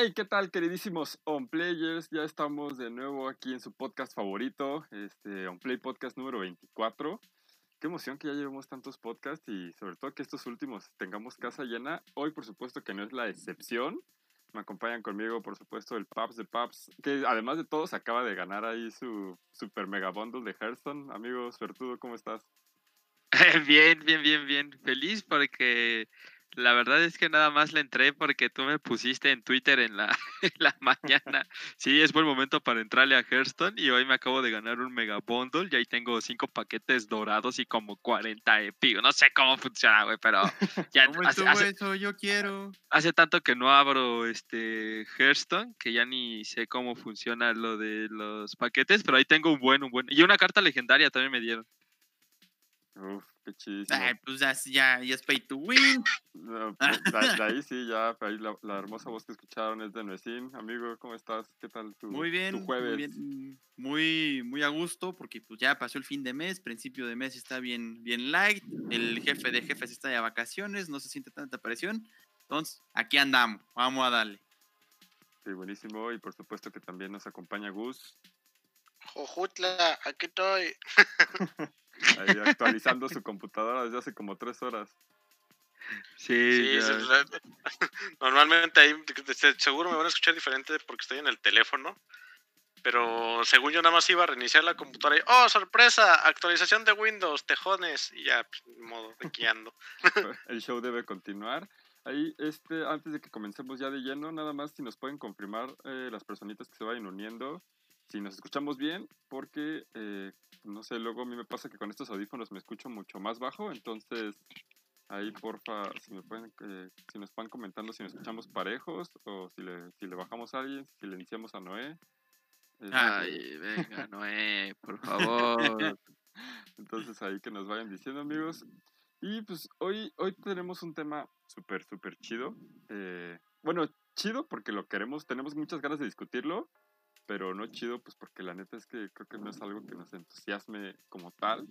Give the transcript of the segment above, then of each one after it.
Hey, ¿qué tal, queridísimos On Players? Ya estamos de nuevo aquí en su podcast favorito, este On Play Podcast número 24. Qué emoción que ya llevemos tantos podcasts y sobre todo que estos últimos tengamos casa llena. Hoy, por supuesto, que no es la excepción. Me acompañan conmigo, por supuesto, el Paps de Paps, que además de todos acaba de ganar ahí su super mega bundle de Hearthstone. Amigo Suertudo, ¿cómo estás? Bien, bien, bien, bien. Feliz porque la verdad es que nada más le entré porque tú me pusiste en Twitter en la, la mañana. Sí, es buen momento para entrarle a Hearthstone y hoy me acabo de ganar un mega bundle y ahí tengo cinco paquetes dorados y como 40 épicos. No sé cómo funciona, güey, pero ya ¿Cómo hace, eso? Yo quiero. Hace tanto que no abro este Hearthstone que ya ni sé cómo funciona lo de los paquetes, pero ahí tengo un buen, un buen. Y una carta legendaria también me dieron. Uf, qué chido. pues ya, ya, es pay to win. Pues, de, ahí sí, ya, ahí la, hermosa voz que escucharon es de Nuecín. Amigo, ¿cómo estás? ¿Qué tal tu, muy bien, jueves? Muy, bien, muy, muy a gusto, porque pues ya pasó el fin de mes, principio de mes está bien, bien light, el jefe de jefes está de vacaciones, no se siente tanta presión. Entonces, aquí andamos, vamos a darle. Sí, buenísimo, y por supuesto que también nos acompaña Gus. Jojutla, aquí estoy. Ahí actualizando su computadora desde hace como tres horas. Sí, normalmente ahí seguro me van a escuchar diferente porque estoy en el teléfono. Pero según yo nada más iba a reiniciar la computadora y ¡Oh, sorpresa! Actualización de Windows, tejones. Y ya, pues, modo de ando. el show debe continuar. Ahí, este, antes de que comencemos ya de lleno, nada más si nos pueden confirmar eh, las personitas que se vayan uniendo si nos escuchamos bien, porque, eh, no sé, luego a mí me pasa que con estos audífonos me escucho mucho más bajo, entonces ahí porfa, si, me pueden, eh, si nos van comentando si nos escuchamos parejos o si le, si le bajamos a alguien, si le iniciamos a Noé. Ay, venga, Noé, por favor. entonces ahí que nos vayan diciendo, amigos. Y pues hoy, hoy tenemos un tema súper, súper chido. Eh, bueno, chido porque lo queremos, tenemos muchas ganas de discutirlo pero no chido, pues porque la neta es que creo que no es algo que nos entusiasme como tal.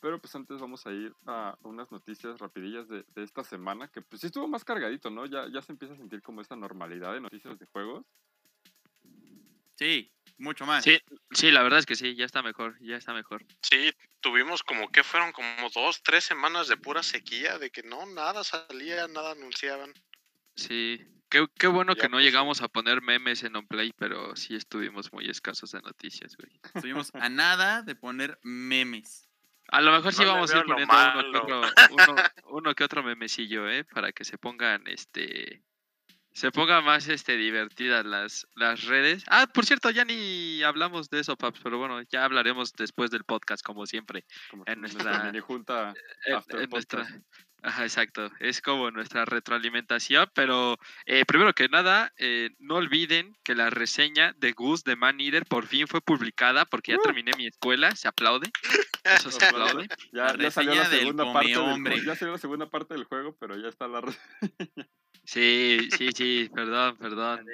Pero pues antes vamos a ir a unas noticias rapidillas de, de, esta semana, que pues sí estuvo más cargadito, ¿no? Ya, ya se empieza a sentir como esta normalidad de noticias de juegos. Sí, mucho más. Sí, sí, la verdad es que sí, ya está mejor, ya está mejor. Sí, tuvimos como que fueron como dos, tres semanas de pura sequía, de que no, nada salía, nada anunciaban. Sí, Qué, bueno que no llegamos a poner memes en OnPlay, pero sí estuvimos muy escasos de noticias, güey. Estuvimos a nada de poner memes. A lo mejor sí vamos a ir poniendo uno que, otro, memecillo, ¿eh? Para que se pongan, este... Se pongan más este, divertidas las, las redes. Ah, por cierto, ya ni hablamos de eso, Paps, pero bueno, ya hablaremos después del podcast, como siempre. en nuestra, mini junta en, nuestra, Ajá, exacto. Es como nuestra retroalimentación, pero eh, primero que nada, eh, no olviden que la reseña de Gus de Man Eater por fin fue publicada porque ya ¡Uh! terminé mi escuela, se aplaude. Eso se aplaude. Ya, ya salió la segunda parte del, ya salió la segunda parte del juego, pero ya está la reseña. Sí, sí, sí, perdón, perdón.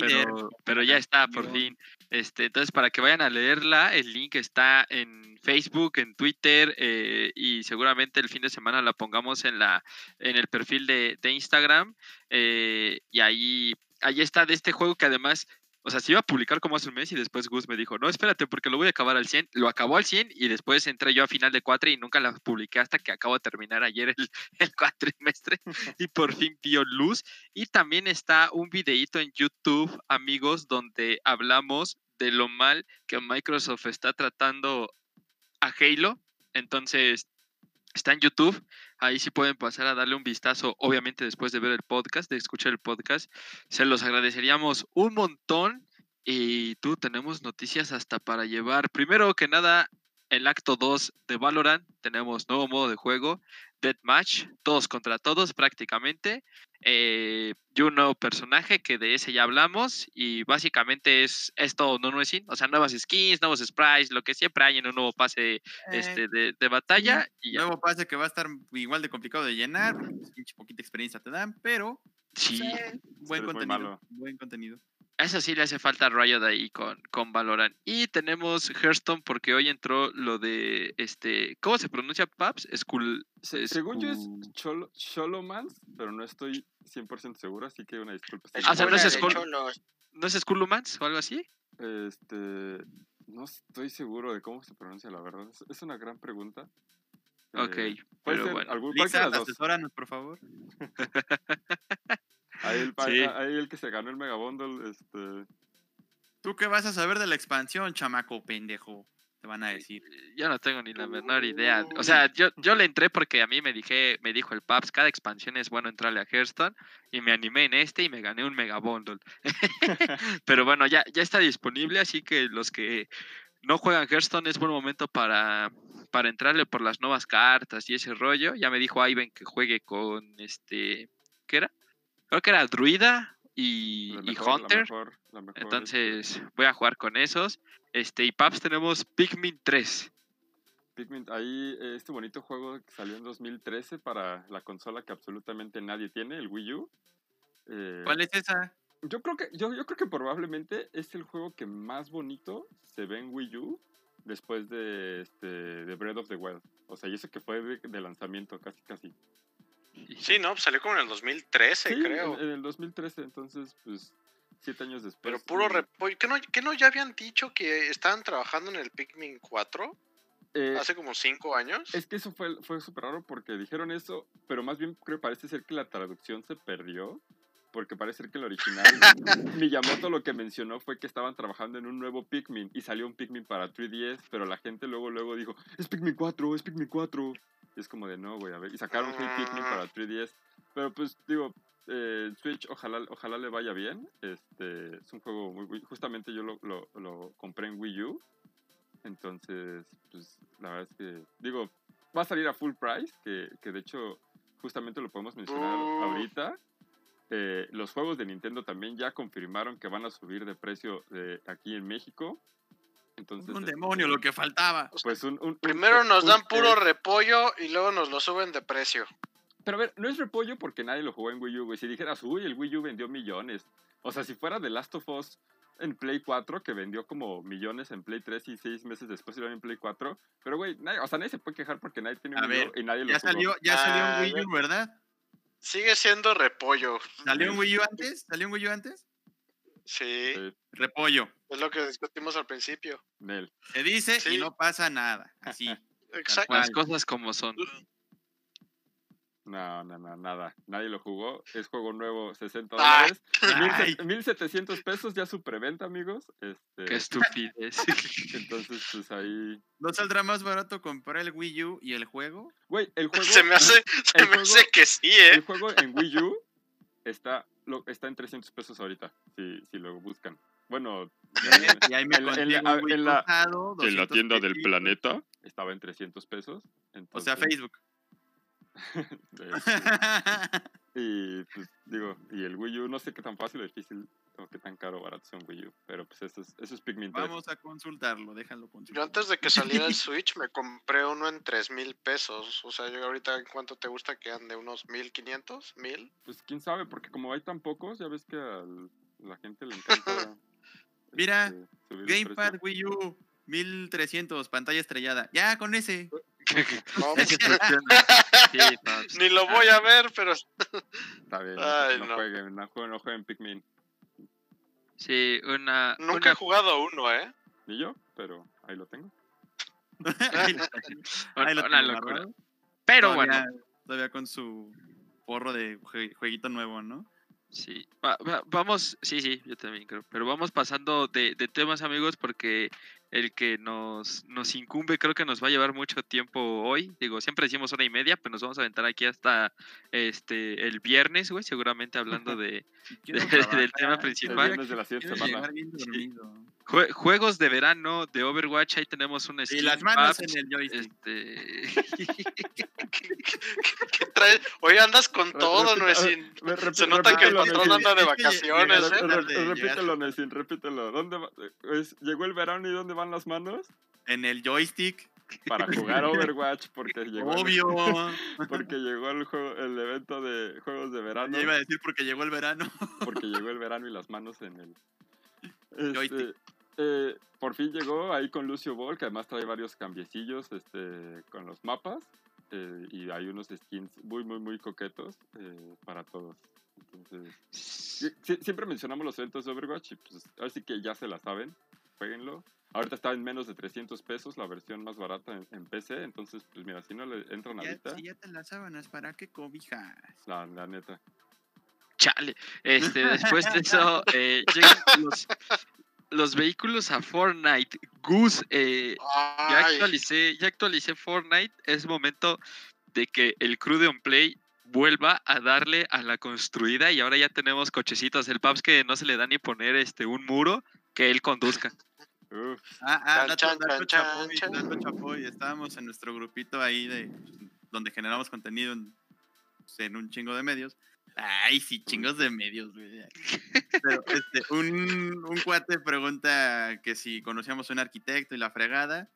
pero, pero, ya está, por fin. Este, entonces, para que vayan a leerla, el link está en Facebook, en Twitter, eh, y seguramente el fin de semana la pongamos en la, en el perfil de, de Instagram. Eh, y ahí, ahí está de este juego que además o sea, se iba a publicar como hace un mes y después Gus me dijo, no, espérate, porque lo voy a acabar al 100. Lo acabó al 100 y después entré yo a final de 4 y nunca la publiqué hasta que acabo de terminar ayer el, el cuatrimestre y por fin vio luz. Y también está un videíto en YouTube, amigos, donde hablamos de lo mal que Microsoft está tratando a Halo. Entonces, está en YouTube. Ahí sí pueden pasar a darle un vistazo, obviamente después de ver el podcast, de escuchar el podcast. Se los agradeceríamos un montón. Y tú tenemos noticias hasta para llevar. Primero que nada, el acto 2 de Valorant. Tenemos nuevo modo de juego, Deathmatch, todos contra todos prácticamente. Eh, y un nuevo personaje que de ese ya hablamos. Y básicamente es, esto no, no es o sea, nuevas skins, nuevos sprites, lo que siempre hay en un nuevo pase eh, este, de, de, batalla. Y Nuevo pase que va a estar igual de complicado de llenar, pues, poquita experiencia te dan, pero sí. buen, contenido, buen contenido. Eso sí le hace falta a Riot ahí con, con Valorant. Y tenemos Hearthstone porque hoy entró lo de este. ¿Cómo se pronuncia Paps? School. según yo es Cholo, Cholomans, pero no estoy 100% seguro, así que una disculpa. Ah, o ¿no es, School, ¿no es o algo así? Este. No estoy seguro de cómo se pronuncia, la verdad. Es una gran pregunta. Ok, eh, pero bueno. Algún, Lisa, asesóranos, por favor. Ahí el, ahí el que se ganó el Mega Bundle, este... ¿Tú qué vas a saber de la expansión, chamaco pendejo? Te van a decir. Yo no tengo ni la menor idea. O sea, yo, yo le entré porque a mí me dije, me dijo el Paps, cada expansión es bueno entrarle a Hearthstone y me animé en este y me gané un Mega Bundle. Pero bueno, ya, ya está disponible, así que los que no juegan Hearthstone es buen momento para, para entrarle por las nuevas cartas y ese rollo. Ya me dijo Ivan que juegue con este, ¿qué era? Creo que era Druida y, Hunter. Entonces voy a jugar con esos. Este, y Paps tenemos Pikmin 3. Pikmin, ahí este bonito juego que salió en 2013 para la consola que absolutamente nadie tiene, el Wii U. Eh, ¿Cuál es esa? Yo creo que yo, yo creo que probablemente es el juego que más bonito se ve en Wii U después de este de Breath of the Wild. O sea, y eso que fue de lanzamiento casi casi. Sí, no, salió como en el 2013, creo. En, el 2013, entonces, pues, siete años después. Pero puro repollo. ¿Qué no, ¿Qué no ya habían dicho que estaban trabajando en el Pikmin 4? Eh, hace como cinco años. Es que eso fue, fue súper raro porque dijeron eso, pero más bien creo que parece ser que la traducción se perdió. Porque parece ser que el original, Miyamoto lo que mencionó fue que estaban trabajando en un nuevo Pikmin y salió un Pikmin para 3DS, pero la gente luego luego dijo, es Pikmin 4, es Pikmin 4 es como de no, güey, a ver. Y sacaron Hey Pikmin para 3DS. Pero pues digo, eh, Switch ojalá, ojalá le vaya bien. Este, es un juego muy, justamente yo lo, lo, lo, compré en Wii U. Entonces, pues la verdad es que, digo, va a salir a full price, que, que de hecho justamente lo podemos mencionar ahorita. Eh, los juegos de Nintendo también ya confirmaron que van a subir de precio de aquí en México un demonio, lo que faltaba. Pues un, Primero nos dan puro repollo y luego nos lo suben de precio. Pero a ver, no es repollo porque nadie lo jugó en Wii U, güey. Si dijeras, uy, el Wii U vendió millones. O sea, si fuera The Last of Us en Play 4, que vendió como millones en Play 3 y seis meses después iba en Play 4. Pero, güey, o sea, nadie se puede quejar porque nadie tiene un Wii U y nadie lo ya Salió, ya salió un Wii U, ¿verdad? Sigue siendo repollo. ¿Salió un Wii U antes? ¿Salió un Wii U antes? Sí. Repollo. Es lo que discutimos al principio. Se dice y no pasa nada. Así. Exacto. Las cosas como son. No, no, no, nada. Nadie lo jugó. Es juego nuevo, 60 dólares. 1700 pesos ya su preventa, amigos. Este... Qué estupidez. Entonces, pues ahí. ¿No saldrá más barato comprar el Wii U y el juego? Güey, el juego. Se me hace, se me hace que sí, ¿eh? El juego en Wii U está está en 300 pesos ahorita, si, si lo buscan. Bueno, en, la, tienda del planeta estaba en 300 pesos. o sea, Facebook. y pues digo, y el Wii U, no sé qué tan fácil o difícil o qué tan caro o barato son Wii U, pero pues eso es, eso es Pikmin Vamos a consultarlo, déjalo consultar. Yo antes de que saliera el Switch me compré uno en 3 mil pesos, o sea, yo ahorita en cuánto te gusta que ande, unos 1500, mil. Pues quién sabe, porque como hay tan pocos, ya ves que a la gente le encanta. Mira, este, Gamepad Wii U, 1300, pantalla estrellada. Ya, con ese. Ni lo voy a ver, pero. Está bien. no, Jueguen, no, jueguen, Pikmin. Sí, una. Nunca he jugado uno, ¿eh? Ni yo, pero ahí lo tengo. ahí lo tengo, Pero bueno. Todavía con su porro de jueguito nuevo, ¿no? Sí, vamos, sí, sí, yo también creo, pero vamos pasando de, de temas amigos porque el que nos, nos incumbe, creo que nos va a llevar mucho tiempo hoy. Digo, siempre decimos hora y media, pero nos vamos a aventar aquí hasta este el viernes, güey, seguramente hablando de, del tema principal. De la juegos de verano de Overwatch, ahí tenemos un skin. Y las manos en el joystick. Este... ¿Qué, traes? Oye, andas con todo, no es Se nota que el patrón anda de vacaciones. ¿eh? Repítelo, Nesin, repítelo. ¿Dónde llegó el verano y dónde van las manos? En el joystick. Para jugar Overwatch, porque llegó. Obvio. El, porque llegó el, juego, el evento de juegos de verano. Ya iba a decir porque llegó el verano. Porque llegó el verano y las manos en el Este, eh, por fin llegó ahí con Lucio Ball, que además trae varios cambiecillos este, con los mapas. Eh, y hay unos skins muy, muy, muy coquetos eh, para todos. Entonces, siempre mencionamos los eventos de Overwatch y pues así que ya se la saben, jueguenlo. Ahorita está en menos de 300 pesos la versión más barata en, PC, entonces pues mira, si no le entran ya, ahorita... Si ya te las sábanas, ¿para qué cobijas? La, la neta. Chale, este, después de eso eh, llegan los, los vehículos a Fortnite. Gus, eh, ya actualicé, ya actualicé Fortnite. Es momento de que el crew de Play vuelva a darle a la construida y ahora ya tenemos cochecitos. El Paps que no se le da ni poner este un muro que él conduzca. Ah, ah, dato, chapoy, Estábamos en nuestro grupito ahí de donde generamos contenido en, en un chingo de medios. Ay, sí, chingos de medios, güey. Pero este, un, un cuate pregunta que si conocíamos a un arquitecto y la fregada.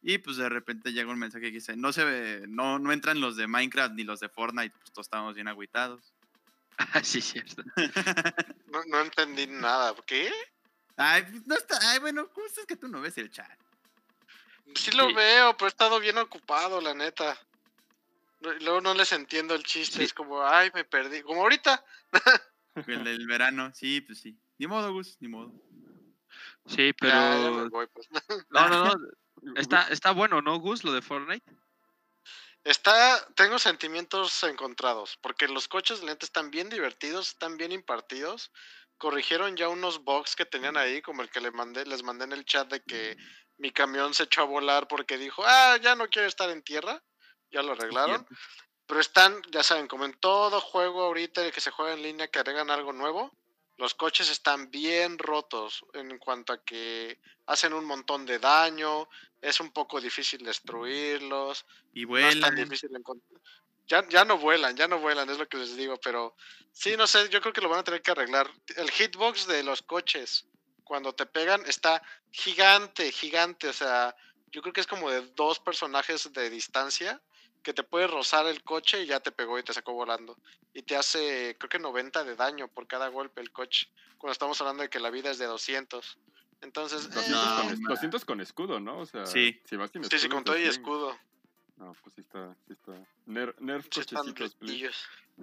Y pues de repente llega un mensaje que dice, no se ve, no, no entran los de Minecraft ni los de Fortnite, pues todos estamos bien agüitados. Ah, sí, cierto. no, no entendí nada, ¿qué? Ay, pues, no está, ay, bueno, ¿cómo es que tú no ves el chat? Sí lo veo, pero he estado bien ocupado, la neta. Luego no les entiendo el chiste, es como, ay, me perdí. Como ahorita. el del verano, sí, pues sí. Ni modo, Gus, ni modo. Sí, pero. Pues. No, no, no. Está, está bueno, ¿no, Gus, lo de Fortnite? Está, tengo sentimientos encontrados, porque los coches de lente están bien divertidos, están bien impartidos. Corrigieron ya unos bugs que tenían ahí, como el que les mandé, les mandé en el chat de que mi camión se echó a volar porque dijo, ah, ya no quiero estar en tierra ya lo arreglaron. Pero están, ya saben, como en todo juego ahorita que se juega en línea que agregan algo nuevo, los coches están bien rotos en cuanto a que hacen un montón de daño, es un poco difícil destruirlos. Y vuelan. difícil Ya, ya no vuelan, ya no vuelan, es lo que les digo, pero sí, no sé, yo creo que lo van a tener que arreglar. El hitbox de los coches, cuando te pegan, está gigante, gigante, o sea, yo creo que es como de dos personajes de distancia que te puede rozar el coche y ya te pegó y te sacó volando. Y te hace, creo que 90 de daño por cada golpe el coche. Cuando estamos hablando de que la vida es de 200. Entonces. 200, con, escudo, ¿no? O sea, sí. Si vas sin escudo, sí, sí, con todo y escudo. No, pues sí está. Sí está. nerf cochecitos,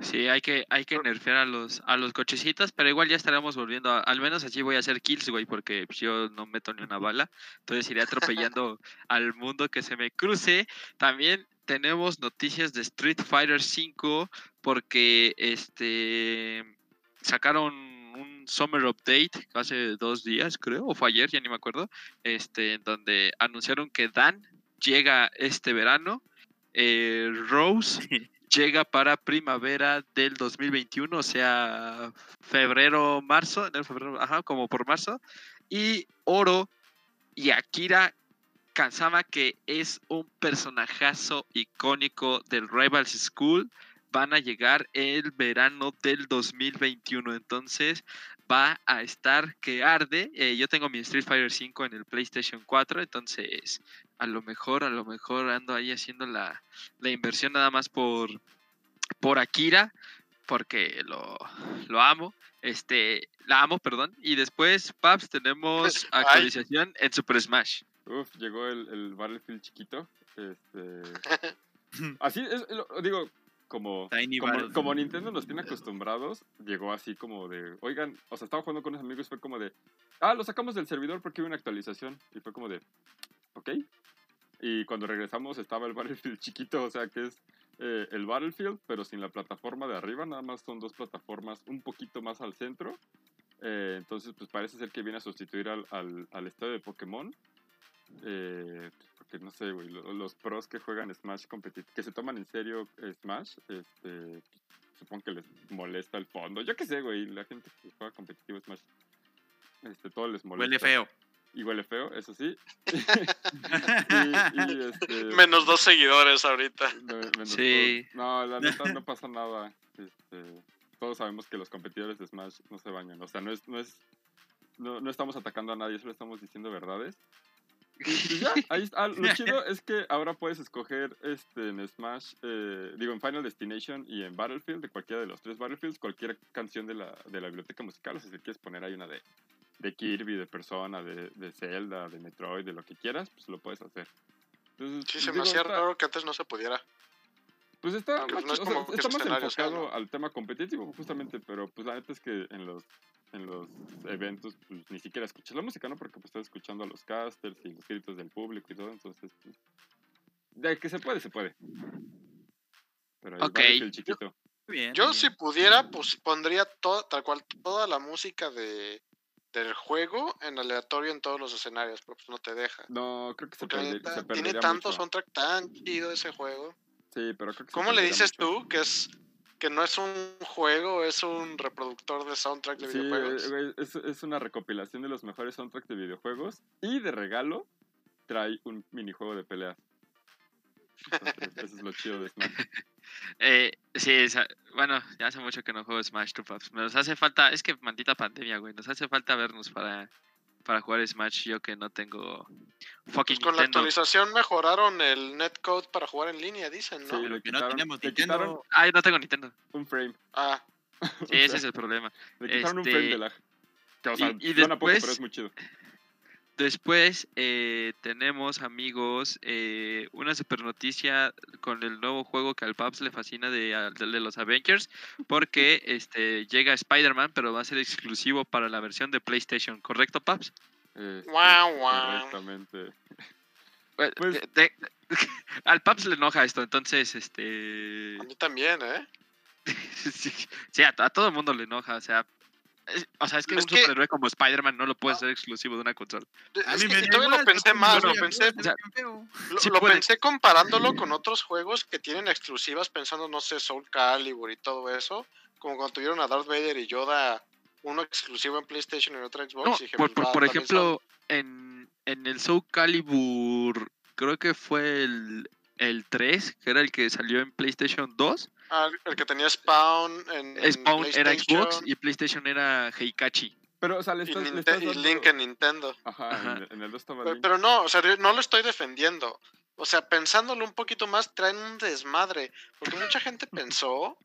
Sí, hay que, hay que nerfear a los, a los cochecitos, pero igual ya estaremos volviendo. al menos así voy a hacer kills, güey, porque pues, yo no meto ni una bala. Entonces iré atropellando al mundo que se me cruce. También tenemos noticias de Street Fighter V porque este sacaron un Summer Update hace dos días, creo, o fue ayer, ya ni me acuerdo, este, en donde anunciaron que Dan llega este verano, eh, Rose llega para primavera del 2021, o sea, febrero, marzo, en febrero, ajá, como por marzo, y Oro y Akira Kansama, que es un personajazo icónico del Rivals School, van a llegar el verano del 2021. Entonces va a estar que arde. Eh, yo tengo mi Street Fighter 5 en el PlayStation 4, entonces a lo mejor, a lo mejor ando ahí haciendo la, la inversión nada más por, por Akira, porque lo, lo amo. Este, la amo, perdón. Y después, Paps, tenemos actualización en Super Smash. Uf, llegó el, el Battlefield chiquito. Este... así es, digo, como, como, Nintendo nos tiene acostumbrados, llegó así como de, oigan, o sea, estaba jugando con unos amigos, fue como de, ah, lo sacamos del servidor porque hubo una actualización. Y fue como de, ok. Y cuando regresamos estaba el Battlefield chiquito, o sea, que es eh, el Battlefield, pero sin la plataforma de arriba, nada más son dos plataformas un poquito más al centro. Eh, entonces, pues parece ser que viene a sustituir al, al, al estadio de Pokémon. Eh, porque no sé, güey, los, pros que juegan Smash competitivo, que se toman en serio Smash, este, supongo que les molesta el fondo. Yo qué sé, güey, la gente que juega competitivo Smash, este, todo les molesta. Huele feo. Y huele feo, eso sí. Este, menos dos seguidores ahorita. sí. No, la neta no pasa nada. Este, todos sabemos que los competidores de Smash no se bañan. O sea, no es, no es, no, no estamos atacando a nadie, solo estamos diciendo verdades. Y ya, ahí está. Lo chido es que ahora puedes escoger este, en Smash, eh, digo, en Final Destination y en Battlefield, de cualquiera de los tres Battlefields, cualquier canción de la, de la biblioteca musical. O sea, si quieres poner ahí una de de Kirby, de Persona, de, de Zelda, de Metroid, de lo que quieras, pues lo puedes hacer. Entonces, Sí, pues, se me hacía raro que antes no se pudiera. Pues está, más no es o sea, está enfocado ¿no? al tema competitivo, justamente, pero pues la neta es que en los en los eventos pues ni siquiera escuchas la música, ¿no? Porque pues estás escuchando a los casters y los gritos del público y todo, entonces pues, de que se puede, se puede. Pero igual Ok. que el chiquito. Muy bien, Yo muy si bien. pudiera, pues pondría todo, tal cual toda la música de del juego en aleatorio en todos los escenarios, pero pues no te deja. No, creo que se, perder- se tiene tanto mucho. soundtrack tan chido ese juego. Sí, pero creo que se ¿Cómo le dices mucho. tú que es que no es un juego, es un reproductor de soundtrack de Sí, videojuegos? eh, es, es una recopilación de los mejores soundtracks de videojuegos y de regalo trae un minijuego de. Entonces, eso es lo chido de Smash. Eh, sí, esa- bueno, ya hace mucho que no juego Smash, tú, paps. Nos hace falta, es que maldita pandemia, güey. Nos hace falta vernos para, para jugar Smash. Yo que no tengo fucking Pues con la actualización mejoraron el netcode para jugar en línea, dicen, ¿no? Sí, le que no quitaron- tenemos Nintendo. quitaron Ay, no tengo Nintendo. un frame. Ah, Sí, ese es el problema. Le quitaron un Este, frame de lag. Que, o sea, y- y poco, pero después- es muy chido. Después eh, tenemos, amigos, eh, una super noticia con el nuevo juego que al Paps le fascina de, de los Avengers, porque este llega Spider-Man, pero va a ser exclusivo para la versión de PlayStation, ¿correcto, Paps? Este, Guau, guau. Correctamente. Eh, Pues- de- de- al Paps le enoja esto, entonces, este... a mí también, ¿eh? sí, sí, a, a todo el mundo le enoja, o sea... o sea, es que Es un que- superhéroe como Spider-Man no lo puede ser exclusivo de una consola. A Es que- me todavía lo pensé más, lo pensé, o sea, lo, sí lo puede. pensé comparándolo con otros juegos que tienen exclusivas, pensando, no sé, Soul Calibur y todo eso, como cuando tuvieron a Darth Vader y Yoda, uno exclusivo en PlayStation y otro en Xbox. No, y dije, por, pues, por- por ejemplo, en, en el Soul Calibur, creo que fue el, el 3, que era el que salió en PlayStation 2. Ah, el que tenía Spawn en, en Spawn era Xbox y PlayStation era Heikachi. Pero, o sea, le y, estás, le Ninte- estás y Link en Nintendo. Ajá, Ajá. En, en el 2 estaba Pero, Link. pero no, o sea, no lo estoy defendiendo. O sea, pensándolo un poquito más, traen un desmadre. Porque mucha gente pensó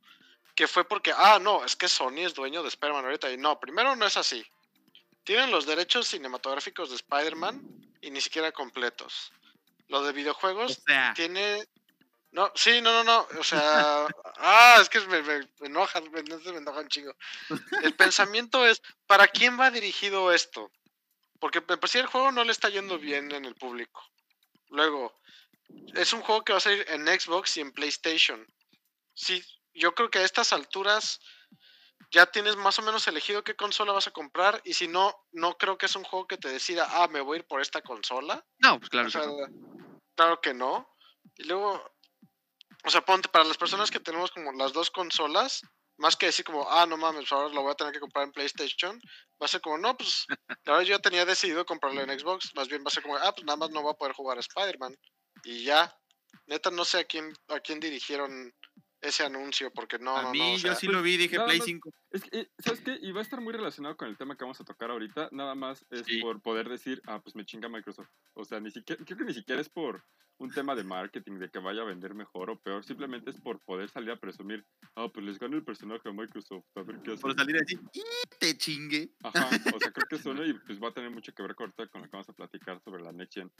que fue porque, ah, no, es que Sony es dueño de Spider-Man ahorita. Y no, primero no es así. Tienen los derechos cinematográficos de Spider-Man y ni siquiera completos. Lo de O videojuegos sea, tiene. No, sí, no, no, no. O sea. ah, es que me, me- me enoja, me, me enoja un chingo. El pensamiento es: ¿para quién va dirigido esto? Porque de por sí el juego no le está yendo bien en el público. Luego, es un juego que va a salir en Xbox y en PlayStation. Sí, yo creo que a estas alturas ya tienes más o menos elegido qué consola vas a comprar. Y si no, no creo que es un juego que te decida, ah, me voy a ir por esta consola. No, pues claro O que sea, no. claro que no. Y luego, o sea, ponte, para las personas que tenemos como las dos consolas, más que decir como, ah, no mames, ahora lo voy a tener que comprar en PlayStation, va a ser como, no, pues, la verdad yo ya tenía decidido comprarlo en Xbox, más bien va a ser como, ah, pues nada más no voy a poder jugar a Spider-Man. Y ya, neta, no sé a quién, a quién dirigieron ese anuncio, porque no, a no, mí no, o sea, yo sí lo vi, dije Play más- 5. Es que, ¿sabes qué? Y va a estar muy relacionado con el tema que vamos a tocar ahorita. Nada más es Sí. por poder decir, ah, pues me chinga Microsoft. O sea, ni siquiera, creo que ni siquiera es por un tema de marketing, de que vaya a vender mejor o peor. Simplemente es por poder salir a presumir, ah, pues les gano el personaje a Microsoft. A ver qué Por hacen. salir así, "Y te chingue. Ajá, o sea, creo que es uno y pues va a tener mucho que ver con ahorita con lo que vamos a platicar sobre la Next Gen.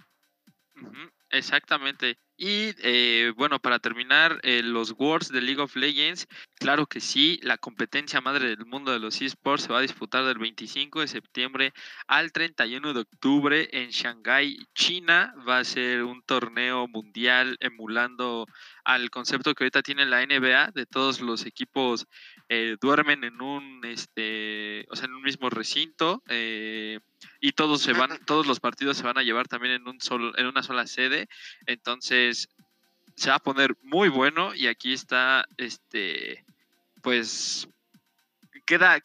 Exactamente. Y eh, bueno, para terminar, eh, los Worlds de League of Legends, claro que sí, la competencia madre del mundo de los esports se va a disputar del 25 de septiembre al 31 de octubre en Shanghái, China. Va a ser un torneo mundial emulando al concepto que ahorita tiene la NBA, de todos los equipos eh, duermen en un, este, o sea, en un mismo recinto. eh, y todos se van, todos los partidos se van a llevar también en un solo, en una sola sede. Entonces se va a poner muy bueno y aquí está, este, pues queda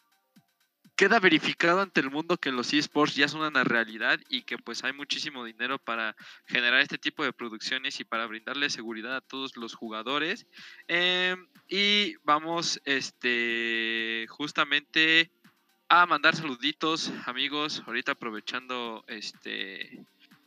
queda verificado ante el mundo que los esports ya son una realidad y que pues hay muchísimo dinero para generar este tipo de producciones y para brindarle seguridad a todos los jugadores. Em, y vamos, este, justamente a mandar saluditos, amigos, ahorita aprovechando este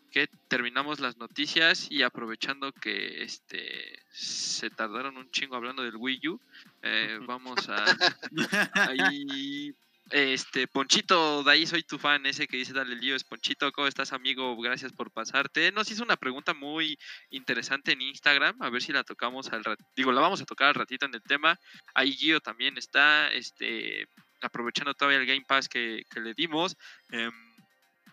que terminamos las noticias y aprovechando que este se tardaron un chingo hablando del Wii U, eh, vamos a ahí Este, Ponchito, de ahí soy tu fan, ese que dice dale lío, es Ponchito, ¿cómo estás amigo? Gracias por pasarte. Nos hizo una pregunta muy interesante en Instagram, a ver si la tocamos al ratito, digo, la vamos a tocar al ratito en el tema. Ahí Gio también está, este, aprovechando todavía el Game Pass que, que le dimos. Em,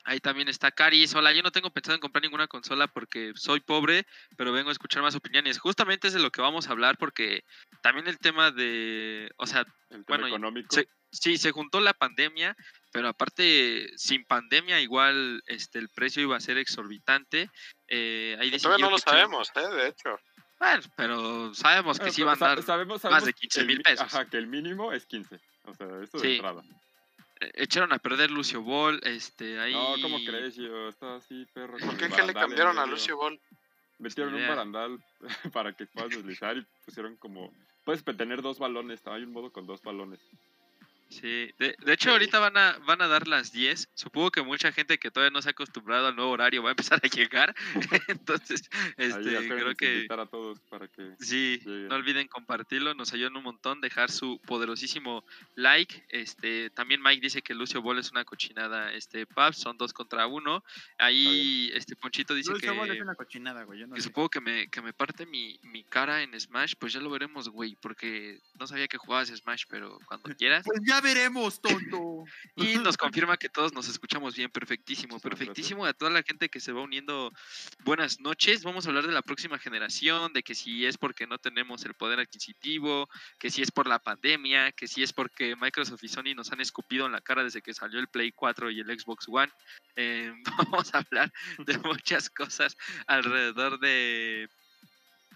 Ahí también está Caris. Hola, yo no tengo pensado en comprar ninguna consola porque soy pobre, pero vengo a escuchar más opiniones. Justamente es de lo que vamos a hablar porque también el tema de, o sea, El tema bueno, económico. sí, se juntó la pandemia, pero aparte, sin pandemia igual este, el precio iba a ser exorbitante. Eh, ahí Todavía no lo sabemos, ¿eh? De hecho. Bueno, pero sabemos que sí van a dar sabemos, más de que 15 el mil mi- pesos. Ajá, que el mínimo es 15. O sea, eso de Sí. entrada. Eh, echaron a perder Lucio Ball, este, ahí... No, ¿cómo crees, yo? Está así, perro. ¿Por qué, ¿Qué le cambiaron a. Lucio Ball? Metieron un barandal para que puedas deslizar y pusieron como... Puedes tener dos balones, hay un modo con dos balones. Sí, de, de hecho ahorita van a, van a dar las 10. Supongo que mucha gente que todavía no se ha acostumbrado al nuevo horario va a empezar a llegar. Entonces, este, creo que a todos para que... sí, lleguen. no olviden compartirlo, nos ayudan un montón, dejar su poderosísimo like. Este, también Mike dice que Lucio Ball es una cochinada, este, Paps, son dos contra uno. Ahí, este Ponchito dice Lucio que, Ball es una cochinada, güey. Yo no que sé. supongo que me, que me parte mi, mi cara en Smash, pues ya lo veremos, güey, porque no sabía que jugabas Smash, pero cuando quieras. Pues ya veremos, tonto. Y nos confirma que todos nos escuchamos bien, perfectísimo, perfectísimo. A toda la gente que se va uniendo, buenas noches. Vamos a hablar de la próxima generación, de que si es porque no tenemos el poder adquisitivo, que si es por la pandemia, que si es porque Microsoft y Sony nos han escupido en la cara desde que salió el Play 4 y el Xbox One. Eh, vamos a hablar de muchas cosas alrededor de,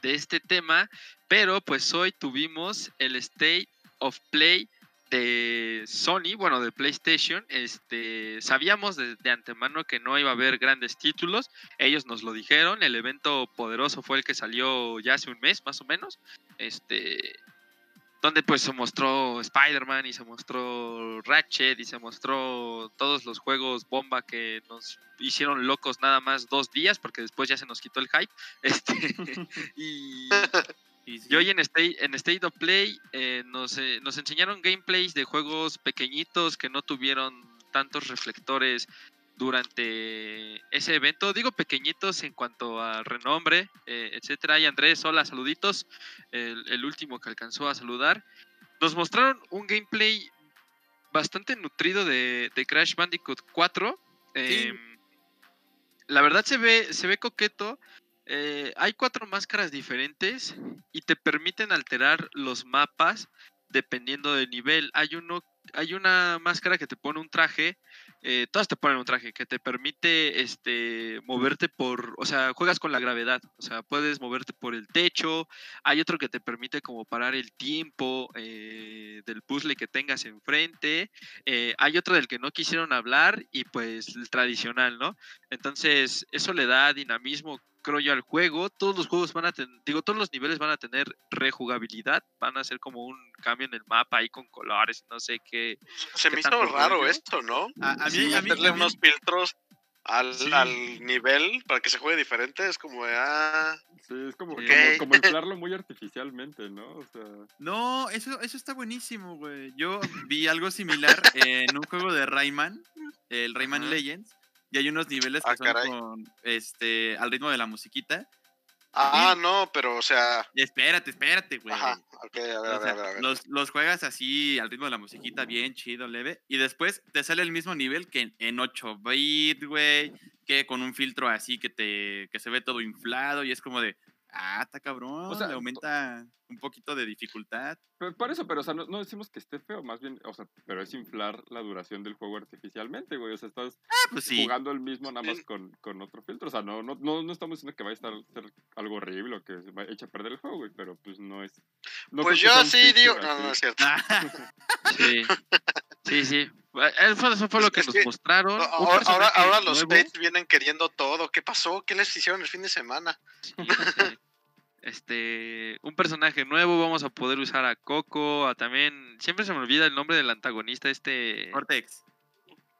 de este tema, pero pues hoy tuvimos el State of Play de Sony, bueno, de PlayStation, este, sabíamos de, de antemano que no iba a haber grandes títulos, ellos nos lo dijeron, el evento poderoso fue el que salió ya hace un mes, más o menos, este, donde pues se mostró Spider-Man y se mostró Ratchet y se mostró todos los juegos bomba que nos hicieron locos nada más dos días, porque después ya se nos quitó el hype, este, y... Y sí. Y hoy en State, en State of Play eh, nos, eh, nos enseñaron gameplays de juegos pequeñitos que no tuvieron tantos reflectores durante ese evento. Digo pequeñitos en cuanto a renombre, eh, etcétera. Y Andrés, hola, saluditos. El, el último que alcanzó a saludar. Nos mostraron un gameplay bastante nutrido de, de Crash Bandicoot 4. Em, la verdad se ve, se ve coqueto. Eh, hay cuatro máscaras diferentes y te permiten alterar los mapas dependiendo del nivel. Hay uno, hay una máscara que te pone un traje, eh, todas te ponen un traje que te permite este moverte por, o sea, juegas con la gravedad, o sea, puedes moverte por el techo. Hay otro que te permite como parar el tiempo eh, del puzzle que tengas enfrente. Hay otro del que no quisieron hablar y pues el tradicional, ¿no? Entonces, eso le da dinamismo, creo yo, al juego. Todos los juegos van a tener, digo, todos los niveles van a tener rejugabilidad, van a ser como un cambio en el mapa ahí con colores, no sé qué. Se ¿Qué me hizo raro esto, ¿no? A, a mí, Sí, a mí, Meterle a mí- unos filtros al, Sí. al nivel para que se juegue diferente es como de, ah, Sí, es como, Ok. como, como inflarlo muy artificialmente, ¿no? O sea, No, eso, eso está buenísimo, güey. Yo vi algo similar en un juego de Rayman, el Rayman. Legends, y hay unos niveles que Ah, son caray. con, este, al ritmo de la musiquita. ah, no, pero o sea, Espérate, espérate, güey. ajá, ok, a ver, O sea, a ver, a ver. los, los juegas así al ritmo de la musiquita, bien chido, leve. Y después te sale el mismo nivel que en, en 8 bit, güey. Que con un filtro así que te que se ve todo inflado. Y es como de, ah, está cabrón. sea, le aumenta un poquito de dificultad. pero por eso, pero o sea, no, no decimos que esté feo, más bien, o sea, pero es inflar la duración del juego artificialmente, güey. O sea, estás Ah, pues sí. jugando el mismo nada más con, con otro filtro. O sea, no, no, no, no estamos diciendo que vaya a estar ser algo horrible o que se va a echar a perder el juego, güey, pero pues no es. no pues yo sí digo, no, no es cierto. Sí, sí, sí. Eh, Eso eso fue lo que Es nos que- mostraron. No, ahora, ahora, personaje ahora los. States vienen queriendo todo. ¿Qué pasó? ¿Qué les hicieron el fin de semana? Sí. Este, un personaje nuevo, vamos a poder usar a Coco, a también, siempre se me olvida el nombre del antagonista, este, Cortex.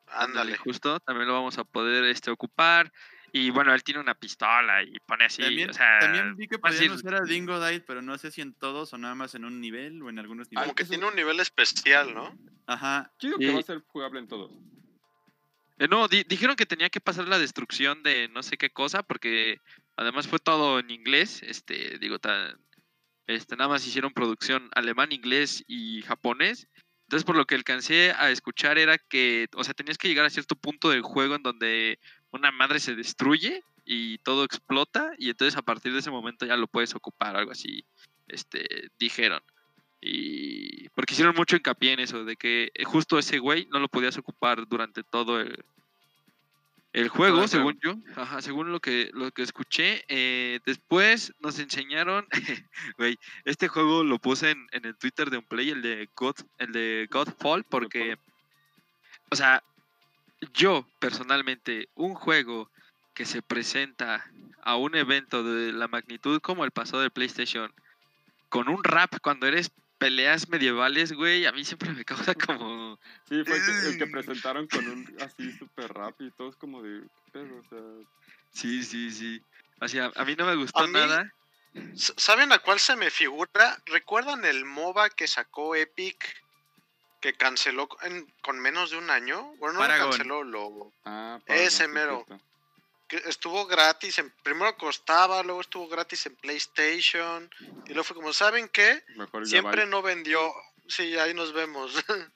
Ándale. justo, también lo vamos a poder este, ocupar. Y bueno, él tiene una pistola y pone así, También, o sea... también vi que podían usar a Dingo Dite, pero no sé si en todos o nada más en un nivel o en algunos niveles. Como que tiene un nivel especial, ¿no? Ajá. Chido que Sí. va a ser jugable en todos. Eh, no, di- dijeron que tenía que pasar la destrucción de no sé qué cosa, porque además fue todo en inglés. Este, digo, tan, este, nada más hicieron producción alemán, inglés y japonés. Entonces, por lo que alcancé a escuchar era que, o sea, tenías que llegar a cierto punto del juego en donde una madre se destruye y todo explota, y entonces a partir de ese momento ya lo puedes ocupar, algo así, este, dijeron. Y porque hicieron mucho hincapié en eso, de que eh, justo ese güey no lo podías ocupar durante todo el, el juego, según yo, ajá, según lo que, lo que escuché. eh, después nos enseñaron, güey, este juego lo puse en, en el Twitter de un play, el de God, el de Godfall, porque, o sea, yo personalmente, un juego que se presenta a un evento de la magnitud como el pasado de PlayStation, con un rap cuando eres peleas medievales, güey, a mí siempre me causa como... Sí, fue el que, el que presentaron con un así súper rápido y todos como de, ¿qué pedo? O sea, Sí, sí, sí. O sea, a mí no me gustó mí- nada. ¿Saben a cuál se me figura? ¿Recuerdan el MOBA que sacó Epic? Que canceló en- con menos de un año. Bueno, no lo canceló, lo, ah, Ese mero. que estuvo gratis. En, primero costaba, luego estuvo gratis en PlayStation. Y luego fue como, ¿saben qué? Mejor Siempre no vendió. Sí, ahí nos vemos.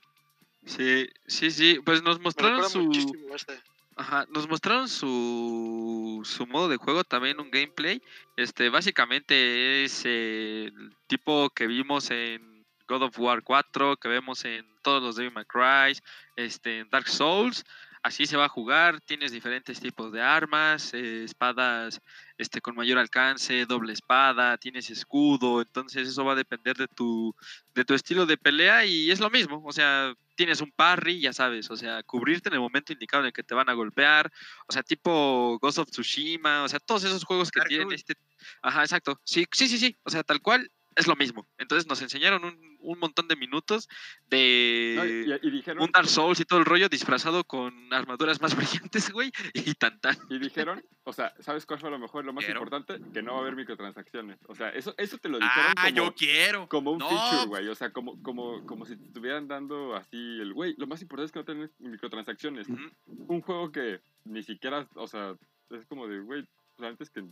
Sí, sí, sí. Pues nos mostraron su... muchísimo este. Ajá, nos mostraron su, su modo de juego, también un gameplay. Este, básicamente es el tipo que vimos en God of War 4, que vemos en todos los Devil May Cry, este, en Dark Souls. Así se va a jugar, tienes diferentes tipos de armas, eh, espadas este, con mayor alcance, doble espada, tienes escudo, entonces eso va a depender de tu, de tu estilo de pelea y es lo mismo, o sea, tienes un parry, ya sabes, o sea, cubrirte en el momento indicado en el que te van a golpear, o sea, tipo Ghost of Tsushima, o sea, todos esos juegos que Dark tienen Souls. este... Ajá, exacto, sí, sí, sí, sí, o sea, tal cual es lo mismo. Entonces nos enseñaron un, un montón de minutos de No, y, y- dijeron, un Dark Souls y todo el rollo disfrazado con armaduras más brillantes, güey, y tan tan. y dijeron, o sea, ¿sabes cuál fue lo mejor? Lo más Quiero. importante, que no va a haber microtransacciones. O sea, eso, eso te lo dijeron Ah, como, yo quiero. como un No, feature, güey. O sea, como, como, como si te estuvieran dando así el, güey, lo más importante es que no tenés microtransacciones. Un juego que ni siquiera, o sea, es como de, güey, pues antes que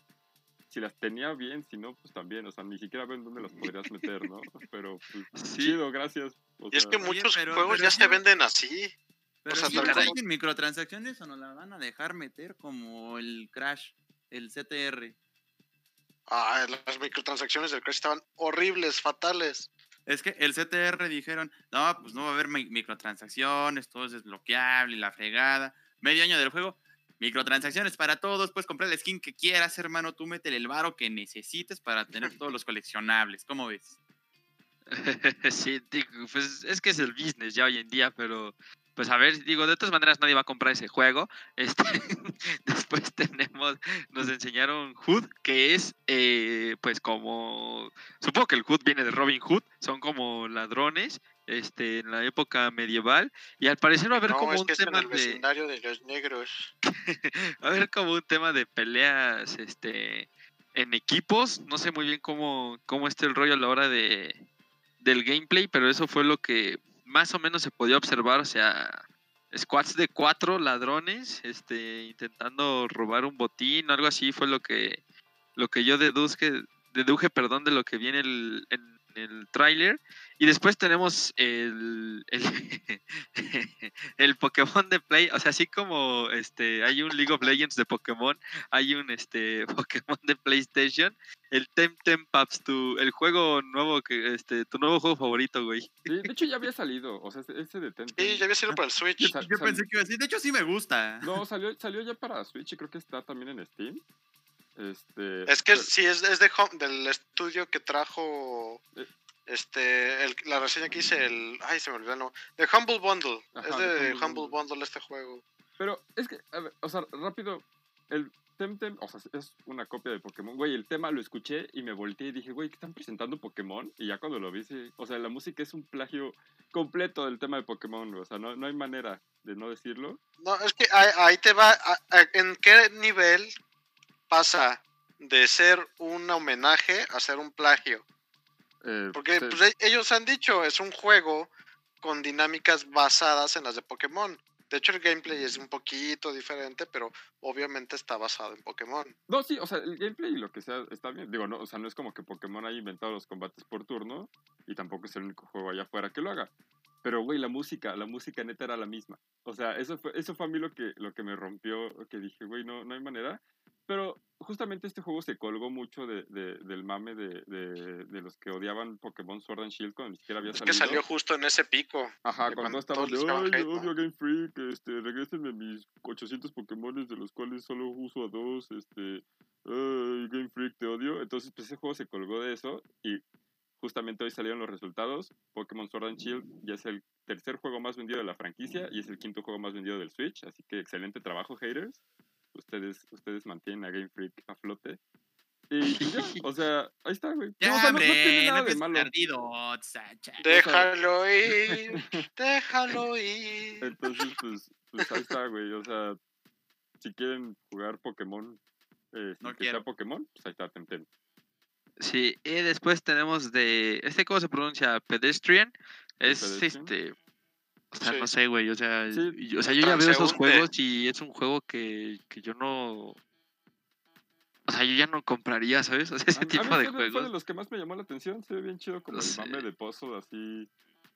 si las tenía bien, si no, pues también, o sea, ni siquiera ven dónde las podrías meter, ¿no? Pero, pues, Sí. chido, gracias. O Y es que muchos pero- juegos pero ya sí- se venden así. Pero o sea, si como- hacen microtransacciones o nos la van a dejar meter como el Crash, el CTR. Ah, las microtransacciones del Crash estaban horribles, fatales. Es que el CTR dijeron, no, pues no va a haber mi- microtransacciones, todo es desbloqueable y la fregada. Medio año del juego, microtransacciones para todos, puedes comprar el skin que quieras, hermano, tú métele el varo que necesites para tener todos los coleccionables. ¿Cómo ves? sí, pues es que es el business ya hoy en día, pero pues a ver, digo, de todas maneras nadie va a comprar ese juego. Este, después tenemos, nos enseñaron Hood, que es eh, pues como, supongo que el Hood viene de Robin Hood, son como ladrones. Este, en la época medieval y al parecer va a haber no, como es un que es en tema el de vecindario de los negros. va a haber como un tema de peleas este en equipos no sé muy bien cómo cómo está el rollo a la hora de del gameplay pero eso fue lo que más o menos se podía observar o sea squads de cuatro ladrones este intentando robar un botín o algo así fue lo que lo que yo deduzque deduje perdón de lo que viene el, en el tráiler y después tenemos el, el, el Pokémon de Play, o sea, así como este hay un League of Legends de Pokémon, hay un este Pokémon de PlayStation, el Temtem Paps, tu, el juego nuevo que este tu nuevo juego favorito, güey. sí, de hecho ya había salido, o sea, ese- de Temtem. Sí, ya había sido para el Switch. Yo pensé que iba a decir, de hecho sí me gusta. No, salió, salió ya para Switch y creo que está también en Steam. Este, Es que pero- sí, es, es de home- del estudio que trajo Eh. este el- la reseña que hice, el. Ay, se me olvidó el nombre. De Humble Bundle. Ajá, es de de Humble Humble, Bundle. Bundle este juego. Pero es que, a ver, o sea, rápido, el Temtem, o sea, es una copia de Pokémon. Güey, el tema lo escuché y me volteé y dije, güey, ¿qué están presentando Pokémon? Y ya cuando lo vi, sí, o sea, la música es un plagio completo del tema de Pokémon, o sea, no, no hay manera de no decirlo. No, es que ahí, ahí te va, a- a- ¿en qué nivel pasa de ser un homenaje a ser un plagio? Eh, Porque se- pues, e- ellos han dicho, es un juego con dinámicas basadas en las de Pokémon. De hecho, el gameplay es un poquito diferente, pero obviamente está basado en Pokémon. No, sí, o sea, el gameplay y lo que sea está bien. Digo, no, o sea, no es como que Pokémon haya inventado los combates por turno y tampoco es el único juego allá afuera que lo haga. Pero, güey, la música, la música neta era la misma. O sea, eso fue, eso fue a mí lo que, lo que me rompió, que dije, güey, no, no hay manera. Pero justamente este juego se colgó mucho de, de- del mame de, de, de los que odiaban Pokémon Sword and Shield cuando ni siquiera había Es que salido. salió justo en ese pico. Ajá, cuando estaban de, ay, echaban yo hate, ¿no?" odio Game Freak, este, regrésenme mis 800 Pokémones de los cuales solo uso a dos, este, ay, Game Freak, te odio. Entonces, pues ese juego se colgó de eso y justamente hoy salieron los resultados. Pokémon Sword and Shield ya es el tercer juego más vendido de la franquicia y es el quinto juego más vendido del Switch, así que excelente trabajo, haters. Ustedes, ustedes mantienen a Game Freak a flote. Y, y ya, o sea, ahí está, güey. Ya, No, o sea, no- no hombre, tiene no nada de malo. perdido. Déjalo ir, déjalo ir. Entonces, pues, pues ahí está, güey. O sea, si quieren jugar Pokémon, eh, No que sea. Pokémon, pues ahí está Temtem. Sí, y después tenemos de. ¿Este cómo se pronuncia? Pedestrian. Es Pedestrian? este. O sea, Sí. no sé, güey. O sea, Sí, y- o sea, yo ya veo esos transeúnte. juegos y es un juego que, que yo no. O sea, yo ya no compraría, ¿sabes? O sea, ese a tipo mí de fue Fue de juegos. los que más me llamó la atención. Se ve bien chido como Lo el mame de pozo, así.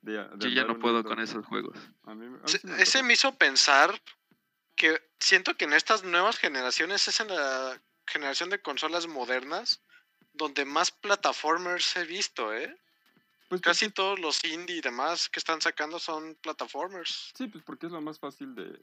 De, de Yo ya no puedo con esos juegos. A mí, a mí Se- sí me Ese antojó. me hizo pensar que siento que en estas nuevas generaciones es en la generación de consolas modernas donde más plataformers he visto, ¿eh? Pues Casi todos los indie y demás que están sacando son plataformers. Sí, pues porque es lo más fácil de.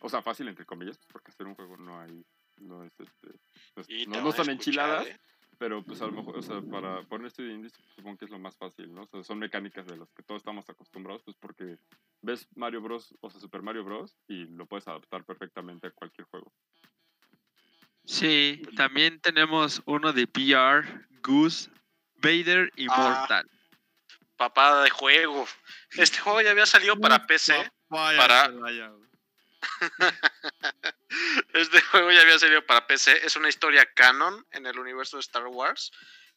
O sea, fácil entre comillas, pues porque hacer un juego no hay. No es este. no Y no, no son enchiladas. ¿eh? Pero pues a lo mejor, o sea, para poner esto de indies, pues, supongo que es lo más fácil, ¿no? O sea, son mecánicas de las que todos estamos acostumbrados, pues porque ves Mario Bros, o sea, Super Mario Bros, y lo puedes adaptar perfectamente a cualquier juego. Sí, también tenemos uno de PR, Goose, Vader Immortal. Papá de juego. Este juego ya había salido para PC. Para- vaya. Este juego ya había salido para PC. Es una historia canon en el universo de Star Wars.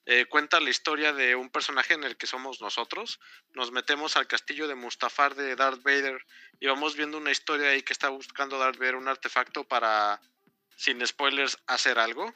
Eh, cuenta la historia de un personaje en el que somos nosotros. Nos metemos al castillo de Mustafar de Darth Vader y vamos viendo una historia ahí que está buscando Darth Vader un artefacto para, sin spoilers, hacer algo.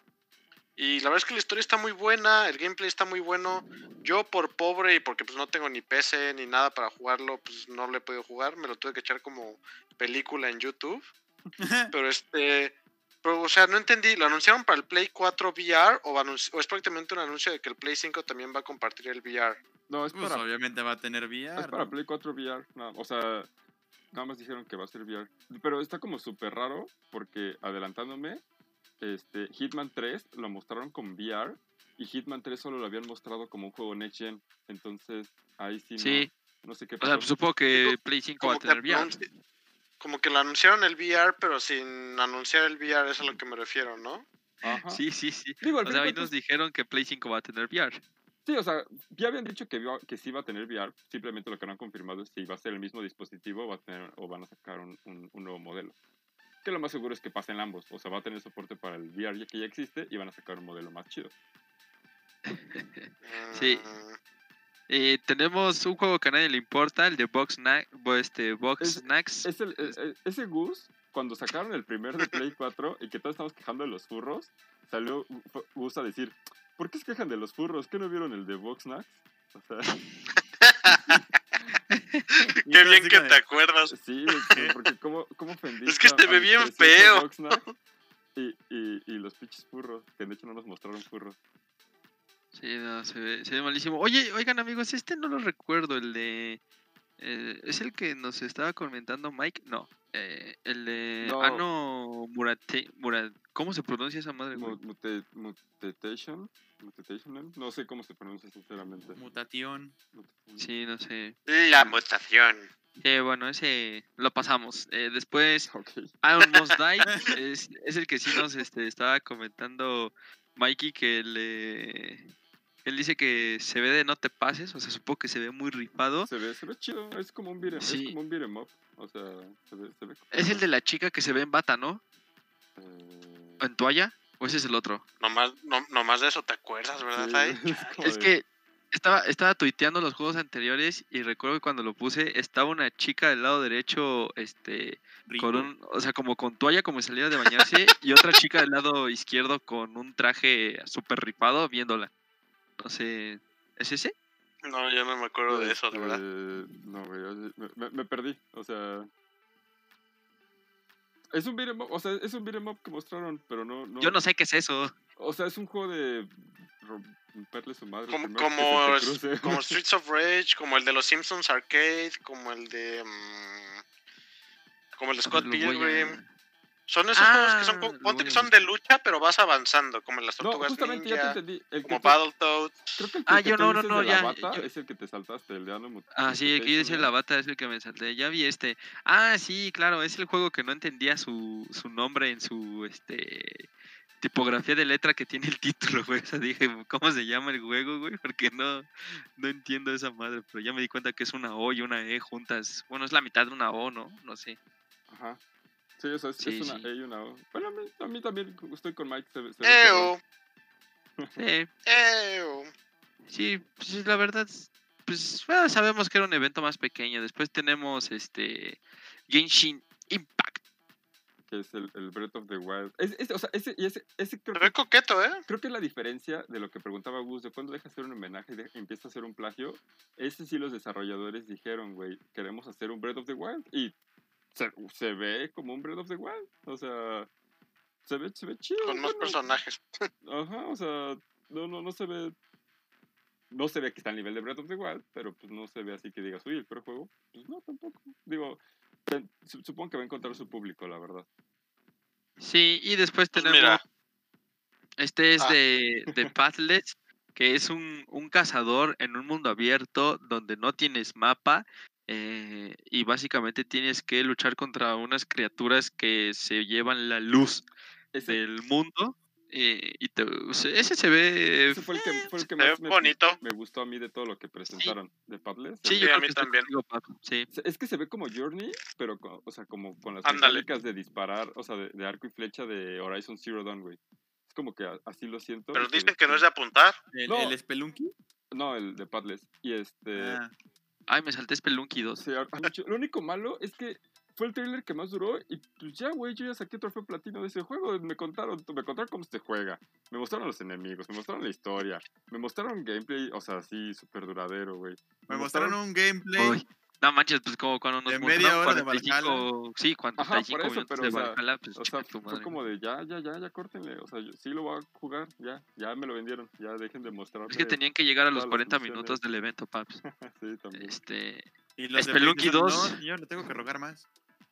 Y la verdad es que la historia está muy buena, el gameplay está muy bueno. Yo por pobre y porque pues no tengo ni PC ni nada para jugarlo, pues no lo he podido jugar. Me lo tuve que echar como película en YouTube. Pero este. Pero, o sea, no entendí. ¿Lo anunciaron para el Play 4 VR o, o es prácticamente un anuncio de que el Play 5 también va a compartir el VR? No, es Pues para, obviamente va a tener VR. es para ¿no? Play 4 VR. no, o sea, nada más dijeron que va a ser VR. Pero está como súper raro porque adelantándome, este, Hitman 3 lo mostraron con VR y Hitman 3 solo lo habían mostrado como un juego Next Gen. Entonces, ahí sí no, Sí, no sé qué o pasó. sea, pues, supongo que Play 5 va a tener VR. como que lo anunciaron el VR, pero sin anunciar el VR, es a lo que me refiero, ¿no? Ajá. Sí, sí, sí. Digo, O sea, hoy nos dijeron que Play 5 va a tener VR. Sí, o sea, ya habían dicho que, que sí iba a tener VR, simplemente lo que no han confirmado es si va a ser el mismo dispositivo o, va a tener, o van a sacar un, un- un nuevo modelo. Que lo más seguro es que pasen ambos, o sea, va a tener soporte para el VR ya que ya existe y van a sacar un modelo más chido. Sí. Mm, Eh, tenemos un juego que a nadie le importa, el de Box, Na- este, Box Es- Snacks. Es el, e- e- ese Gus, cuando sacaron el primer de Play 4 y que todos estamos quejando de los furros, salió Gu- Gus a decir, ¿por qué se quejan de los furros? ¿Qué no vieron el de Box Snacks? O sea, Y Qué bien que te acuerdas. Sí, porque cómo, cómo ofendiste Es que a ve bien feo. Y, y, y los pinches furros, que de hecho no nos mostraron furros. Sí, no, se ve, se ve malísimo. Oye, oigan amigos, este no lo recuerdo, el de... eh, ¿Es el que nos estaba comentando Mike? No. Eh, el de. Ah, no. Murate, Murat, ¿Cómo se pronuncia esa madre, güey? Mute, mutation. Mutation. No sé cómo se pronuncia, sinceramente. Mutación. Sí, no sé. La mutación. Sí, bueno, ese lo pasamos. Eh, después, okay. Iron Must Die es, es, el que sí nos este, estaba comentando Mikey que le él dice que se ve de no te pases, o sea, supongo que se ve muy ripado. Se ve, se ve chido, es como un beat'em, es como un beat'em up, o sea, se ve, se ve Es el de la chica que se ve en bata, ¿no? Eh... ¿En toalla? ¿O ese es el otro? Nomás, no, nomás de eso te acuerdas, ¿verdad, Es, que estaba, estaba tuiteando los juegos anteriores y recuerdo que cuando lo puse estaba una chica del lado derecho, este, con un, o sea, como con toalla como salida de bañarse y otra chica del lado izquierdo con un traje súper ripado viéndola. No sé, ¿es ese? No, yo no me acuerdo de eso, de verdad. Este, no, güey, me, me, perdí, o sea... Es un beat'em up, o sea, es un beat'em up que mostraron, pero no, no... Yo no sé qué es eso. O sea, es un juego de romperle su madre. Como, como, como Streets of Rage, como el de los Simpsons Arcade, como el de... Um, como el de Scott Pilgrim. Son esos juegos que son, ah, ponte que son de lucha, pero vas avanzando, como en las tortugas no, ninja, ya te entendí. El como Battletoads. Creo que el ah, yo no, no, no, ya. Bata es el que te saltaste, el de Animal. Ah, sí, aquí dice la bata es el que me salté. Ya vi este. Ah, sí, claro, es el juego que no entendía su, su nombre en su este tipografía de letra que tiene el título, güey. O sea, dije, ¿cómo se llama el juego, güey? Porque no, no entiendo esa madre, pero ya me di cuenta que es una O y una E juntas. Bueno, es la mitad de una O, ¿no? No sé. Ajá. Sí, o sea, es, es una E y una O. Bueno, a mí, a mí, también estoy con Mike. Se, se Eo. Sí. Eo. Sí, pues la verdad, pues bueno, sabemos que era un evento más pequeño. Después tenemos este Genshin Impact. Que es el, el Breath of the Wild. Es, es, o sea, ese, ese, ese creo que, coqueto, ¿eh? Creo que la diferencia de lo que preguntaba Gus, de cuando deja hacer un homenaje y empieza a hacer un plagio, ese sí los desarrolladores dijeron, güey, queremos hacer un Breath of the Wild. Y se, se, ve como un Breath of the Wild. O sea, se ve, se ve chido. Con más personajes. Ajá, o sea, no, no, no se ve. No se ve que está al nivel de Breath of the Wild, pero pues no se ve así que digas, uy, el peor juego. Pues no, tampoco. Digo, supongo que va a encontrar su público, la verdad. Sí, y después pues tenemos. Este es ah. de, de Pathless, que es un, un cazador en un mundo abierto donde no tienes mapa eh, y básicamente tienes que luchar contra unas criaturas que se llevan la luz del mundo. Eh, y ese se ve. Ese fue el que, fue el que más me, bonito. me, gustó a mí de todo lo que presentaron de Padless. Sí, yo a mí también. sí. Es que se ve como Journey, pero con, o sea, como con las mecánicas de disparar, o sea, de, arco y flecha de Horizon Zero Dawn, güey. Es como que así lo siento. Pero dicen que no es de apuntar. ¿El, no, ¿el Spelunky? No, el de Padless. Y este. Ah. Ay, me salté Spelunky 2. Sí, lo único malo es que fue el trailer que más duró y pues ya, güey, yo ya saqué trofeo platino de ese juego. Me contaron, me contaron cómo se juega. Me mostraron los enemigos, me mostraron la historia, me mostraron gameplay, o sea, así súper duradero, güey. Me, mostraron, un gameplay. No manches, pues como cuando nos de media hora 45, de Sí, cuando Ajá, por eso, pero, de Valhalla, pues, o sea, fue como de ya, ya, ya, ya, córtenle. O sea, yo sí lo voy a jugar, ya, ya me lo vendieron, ya dejen de mostrar. Es que tenían que llegar a los 40 minutos del evento, Paps. sí, también. Este... Y los Spelunky 2. No, yo no tengo que rogar más.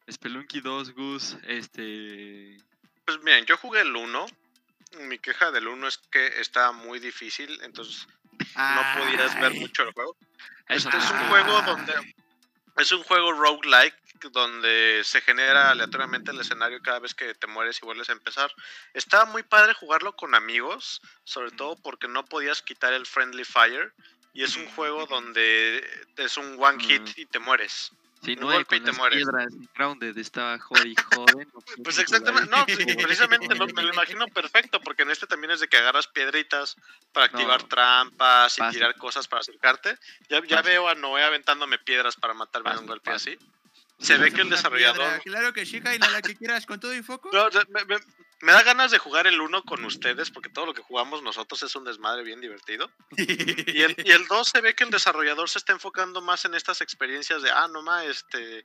Spelunky 2, Gus, este... Pues miren, yo jugué el 1. Mi queja del 1 es que estaba muy difícil, entonces no podías ver mucho el juego. Este es un juego donde es un juego roguelike donde se genera aleatoriamente el escenario cada vez que te mueres y vuelves a empezar. Estaba muy padre jugarlo con amigos, sobre todo porque no podías quitar el friendly fire. Y es un juego donde es un one hit y te mueres. Sí, no, golpe y te mueres. piedras grounded estaba joder joder. pues exactamente, no, precisamente me lo imagino perfecto, porque en este también es de que agarras piedritas para activar trampas y tirar cosas para acercarte. Ya, ya veo a Noé aventándome piedras para matarme de un golpe así. Se ve que el desarrollador. claro que sí, y la que quieras, con todo y foco. No, me, me, da ganas de jugar el 1 con ustedes, porque todo lo que jugamos nosotros es un desmadre bien divertido. y, el, y el 2 se ve que el desarrollador se está enfocando más en estas experiencias de, ah, no más, este,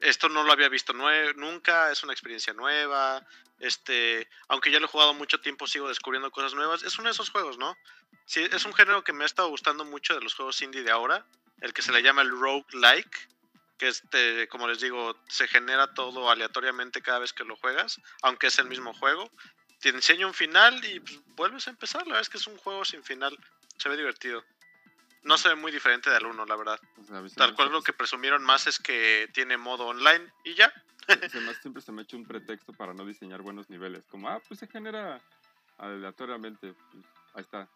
esto no lo había visto nunca, es una experiencia nueva. Este, aunque ya lo he jugado mucho tiempo, sigo descubriendo cosas nuevas. Es uno de esos juegos, ¿no? Sí, es un género que me ha estado gustando mucho de los juegos indie de ahora, el que se le llama el roguelike que este, como les digo, se genera todo aleatoriamente cada vez que lo juegas, aunque es el mismo juego. Te enseña un final y pues, vuelves a empezar. La verdad es que es un juego sin final. Se ve divertido. No se ve muy diferente del 1, la verdad. Tal cual lo que presumieron más es que tiene modo online y ya. siempre se me ha hecho un pretexto para no diseñar buenos niveles. Como, ah, pues se genera aleatoriamente. Pues, ahí está.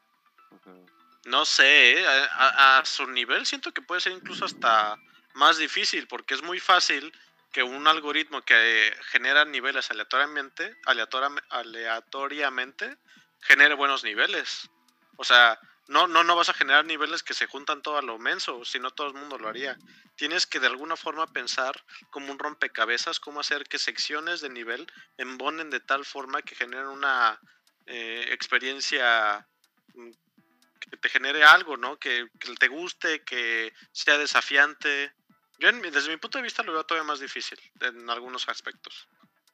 No sé, ¿eh? a, su nivel siento que puede ser incluso hasta más difícil, porque es muy fácil que un algoritmo que genera niveles aleatoriamente, aleatoriamente genere buenos niveles. O sea, no, no, no vas a generar niveles que se juntan todo a lo menso, si no todo el mundo lo haría. Tienes que de alguna forma pensar como un rompecabezas, cómo hacer que secciones de nivel embonen de tal forma que generen una eh, experiencia mm, que te genere algo, ¿no? Que, te guste, que sea desafiante. Yo desde mi punto de vista lo veo todavía más difícil en algunos aspectos.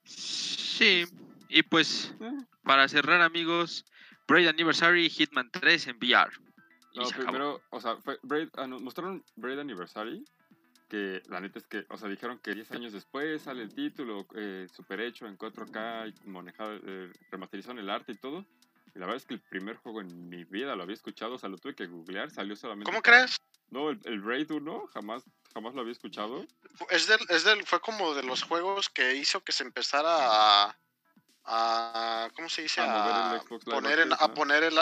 Sí, y pues para cerrar amigos, Braid Anniversary Hitman 3 en VR. no, primero, o sea, ah, mostraron Braid Anniversary, que la neta es que, o sea, dijeron que 10 años después sale el título eh, super hecho en 4K, manejado, eh, remasterizado en el arte y todo. Y la verdad es que el primer juego en mi vida lo había escuchado, o sea, lo tuve que googlear, salió solamente. ¿Cómo crees? No, el, el, Raid 1 jamás, jamás lo había escuchado. Es del, es del, fue como de los juegos que hizo que se empezara a, a ¿cómo se dice? A, poner en, a poner el,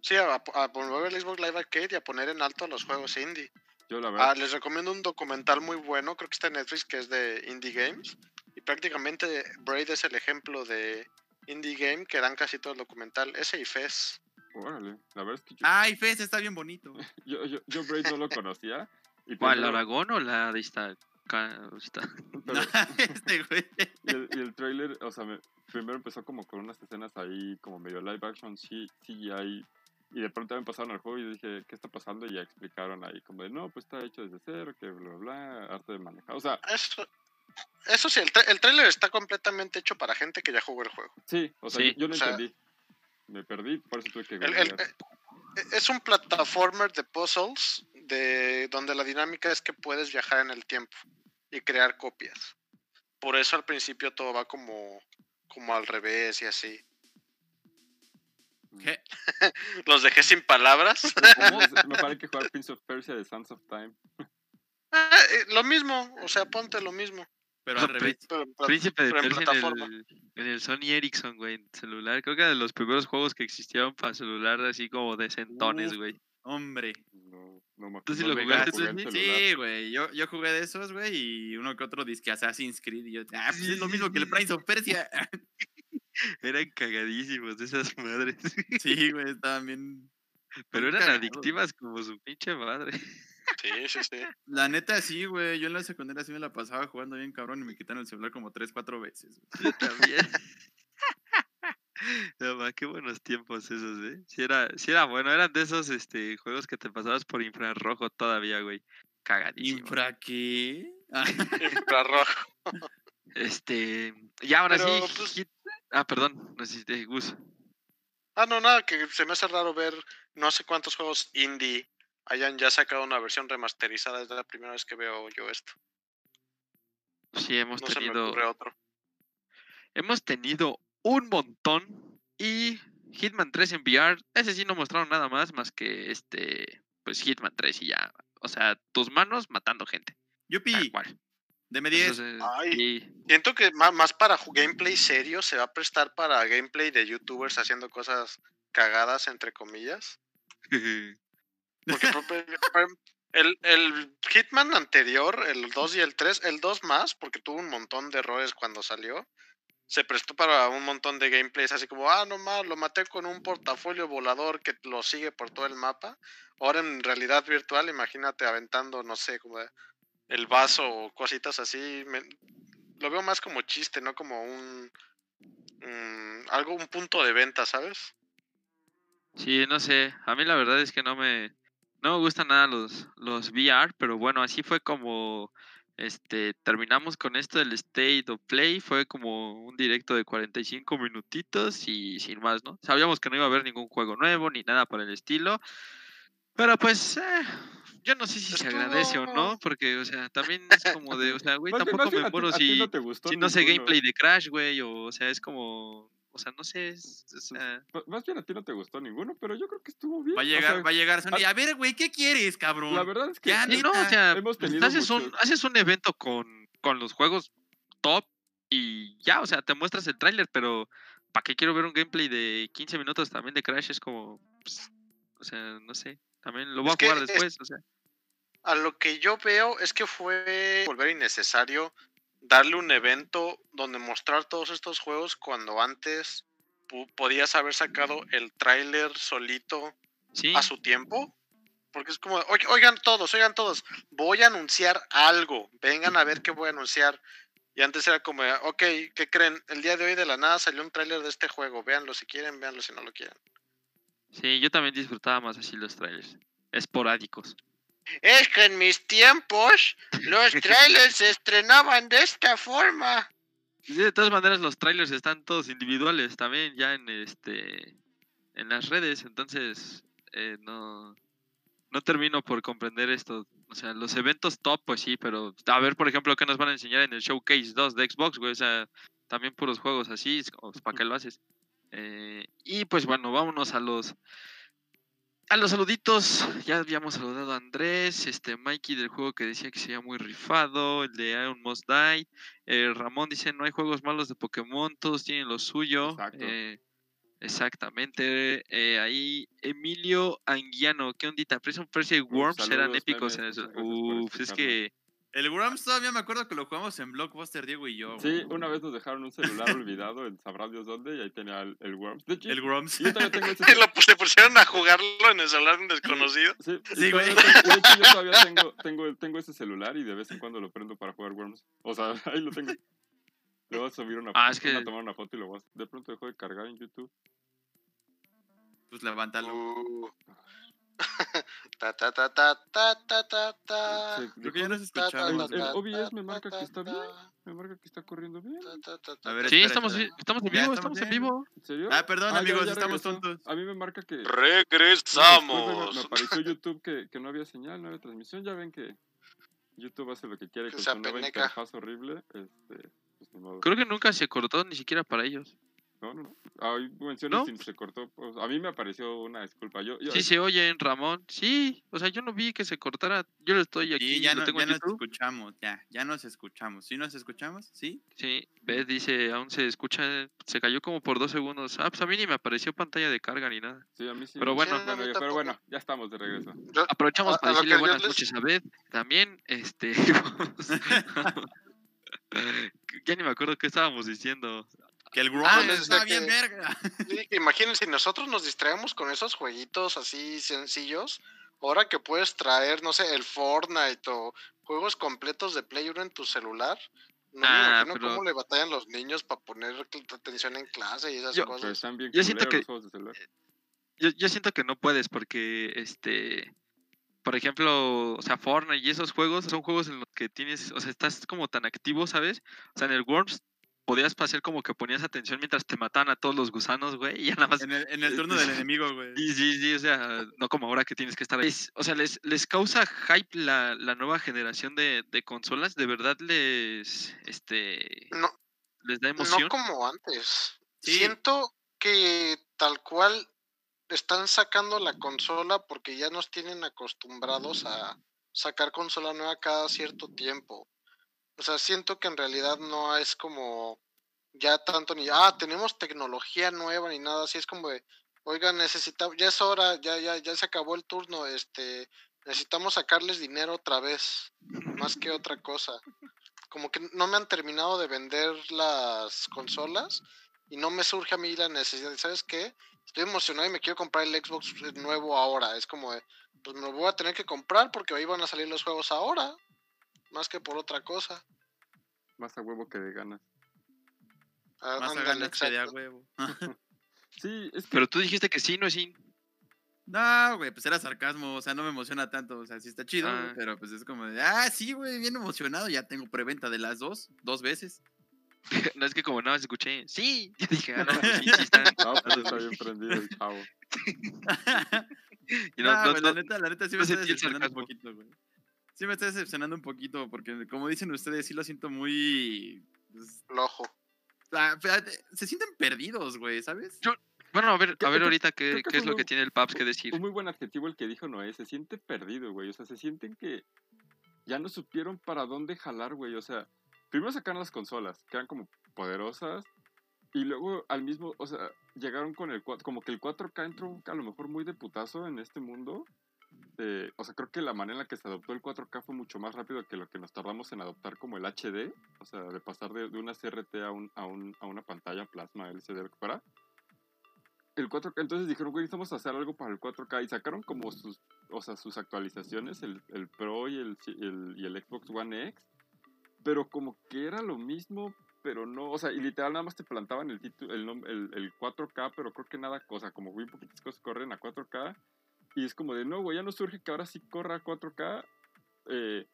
sí, a, poner el Xbox Live Arcade y a poner en alto los juegos indie. Yo la verdad. Ah, les recomiendo un documental muy bueno, creo que está en Netflix, que es de Indie Games. Y prácticamente Braid es el ejemplo de indie game que dan casi todo el documental. Ese y Fez. Órale, la verdad es que yo... Ah, y Fez está bien bonito. yo, yo, yo Braid no lo conocía. Y ¿Cuál, la Aragón o la de esta? este güey. Y el, y el, trailer, o sea, primero empezó como con unas escenas ahí como medio live action, CGI, y de pronto me pasaron al juego y dije, ¿qué está pasando? Y ya explicaron ahí como de, no, pues está hecho desde cero, que bla, bla, bla, arte de manejar. O sea, eso, eso sí, el, el trailer está completamente hecho para gente que ya jugó el juego. Sí, o sea, yo, no entendí. Me perdí, por eso tuve que eh, Es un plataformer de puzzles de donde la dinámica es que puedes viajar en el tiempo y crear copias. Por eso al principio todo va como, como al revés y así. ¿Qué? Los dejé sin palabras. Me parece que jugar Prince of Persia de Sands of Time. Ah, eh, lo mismo, o sea, ponte lo mismo. Pero al revés. Príncipe de Persia en, el, en el Sony Ericsson, güey, en celular. Creo que era de los primeros juegos que existieron para celular, así como de centones, güey. Hombre. No, no me ¿Tú sí lo jugaste? sí, güey. Yo, yo jugué de esos, güey, y uno que otro disque Assassin's Creed. Y yo, ah, pues es lo mismo que el Prince of Persia. Eran cagadísimos esas madres. Sí, güey, estaban bien. Pero eran adictivas como su pinche madre. Sí, sí, sí. La neta, sí, güey. Yo en la secundaria sí me la pasaba jugando bien cabrón y me quitaron el celular como tres, cuatro veces. Yo también. No, qué buenos tiempos esos, ¿eh? Si era, si era bueno, eran de esos este, juegos que te pasabas por infrarrojo todavía, güey. Cagadísimo. ¿Infra qué? infrarrojo. Este, y ahora sí. Pues ah, perdón, necesité Gus. Ah, no, nada, que se me hace raro ver no sé cuántos juegos indie hayan ya sacado una versión remasterizada. Es la primera vez que veo yo esto. Sí, hemos no tenido. Se me otro. Hemos tenido un montón. Y Hitman 3 en VR, ese sí no mostraron nada más, más que este, pues Hitman 3 y ya. O sea, tus manos matando gente. Yupi. Deme 10. Siento que más, para gameplay serio se va a prestar para gameplay de youtubers haciendo cosas cagadas, entre comillas. Porque el, el Hitman anterior, el 2 y el 3, el 2 más, porque tuvo un montón de errores cuando salió se prestó para un montón de gameplays, así como, ah, no más, lo maté con un portafolio volador que lo sigue por todo el mapa. Ahora en realidad virtual, imagínate aventando, no sé, como el vaso o cositas así. lo veo más como chiste, no como un. Mm, algo, un punto de venta, ¿sabes? Sí, no sé. A mí la verdad es que no me. No me gustan nada los, los VR, pero bueno, así fue como este, terminamos con esto del State of Play. Fue como un directo de 45 minutitos y sin más, ¿no? Sabíamos que no iba a haber ningún juego nuevo ni nada por el estilo. Pero pues, eh, yo no sé si se agradece o no, porque, o sea, también es como de, o sea, güey, tampoco me muero si, no, si no sé gameplay de Crash, güey, o, o sea, es como, o sea, no sé, es, o sea... Más bien a ti no te gustó ninguno, pero yo creo que estuvo bien. Va a llegar, va a llegar Sony. A ver, güey, ¿qué quieres, cabrón? La verdad es que ya, no, o sea, hemos tenido haces, un, haces un evento con, con los juegos top y ya, o sea, te muestras el tráiler, pero ¿para qué quiero ver un gameplay de 15 minutos también de Crash? Es como, pues, o sea, no sé, también lo voy a jugar después, o sea. A lo que yo veo es que fue volver innecesario darle un evento donde mostrar todos estos juegos cuando antes podías haber sacado el tráiler solito a su tiempo. Porque es como, oigan todos, oigan todos, voy a anunciar algo, vengan a ver qué voy a anunciar. Y antes era como, ok, ¿qué creen? El día de hoy de la nada salió un tráiler de este juego. Véanlo si quieren, véanlo si no lo quieren. Sí, yo también disfrutaba más así los trailers. Esporádicos. Es que en mis tiempos los trailers se estrenaban de esta forma. Sí, de todas maneras los trailers están todos individuales también ya en este en las redes, entonces eh, no no termino por comprender esto. O sea, los eventos top, pues sí, pero a ver, por ejemplo, qué nos van a enseñar en el Showcase 2 de Xbox, güey. O sea, también puros juegos así, ¿para qué lo haces? Eh, y pues bueno, vámonos a los a los saluditos. Ya habíamos saludado a Andrés, este Mikey del juego que decía que sería muy rifado, el de Iron Must Die. Eh, Ramón dice, no hay juegos malos de Pokémon, todos tienen lo suyo. Eh, Exactamente. Eh, ahí Emilio Anguiano, ¿qué ondita? Prison Persia y Worms eran épicos en. Uf, es que. El Worms todavía me acuerdo que lo jugamos en Blockbuster, Diego y yo. Sí, una vez nos dejaron un celular olvidado en sabrá Dios dónde y ahí tenía el, Worms. el Worms. Yo todavía tengo ese lo, se pusieron a jugarlo en el celular de un desconocido. Sí, sí güey. De hecho, yo todavía tengo, tengo, tengo ese celular y de vez en cuando lo prendo para jugar Worms. O sea, ahí lo tengo. Le voy a subir una ah, foto, a tomar una foto y lo voy a... De pronto dejó de cargar en YouTube. Pues levántalo. Uh. ta, ta, ta, ta, ta, ta, ta, ta. Creo que ya nos escuchamos. El, OBS me marca que está bien. Me marca que está corriendo bien. A ver, sí, estamos, estamos en vivo, estamos en vivo. ¿En serio? Ah, perdón, ah, amigos, estamos tontos. A mí me marca que. ¡Regresamos! Me, apareció YouTube que, que no había señal, no había transmisión. Ya ven que YouTube hace lo que quiere con su nueva interfaz horrible. Este, pues, Creo que nunca se cortó ni siquiera para ellos. No, no, ¿No? se cortó. Pues, a mí me apareció una disculpa. Yo, sí, se oye en Ramón. Sí, o sea, yo no vi que se cortara. Yo lo estoy aquí. Sí, ya, no, tengo ya nos escuchamos. Ya, ya nos escuchamos. ¿Sí nos escuchamos? ¿Sí? Sí, ves, dice, aún se escucha. Se cayó como por dos segundos. Ah, pues a mí ni me apareció pantalla de carga ni nada. Sí, a mí sí. Pero bueno, pero bueno, ya estamos de regreso. Aprovechamos para decirle buenas noches a Beth. También, este. ya ni me acuerdo qué estábamos diciendo. Que el Grom ah, está bien verga. imagínense, si nosotros nos distraemos con esos jueguitos así sencillos, ahora que puedes traer, no sé, el Fortnite o juegos completos de Play 1 en tu celular, no ah, me imagino cómo le batallan los niños para poner atención en clase y esas cosas. yo siento que yo, yo, siento que no puedes porque este por ejemplo, o sea, Fortnite y esos juegos son juegos en los que tienes, o sea, estás como tan activo, ¿sabes? O sea, en el Worms podías pasar como que ponías atención mientras te mataban a todos los gusanos, güey, y ya nada más... En el, en el turno del enemigo, güey. Sí, sí, sí, o sea, no como ahora que tienes que estar ahí. o sea, les, les causa hype la, la nueva generación de, de, consolas, de verdad les, este... No, les da emoción. No como antes. Siento que tal cual están sacando la consola porque ya nos tienen acostumbrados a sacar consola nueva cada cierto tiempo. O sea, siento que en realidad no es como ya tanto ni, ah, tenemos tecnología nueva ni nada, así es como de, oigan, necesitamos, ya es hora, ya, ya, ya se acabó el turno, este, necesitamos sacarles dinero otra vez, más que otra cosa. Como que no me han terminado de vender las consolas y no me surge a mí la necesidad, ¿sabes qué? Estoy emocionado y me quiero comprar el Xbox nuevo ahora, es como de, pues me lo voy a tener que comprar porque ahí van a salir los juegos ahora más que por otra cosa. Más a huevo que de ganas. Ah, más a ganas que de a huevo. sí, es Pero tú dijiste que sí, no es sí. No, güey, pues era sarcasmo, o sea, no me emociona tanto, o sea, sí está chido, ah. pero pues es como de, ah, sí, güey, bien emocionado, ya tengo preventa de las dos, dos veces. no es que como no escuché, sí, yo dije, ah, no, pues sí, sí está. No, pues está bien prendido el chavo. Y no, la neta, la neta sí me está decepcionando un poquito, güey. Sí me está decepcionando un poquito, porque como dicen ustedes, sí lo siento muy... Pues, Lojo. se sienten perdidos, güey, ¿sabes? bueno, a ver, a ver ahorita qué, qué es lo que tiene el Paps que decir. Un muy buen adjetivo el que dijo Noé, se siente perdido, güey. O sea, se sienten que ya no supieron para dónde jalar, güey. O sea, primero sacaron las consolas, que eran como poderosas, y luego al mismo, o sea, llegaron con el 4, como que el 4K entró a lo mejor muy de putazo en este mundo. Eh, o sea, creo que la manera en la que se adoptó el 4K fue mucho más rápido que lo que nos tardamos en adoptar como el HD, o sea, de pasar de, una CRT a, un, a, un, a una pantalla plasma LCD, lo que fuera. El 4K, entonces dijeron, güey, necesitamos hacer algo para el 4K y sacaron como sus, o sea, sus actualizaciones, el, el Pro y el, el, y el Xbox One X, pero como que era lo mismo, pero no, o sea, y literal nada más te plantaban el el, el, el 4K, pero creo que nada cosa, como muy poquitas cosas corren a 4K, y es como de, no, güey, ya no surge que ahora sí corra a 4K, eh,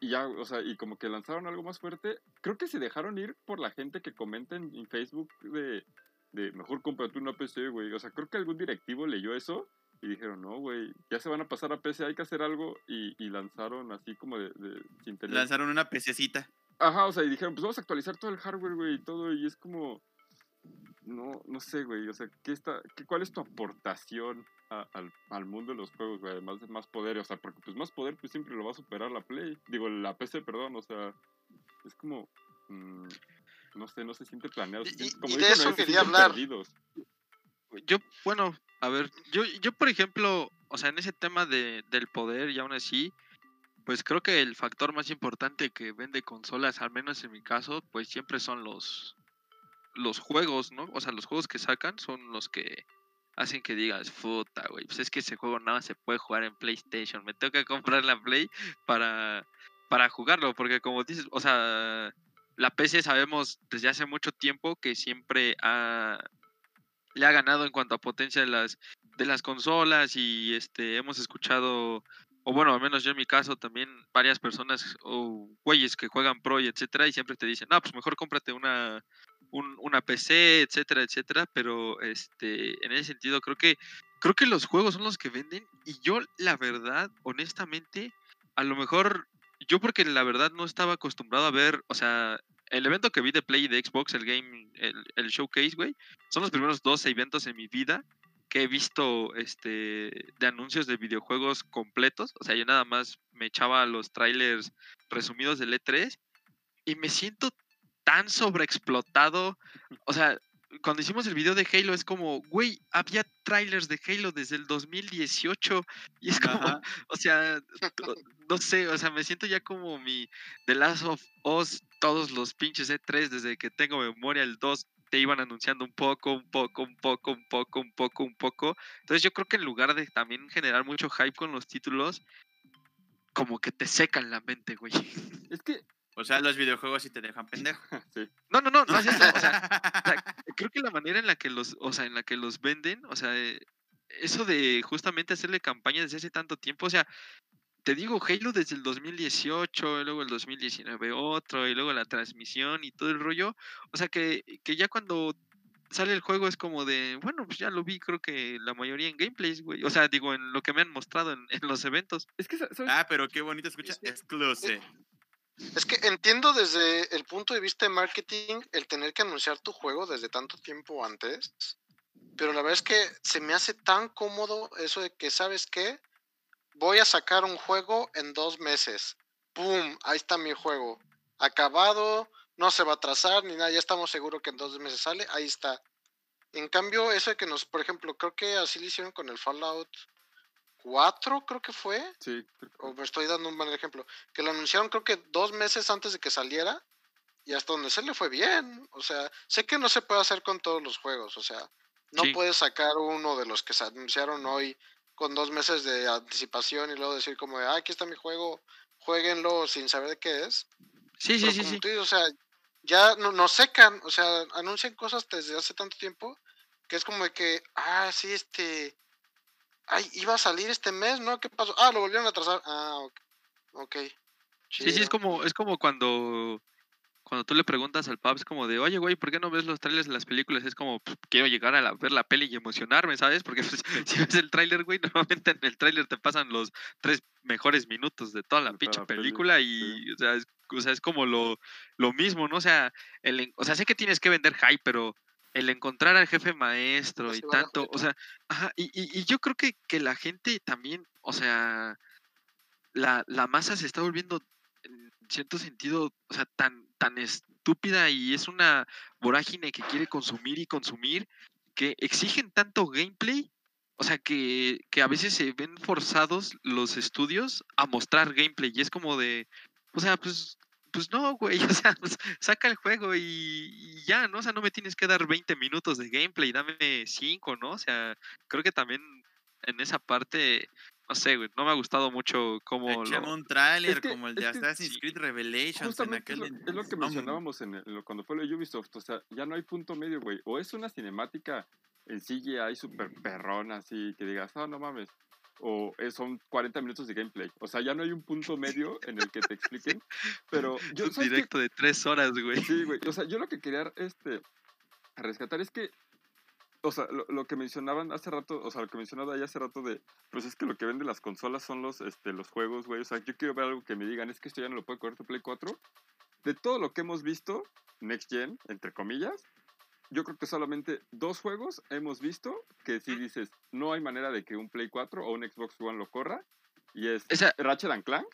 y ya, o sea, y como que lanzaron algo más fuerte, creo que se dejaron ir por la gente que comenta en, Facebook de, de, mejor cómprate una PC, güey, o sea, creo que algún directivo leyó eso, y dijeron, no, güey, ya se van a pasar a PC, hay que hacer algo. Y, y lanzaron así como de, de sin tener... Lanzaron una PCcita. Ajá, o sea, y dijeron, pues vamos a actualizar todo el hardware, güey, y todo, y es como, no, no sé, güey, o sea, ¿qué está, qué, ¿cuál es tu aportación al, al, mundo de los juegos, güey? Además de más poder, o sea, porque pues más poder, pues siempre lo va a superar la Play, digo, la PC, perdón, o sea, es como, mm, no sé, no se siente planeado. y, como de eso quería hablar. Yo, bueno, a ver, yo, yo por ejemplo, o sea, en ese tema de, del poder y aún así, pues creo que el factor más importante que vende consolas, al menos en mi caso, pues siempre son los los juegos, ¿no? O sea, los juegos que sacan son los que hacen que digas, puta, güey, pues es que ese juego nada se puede jugar en PlayStation, me que comprar la Play para, para jugarlo, porque como dices, o sea, la PC sabemos desde hace mucho tiempo que siempre le ha ganado en cuanto a potencia de las, de las consolas y este, hemos escuchado o bueno, al menos yo en mi caso también varias personas o güeyes que juegan pro y etcétera y siempre te dicen, no, pues mejor cómprate una, una PC, etcétera, etcétera, pero este, en ese sentido creo que, creo que los juegos son los que venden y yo la verdad, honestamente, a lo mejor, yo porque la verdad no estaba acostumbrado a ver, o sea, el evento que vi de Play de Xbox, el game, el, el showcase, güey, son los primeros 12 eventos en mi vida que he visto este de anuncios de videojuegos completos. O sea, yo nada más me echaba los trailers resumidos del E3 y me siento tan sobreexplotado. O sea, cuando hicimos el video de Halo es como, güey, había trailers de Halo desde el 2018 y es como, o sea, no sé, o sea, me siento ya como mi The Last of Us, todos los pinches E3 desde que tengo memoria, el 2 te iban anunciando un poco, un poco, un poco, un poco, un poco, un poco. Entonces yo creo que en lugar de también generar mucho hype con los títulos, como que te secan la mente, güey. Es que... O sea, los videojuegos sí te dejan pendejo. Sí. No, no, no, no es eso. O sea, creo que la manera en la que los, o sea, en la que los venden, o sea, eso de justamente hacerle campaña desde hace tanto tiempo, o sea, te digo, Halo desde el 2018, y luego el 2019 otro, y luego la transmisión y todo el rollo. O sea que, que ya cuando sale el juego es como de, bueno, pues ya lo vi, creo que la mayoría en gameplays, güey. O sea, digo, en lo que me han mostrado en, los eventos. Es que, Ah, pero qué bonito escucha. Exclusive. Es que entiendo desde el punto de vista de marketing el tener que anunciar tu juego desde tanto tiempo antes, pero la verdad es que se me hace tan cómodo eso de que, ¿sabes qué? Voy a sacar un juego en dos meses. ¡Pum! Ahí está mi juego. Acabado, no se va a atrasar ni nada, ya estamos seguros que en dos meses sale, ahí está. En cambio, eso de que nos, por ejemplo, creo que así lo hicieron con el Fallout 4, creo que fue. Sí. O me estoy dando un buen ejemplo. Que lo anunciaron creo que dos meses antes de que saliera. Y hasta donde se le fue bien. O sea, sé que no se puede hacer con todos los juegos. O sea, no puedes sacar uno de los que se anunciaron hoy con dos meses de anticipación y luego decir como de, ah, aquí está mi juego, jueguenlo sin saber de qué es. Sí, sí, sí, sí. o sea, ya no, nos secan, o sea, anuncian cosas desde hace tanto tiempo que es como de que, ah, sí, este, ay, iba a salir este mes, ¿no? ¿Qué pasó? Ah, lo volvieron a atrasar. Ah, ok. okay. Sí, sí, es como, es como cuando cuando tú le preguntas al Pabs como de, oye, güey, ¿por qué no ves los trailers de las películas? Es como, "Pues, quiero llegar a la- ver la peli y emocionarme, ¿sabes? Porque pues, si ves el tráiler, güey, normalmente en el tráiler te pasan los tres mejores minutos de toda la pinche peli, película y, o sea, es, o sea, es como lo, lo mismo, ¿no? O sea, el, o sea, sé que tienes que vender hype, pero el encontrar al jefe maestro y tanto, o sea, ajá, y, y, y yo creo que, que la gente también, o sea, la, la masa se está volviendo en cierto sentido, o sea, tan, tan estúpida y es una vorágine que quiere consumir y consumir, que exigen tanto gameplay, o sea, que, que a veces se ven forzados los estudios a mostrar gameplay y es como de, o sea, pues, pues no, güey, o sea, pues, saca el juego y, y ya, ¿no? O sea, no me tienes que dar 20 minutos de gameplay, dame 5, ¿no? O sea, creo que también en esa parte, no sé, güey, no me ha gustado mucho cómo Echame lo... un tráiler que- como el de es que Assassin's sí, Creed Revelations en Justamente es aquel... lo, en- es lo que no, mencionábamos en el- cuando fue lo de Ubisoft. O sea, ya no hay punto medio, güey. O es una cinemática en CGI super perrona, así que digas, ah, no mames. O es- son 40 minutos de gameplay. O sea, ya no hay un punto medio en el que te expliquen. Pero yo, un directo de tres horas, güey. Sí, güey. O sea, yo lo que quería este, rescatar es que, o sea, lo, lo que mencionaban hace rato, o sea, lo que mencionaba ahí hace rato de, pues es que lo que venden las consolas son los, este, los juegos, güey. O sea, yo quiero ver algo que me digan, es que esto ya no lo puede correr tu Play 4. De todo lo que hemos visto, Next Gen, entre comillas, yo creo que solamente dos juegos hemos visto que si dices, no hay manera de que un Play 4 o un Xbox One lo corra. Y es Esa, Ratchet and Clank.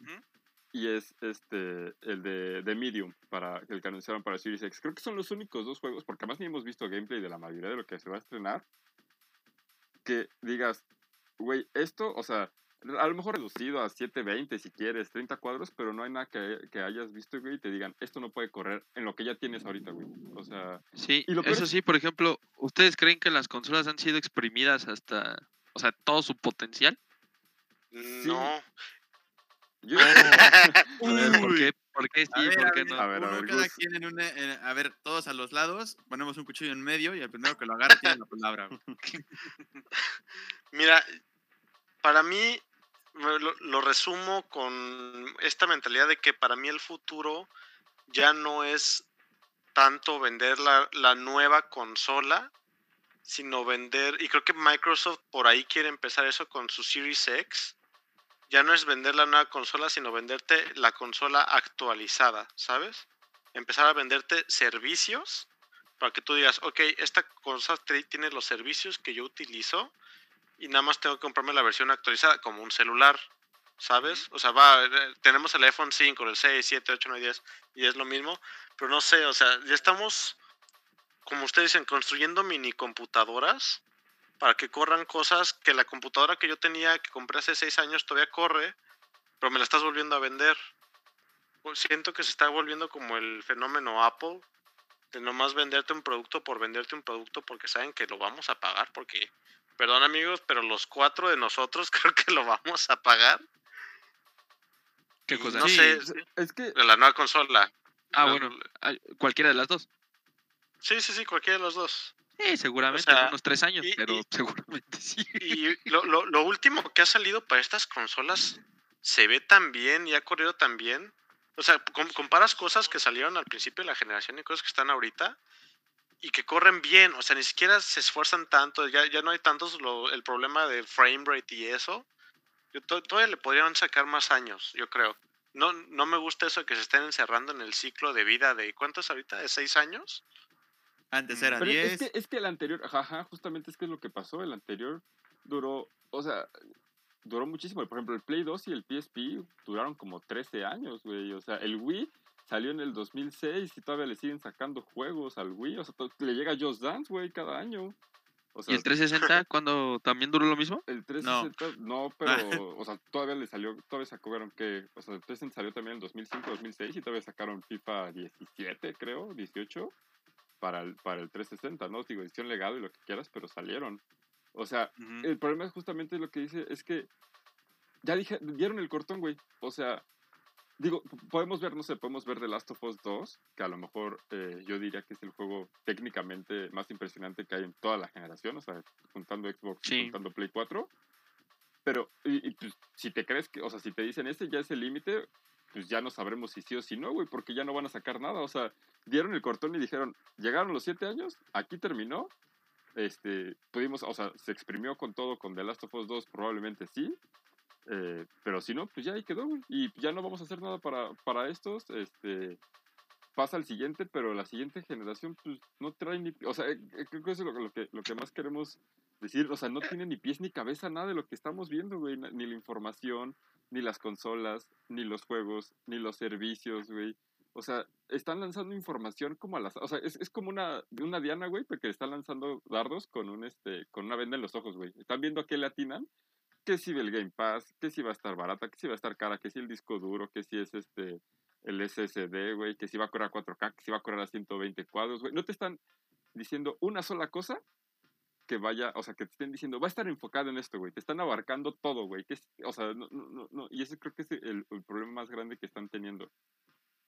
Ujú. Y es este el de, de Medium, para el que anunciaron para Series X. Creo que son los únicos dos juegos, porque además ni hemos visto gameplay de la mayoría de lo que se va a estrenar. Que digas, güey, esto, o sea, a lo mejor reducido a 720 si quieres, 30 cuadros, pero no hay nada que, que hayas visto, güey, y te digan, esto no puede correr en lo que ya tienes ahorita, güey. O sea, sí, y lo eso es- sí, por ejemplo, ¿ustedes creen que las consolas han sido exprimidas hasta, o sea, todo su potencial? No. Yo... A ver, ¿por qué? ¿Por qué A sí? ver, ¿Por qué no? A ver, a uno ver, cada Gus. quien en una... en- a ver, todos a los lados, ponemos un cuchillo en medio y el primero que lo agarre tiene la palabra. Mira, para mí lo resumo con esta mentalidad de que para mí el futuro ya no es tanto vender la, la nueva consola, sino vender, y creo que Microsoft por ahí quiere empezar eso con su Series X, ya no es vender la nueva consola, sino venderte la consola actualizada, ¿sabes? Empezar a venderte servicios para que tú digas, ok, esta consola tiene los servicios que yo utilizo y nada más tengo que comprarme la versión actualizada, como un celular, ¿sabes? O sea, va, eh, tenemos el iPhone 5, el 6, 7, 8, 9, 10 y es lo mismo, pero no sé, o sea, ya estamos, como ustedes dicen, construyendo mini computadoras para que corran cosas que la computadora que yo tenía, que compré hace 6 años, todavía corre, pero me la estás volviendo a vender. Pues Siento que se está volviendo como el fenómeno Apple, de nomás venderte un producto por venderte un producto porque saben que lo vamos a pagar, porque, perdón amigos, pero los cuatro de nosotros creo que lo vamos a pagar. ¿Qué cosa? No Sí, sé, Es que de la nueva consola. Ah, La- bueno, ah, cualquiera de las dos. Sí, sí, sí, cualquiera de los dos. Seguramente, sea, en unos tres años, y- pero y- seguramente sí. Y lo, lo, lo último que ha salido para estas consolas se ve tan bien y ha corrido tan bien. O sea, com- comparas cosas que salieron al principio de la generación y cosas que están ahorita y que corren bien. O sea, ni siquiera se esfuerzan tanto. Ya, ya no hay tantos lo- el problema de frame rate y eso. Yo to- todavía le podrían sacar más años, yo creo. No, no me gusta eso de que se estén encerrando en el ciclo de vida de ¿cuántos ahorita? ¿De seis años? Antes era Pero 10. es que, es que el anterior, ajá, justamente es que es lo que pasó. El anterior duró, o sea, duró muchísimo. Por ejemplo, el Play 2 y el PSP duraron como 13 años, güey. O sea, el Wii salió en el 2006 y todavía le siguen sacando juegos al Wii. O sea, le llega Just Dance, güey, cada año. O ¿Y el 360 cuando también duró lo mismo? el 360, no, pero, o sea, todavía le salió, todavía sacaron que, o sea, el 360 salió también en el 2005, 2006 y todavía sacaron FIFA 17, creo, 18, para el, para el 360, ¿no? Digo, edición legado y lo que quieras, pero salieron. O sea, Ujú. el problema es justamente lo que dice, es que ya dije, dieron el cortón, güey. O sea, digo, podemos ver, no sé, podemos ver The Last of Us 2, que a lo mejor eh, yo diría que es el juego técnicamente más impresionante que hay en toda la generación, o sea, juntando Xbox y Sí. juntando Play 4. Pero, y, y, pues, si te crees que, o sea, si te dicen, este ya es el límite, pues ya no sabremos si sí o si no, güey, porque ya no van a sacar nada. O sea, dieron el cortón y dijeron, llegaron los siete años, aquí terminó. Este, pudimos, o sea, se exprimió con todo, con The Last of Us 2 probablemente sí. Eh, pero si no, pues ya ahí quedó, güey. Y ya no vamos a hacer nada para, para estos. Este, pasa al siguiente, pero la siguiente generación, pues no trae ni. O sea, eh, creo que eso es lo, que, lo que más queremos decir. O sea, no tiene ni pies ni cabeza nada de lo que estamos viendo, güey. Ni la información, ni las consolas, ni los juegos, ni los servicios, güey. O sea, están lanzando información como a las... O sea, es, es como una, una diana, güey, porque están lanzando dardos con, un, este, con una venda en los ojos, güey. Están viendo a qué le atinan, que si el Game Pass, que si va a estar barata, que si va a estar cara, que si el disco duro, que si es este el SSD, güey, que si va a correr a 4K, que si va a correr a 120 cuadros, güey. No te están diciendo una sola cosa que vaya, o sea, que te estén diciendo, va a estar enfocado en esto, güey. Te están abarcando todo, güey. o sea, no, no, no, y ese creo que es el, problema más grande que están teniendo.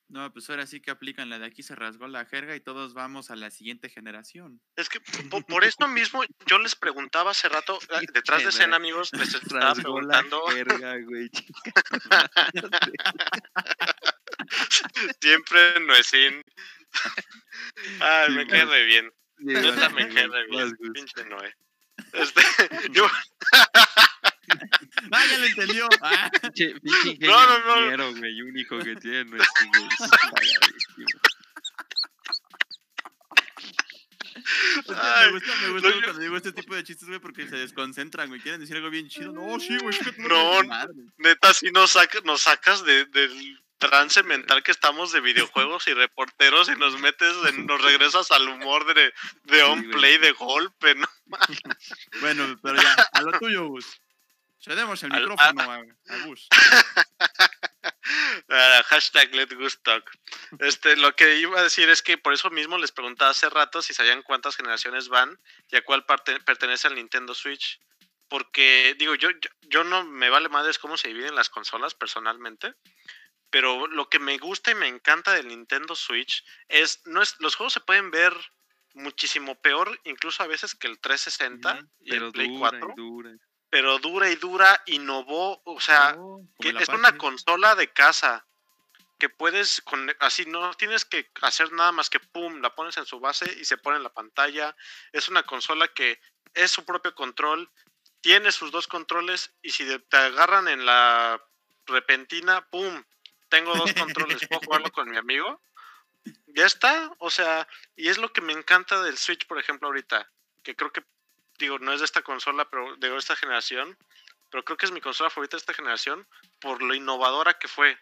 No, pues ahora sí que aplican la de aquí se rasgó la jerga y todos vamos a la siguiente generación. Es que por, esto mismo yo les preguntaba hace rato, ah, detrás de escena, amigos, les estaba preguntando. La jerga, güey, Siempre no es sin. Ay, me quedé re bien. Yo también quedé bien, pinche Noé. Este, yo... ah, ya lo entendió. Ah. Pinche, pinche no, no, no. güey, único que tiene no es Ay, me gusta, me gusta no, cuando digo este tipo de chistes, güey, porque se desconcentran, güey. Quieren decir algo bien chido. No, sí, güey. no, neta, si nos, sacas, nos sacas de, del trance mental que estamos de videojuegos y reporteros y nos metes, nos regresas al humor de, de on play de golpe, ¿no? bueno, pero ya, a lo tuyo, Gus. Cedemos el micrófono a, Gus. hashtag let talk. Este, lo que iba a decir es que por eso mismo les preguntaba hace rato si sabían cuántas generaciones van y a cuál parte pertenece al Nintendo Switch. Porque, digo, yo, yo, yo no me vale madres cómo se dividen las consolas personalmente pero lo que me gusta y me encanta del Nintendo Switch es, no es los juegos se pueden ver muchísimo peor, incluso a veces que el 360 y el Play 4. Pero dura y dura, innovó, o sea, oh, que es una consola de casa que puedes, con, así no tienes que hacer nada más que pum, la pones en su base y se pone en la pantalla. Es una consola que es su propio control, tiene sus dos controles y si te agarran en la repentina, pum, tengo dos controles, puedo jugarlo con mi amigo. Ya está, o sea, y es lo que me encanta del Switch, por ejemplo, ahorita, que creo que, digo, no es de esta consola, pero de esta generación, pero creo que es mi consola favorita de esta generación por lo innovadora que fue.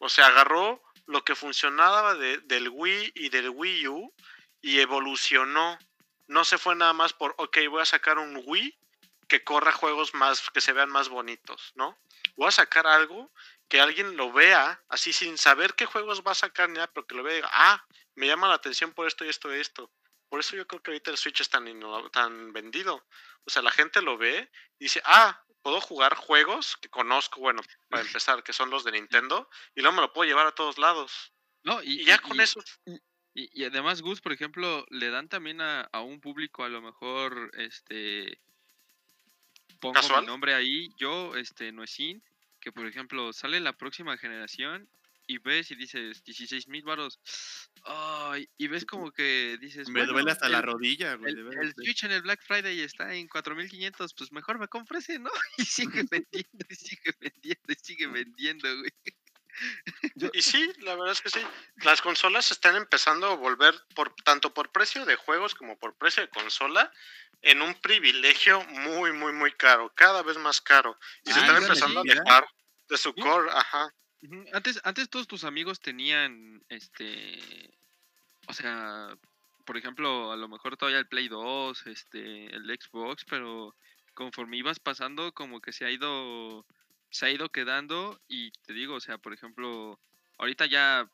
O sea, agarró lo que funcionaba del Wii y del Wii U y evolucionó. No se fue nada más por, ok, voy a sacar un Wii que corra juegos más, que se vean más bonitos, ¿no? Voy a sacar algo que alguien lo vea así sin saber qué juegos va a sacar ni nada, pero que lo vea y diga, ah, me llama la atención por esto y esto y esto. Por eso yo creo que ahorita el Switch es tan, tan vendido. O sea, la gente lo ve y dice, ah, puedo jugar juegos que conozco, bueno, para empezar, que son los de Nintendo, y luego me lo puedo llevar a todos lados. No, y, ya con eso. Y, además, Gus, por ejemplo, le dan también a, a un público a lo mejor, este, pongo mi nombre ahí, yo, este, Noesin, que por ejemplo sale la próxima generación y ves y dices 16 mil varos. y ves como que dices. Me duele hasta la rodilla, güey. El, Switch en el Black Friday está en 4500, pues mejor me compro ese, ¿no? Y sigue vendiendo, y sigue vendiendo, y sigue vendiendo, güey. Y sí, la verdad es que sí. Las consolas están empezando a volver, por tanto por precio de juegos como por precio de consola, en un privilegio muy, muy, muy caro, cada vez más caro. Y se están empezando a dejar de su core, ajá. Antes, antes todos tus amigos tenían, este, o sea, por ejemplo, a lo mejor todavía el Play 2, este, el Xbox, pero conforme ibas pasando, como que se ha ido, se ha ido quedando y te digo, o sea, por ejemplo, ahorita ya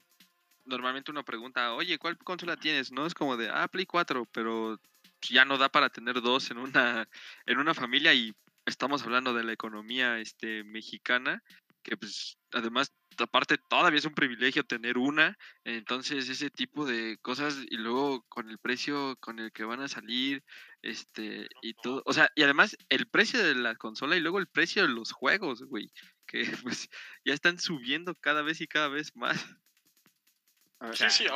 normalmente uno pregunta, oye, ¿cuál consola tienes? No es como de, ah, Play 4, pero ya no da para tener dos en una, en una familia y estamos hablando de la economía este, mexicana, que pues además aparte todavía es un privilegio tener una, entonces ese tipo de cosas y luego con el precio con el que van a salir, este y todo, o sea, y además el precio de la consola y luego el precio de los juegos, güey, porque pues ya están subiendo cada vez y cada vez más. Sí, sí,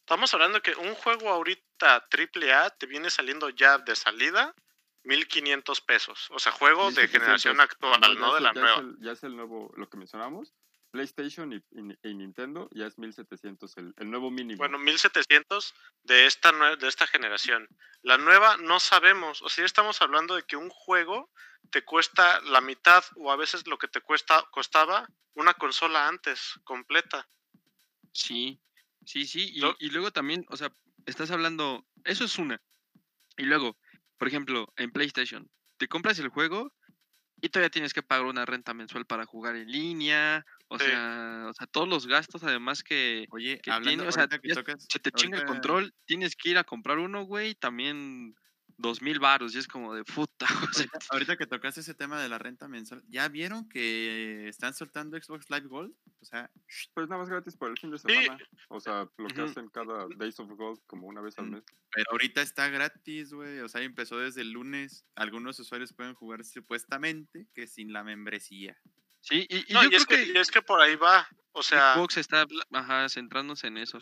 estamos hablando que un juego ahorita AAA te viene saliendo ya de salida 1500 pesos. O sea, juego de generación actual, no, de la nueva. ya es el nuevo, lo que mencionamos. PlayStation y, Nintendo ya es 1700 el, el, nuevo mínimo. Bueno, 1700 de esta, de esta generación. La nueva no sabemos. O sea, estamos hablando de que un juego te cuesta la mitad o a veces lo que te cuesta costaba una consola antes, completa. Sí, sí, sí. Y, y luego también, o sea, estás hablando, eso es una. Y luego, por ejemplo, en PlayStation, te compras el juego y todavía tienes que pagar una renta mensual para jugar en línea. O sea, o sea, todos los gastos además que, Oye, que hablando, o sea, se te chinga el control, tienes que ir a comprar uno, güey, también dos mil baros y es como de puta. ahorita, que tocaste ese tema de la renta mensual, ¿ya vieron que están soltando Xbox Live Gold? O sea, pues nada más gratis por el fin de semana. O sea, lo que hacen cada Days of Gold como una vez al mes. Pero ahorita está gratis, güey. O sea, empezó desde el lunes. Algunos usuarios pueden jugar supuestamente que sin la membresía. Sí, y, yo creo es que, es que por ahí va. O sea, Xbox está ajá, centrándose en eso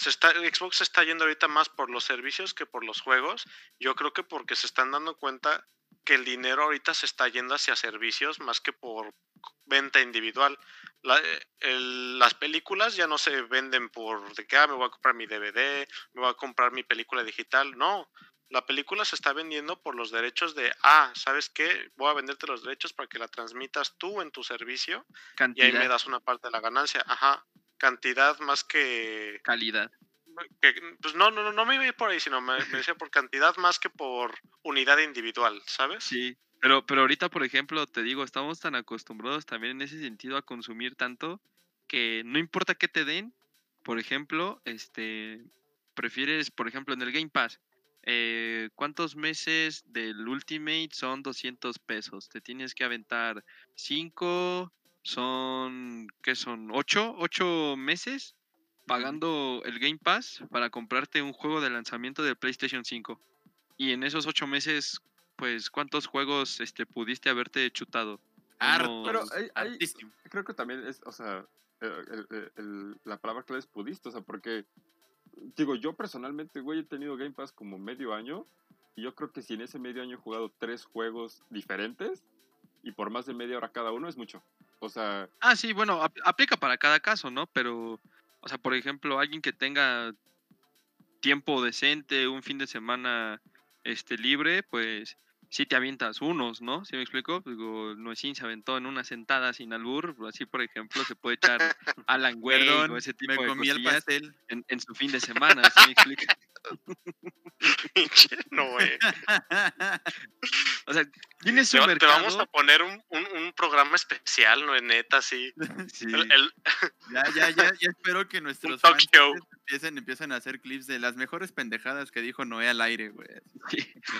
se está, Xbox se está yendo ahorita más por los servicios que por los juegos. Yo creo que porque se están dando cuenta que el dinero ahorita se está yendo hacia servicios más que por venta individual. Eh, las películas ya no se venden por de que ah, me voy a comprar mi DVD, me voy a comprar mi película digital. No, la película se está vendiendo por los derechos de, ah, ¿sabes qué? Voy a venderte los derechos para que la transmitas tú en tu servicio y ahí me das una parte de la ganancia. Ajá cantidad más que... Calidad. pues no, no, no me iba a ir por ahí, sino me, decía por cantidad más que por unidad individual, ¿sabes? Sí, pero, pero ahorita, por ejemplo, te digo, estamos tan acostumbrados también en ese sentido a consumir tanto que no importa qué te den, por ejemplo, este, prefieres, por ejemplo, en el Game Pass, eh, ¿cuántos meses del Ultimate son 200 pesos? Te tienes que aventar 5, son, ¿qué son? ¿Ocho? ¿Ocho meses? Pagando el Game Pass para comprarte un juego de lanzamiento de PlayStation 5. Y en esos ocho meses, pues, ¿cuántos juegos este, pudiste haberte chutado? Pero creo que también es, o sea, la palabra clave es pudiste, o sea, porque, digo, yo personalmente, güey, he tenido Game Pass como medio año. Y yo creo que si en ese medio año he jugado tres juegos diferentes y por más de media hora cada uno es mucho. O sea. Ah, sí, bueno, aplica para cada caso, ¿no? Pero, o sea, por ejemplo, alguien que tenga tiempo decente, un fin de semana este libre, pues sí te avientas unos, ¿no? ¿Sí me explico? Digo, Noesín se aventó en una sentada sin albur, así por ejemplo se puede echar Alan Wake o ese tipo de cosillas en, en, su fin de semana, ¿sí me explico? no, güey. o sea, tiene su te, mercado. Te vamos a poner un, un, un programa especial, ¿no? Neta, sí. sí. El, Ya, ya, ya, ya espero que nuestros fans empiecen, empiecen a hacer clips de las mejores pendejadas que dijo Noé al aire, güey.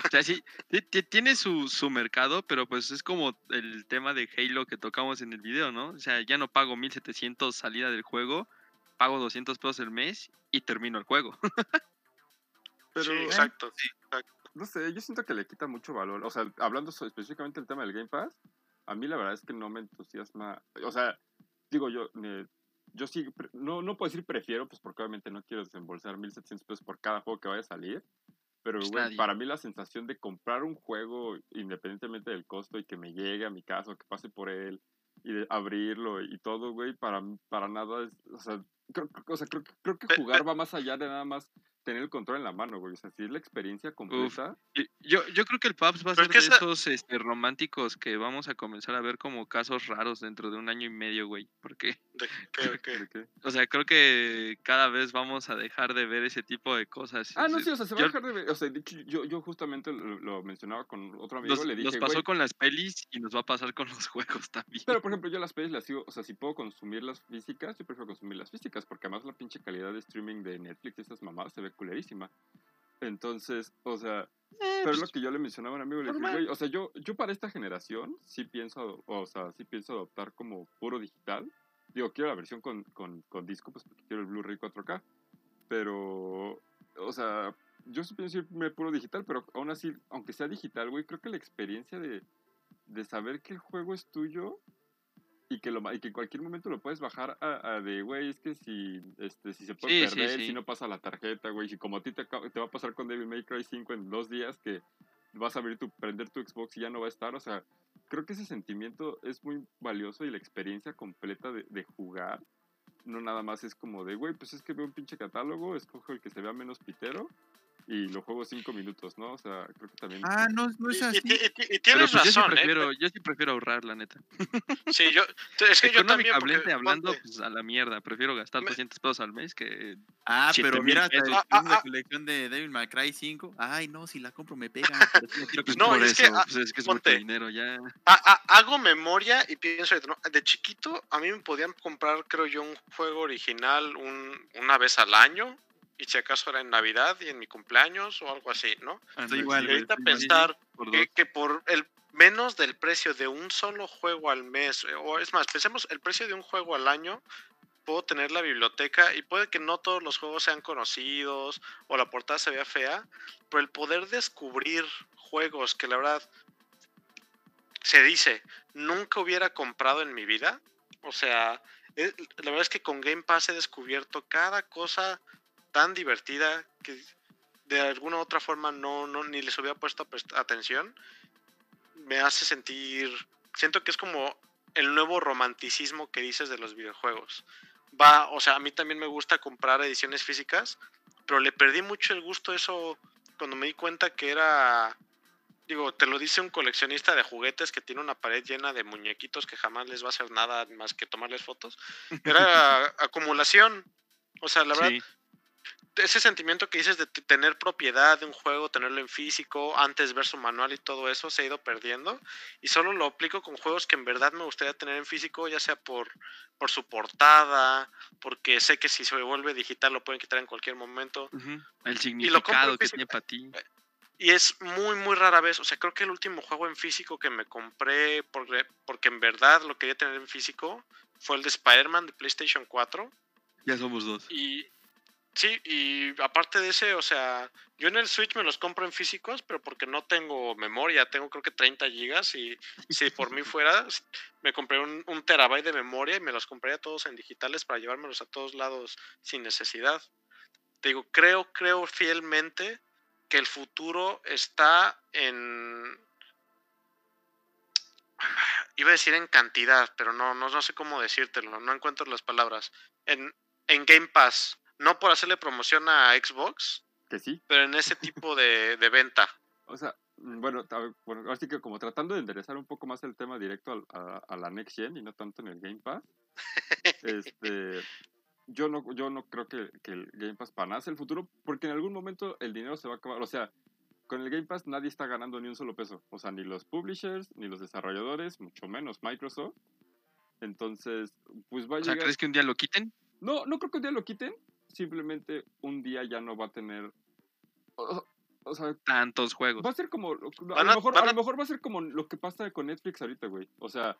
O sea, sí, tiene su, su mercado, pero pues es como el tema de Halo que tocamos en el video, ¿no? O sea, ya no pago 1700 salida del juego, pago 200 pesos el mes y termino el juego. Pero, exacto, No sé, yo siento que le quita mucho valor. O sea, hablando específicamente del tema del Game Pass, a mí la verdad es que no me entusiasma. O sea, digo yo, yo sí, no, no puedo decir prefiero, pues porque obviamente no quiero desembolsar 1700 pesos por cada juego que vaya a salir. Pero, pues güey, para mí la sensación de comprar un juego independientemente del costo y que me llegue a mi casa o que pase por él y de abrirlo y todo, güey, para, para nada es, o sea, creo, o sea, creo, creo que jugar va más allá de nada más tener el control en la mano, güey. O sea, si es la experiencia completa. Yo, yo creo que el PUBS va a ser de esos este, románticos que vamos a comenzar a ver como casos raros dentro de un año y medio, güey. Porque. ¿De qué, O sea, creo que cada vez vamos a dejar de ver ese tipo de cosas. Ah, no, sí, o sea, se va a dejar de ver. O sea, yo, yo justamente lo, mencionaba con otro amigo. Nos, le dije, nos pasó con las pelis y nos va a pasar con los juegos también. Pero, por ejemplo, yo las pelis las sigo. O sea, si puedo consumir las físicas, yo prefiero consumir las físicas. Porque además la pinche calidad de streaming de Netflix, esas mamadas, se ve culerísima. Entonces, o sea, eh, pero es lo pues, que yo le mencionaba a un amigo, le dije, güey, o sea, yo, yo para esta generación sí pienso, o sea, sí pienso adoptar como puro digital. Digo, quiero la versión con, con, con disco, pues porque quiero el Blu-ray 4K. Pero, o sea, yo sí pienso irme puro digital, pero aún así, aunque sea digital, güey, creo que la experiencia de, de saber que el juego es tuyo y que, lo, y que en cualquier momento lo puedes bajar a, de, güey, es que si, este, si se puede perder, si no pasa la tarjeta, güey, si como a ti te, te va a pasar con Devil May Cry 5 en dos días que vas a abrir tu, prender tu Xbox y ya no va a estar, o sea, creo que ese sentimiento es muy valioso y la experiencia completa de, de jugar, no nada más es como de, güey, pues es que veo un pinche catálogo, escojo el que se vea menos pitero y lo juego cinco minutos, ¿no? O sea, creo que también. Ah, no, no es así. Y, y, tienes razón, yo sí, ¿eh? prefiero, yo sí prefiero ahorrar, la neta. Sí, yo. Es que yo también. Porque, hablando, pues a la mierda. Prefiero gastar 200 pesos al mes que. Ah, pero mira, la ah, ah, colección de Devil May Cry 5. Ay, no, si la compro me pega. no, es, que, pues es que es mucho dinero ya. hago memoria y pienso, de chiquito, a mí me podían comprar, creo yo, un juego original un, una vez al año y si acaso era en Navidad y en mi cumpleaños o algo así, ¿no? igual, y ahorita pensar que, por el menos del precio de un solo juego al mes, eh, o es más, pensemos el precio de un juego al año, puedo tener la biblioteca y puede que no todos los juegos sean conocidos o la portada se vea fea, pero el poder descubrir juegos que la verdad se dice nunca hubiera comprado en mi vida, o sea, la verdad es que con Game Pass he descubierto cada cosa tan divertida que de alguna u otra forma no, no ni les hubiera puesto atención, me hace sentir, siento que es como el nuevo romanticismo que dices de los videojuegos. Va, o sea, a mí también me gusta comprar ediciones físicas, pero le perdí mucho el gusto eso cuando me di cuenta que era, digo, te lo dice un coleccionista de juguetes que tiene una pared llena de muñequitos que jamás les va a hacer nada más que tomarles fotos. Era acumulación. O sea, la verdad, ese sentimiento que dices de tener propiedad de un juego, tenerlo en físico, antes ver su manual y todo eso, se ha ido perdiendo. Y solo lo aplico con juegos que en verdad me gustaría tener en físico, ya sea por, por su portada, porque sé que si se vuelve digital lo pueden quitar en cualquier momento. El significado que tiene para ti. Y es muy, muy rara vez. O sea, creo que el último juego en físico que me compré, porque, porque en verdad lo quería tener en físico, fue el de Spider-Man de PlayStation 4. Ya somos dos. Y, Sí, y aparte de ese, o sea, yo en el Switch me los compro en físicos, pero porque no tengo memoria, tengo creo que 30 gigas y si por mí fuera, me compré un, un, terabyte de memoria y me los compraría todos en digitales para llevármelos a todos lados sin necesidad. Te digo, creo, creo fielmente que el futuro está en... Iba a decir en cantidad, pero no, no, no sé cómo decírtelo, no encuentro las palabras. En, en Game Pass no por hacerle promoción a Xbox. Que sí. Pero en ese tipo de, venta. O sea, mm, bueno, bueno, así que como tratando de enderezar un poco más el tema directo a, la Next Gen y no tanto en el Game Pass. este, yo no, yo no creo que, el Game Pass para nada el futuro, porque en algún momento el dinero se va a acabar. O sea, con el Game Pass nadie está ganando ni un solo peso. O sea, ni los publishers, ni los desarrolladores, mucho menos Microsoft. Entonces, pues va a llegar... ¿crees que un día lo quiten? No, no creo que un día lo quiten, simplemente un día ya no va a tener. O, sea, tantos juegos. Va a ser como. A, lo mejor, a... lo mejor va a ser como lo que pasa con Netflix ahorita, güey. O sea.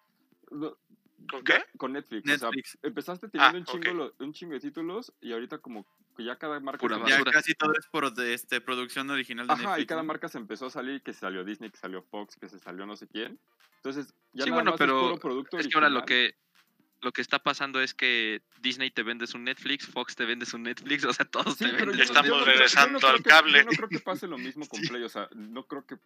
¿Con qué? Con Netflix. O sea, empezaste teniendo ah, un, chingo, un chingo de títulos y ahorita como que ya cada marca... ya casi todo es por de, este, producción original de Ajá, y cada marca se empezó a salir, que se salió Disney, que salió Fox, que se salió no sé quién. Entonces, ya sí, nada bueno, más pero es puro producto es que ahora lo que lo que está pasando es que Disney te vende un Netflix, Fox te vende un Netflix, o sea, todos te venden. Estamos regresando al cable. yo no creo que pase lo mismo con Play, o sea, no creo que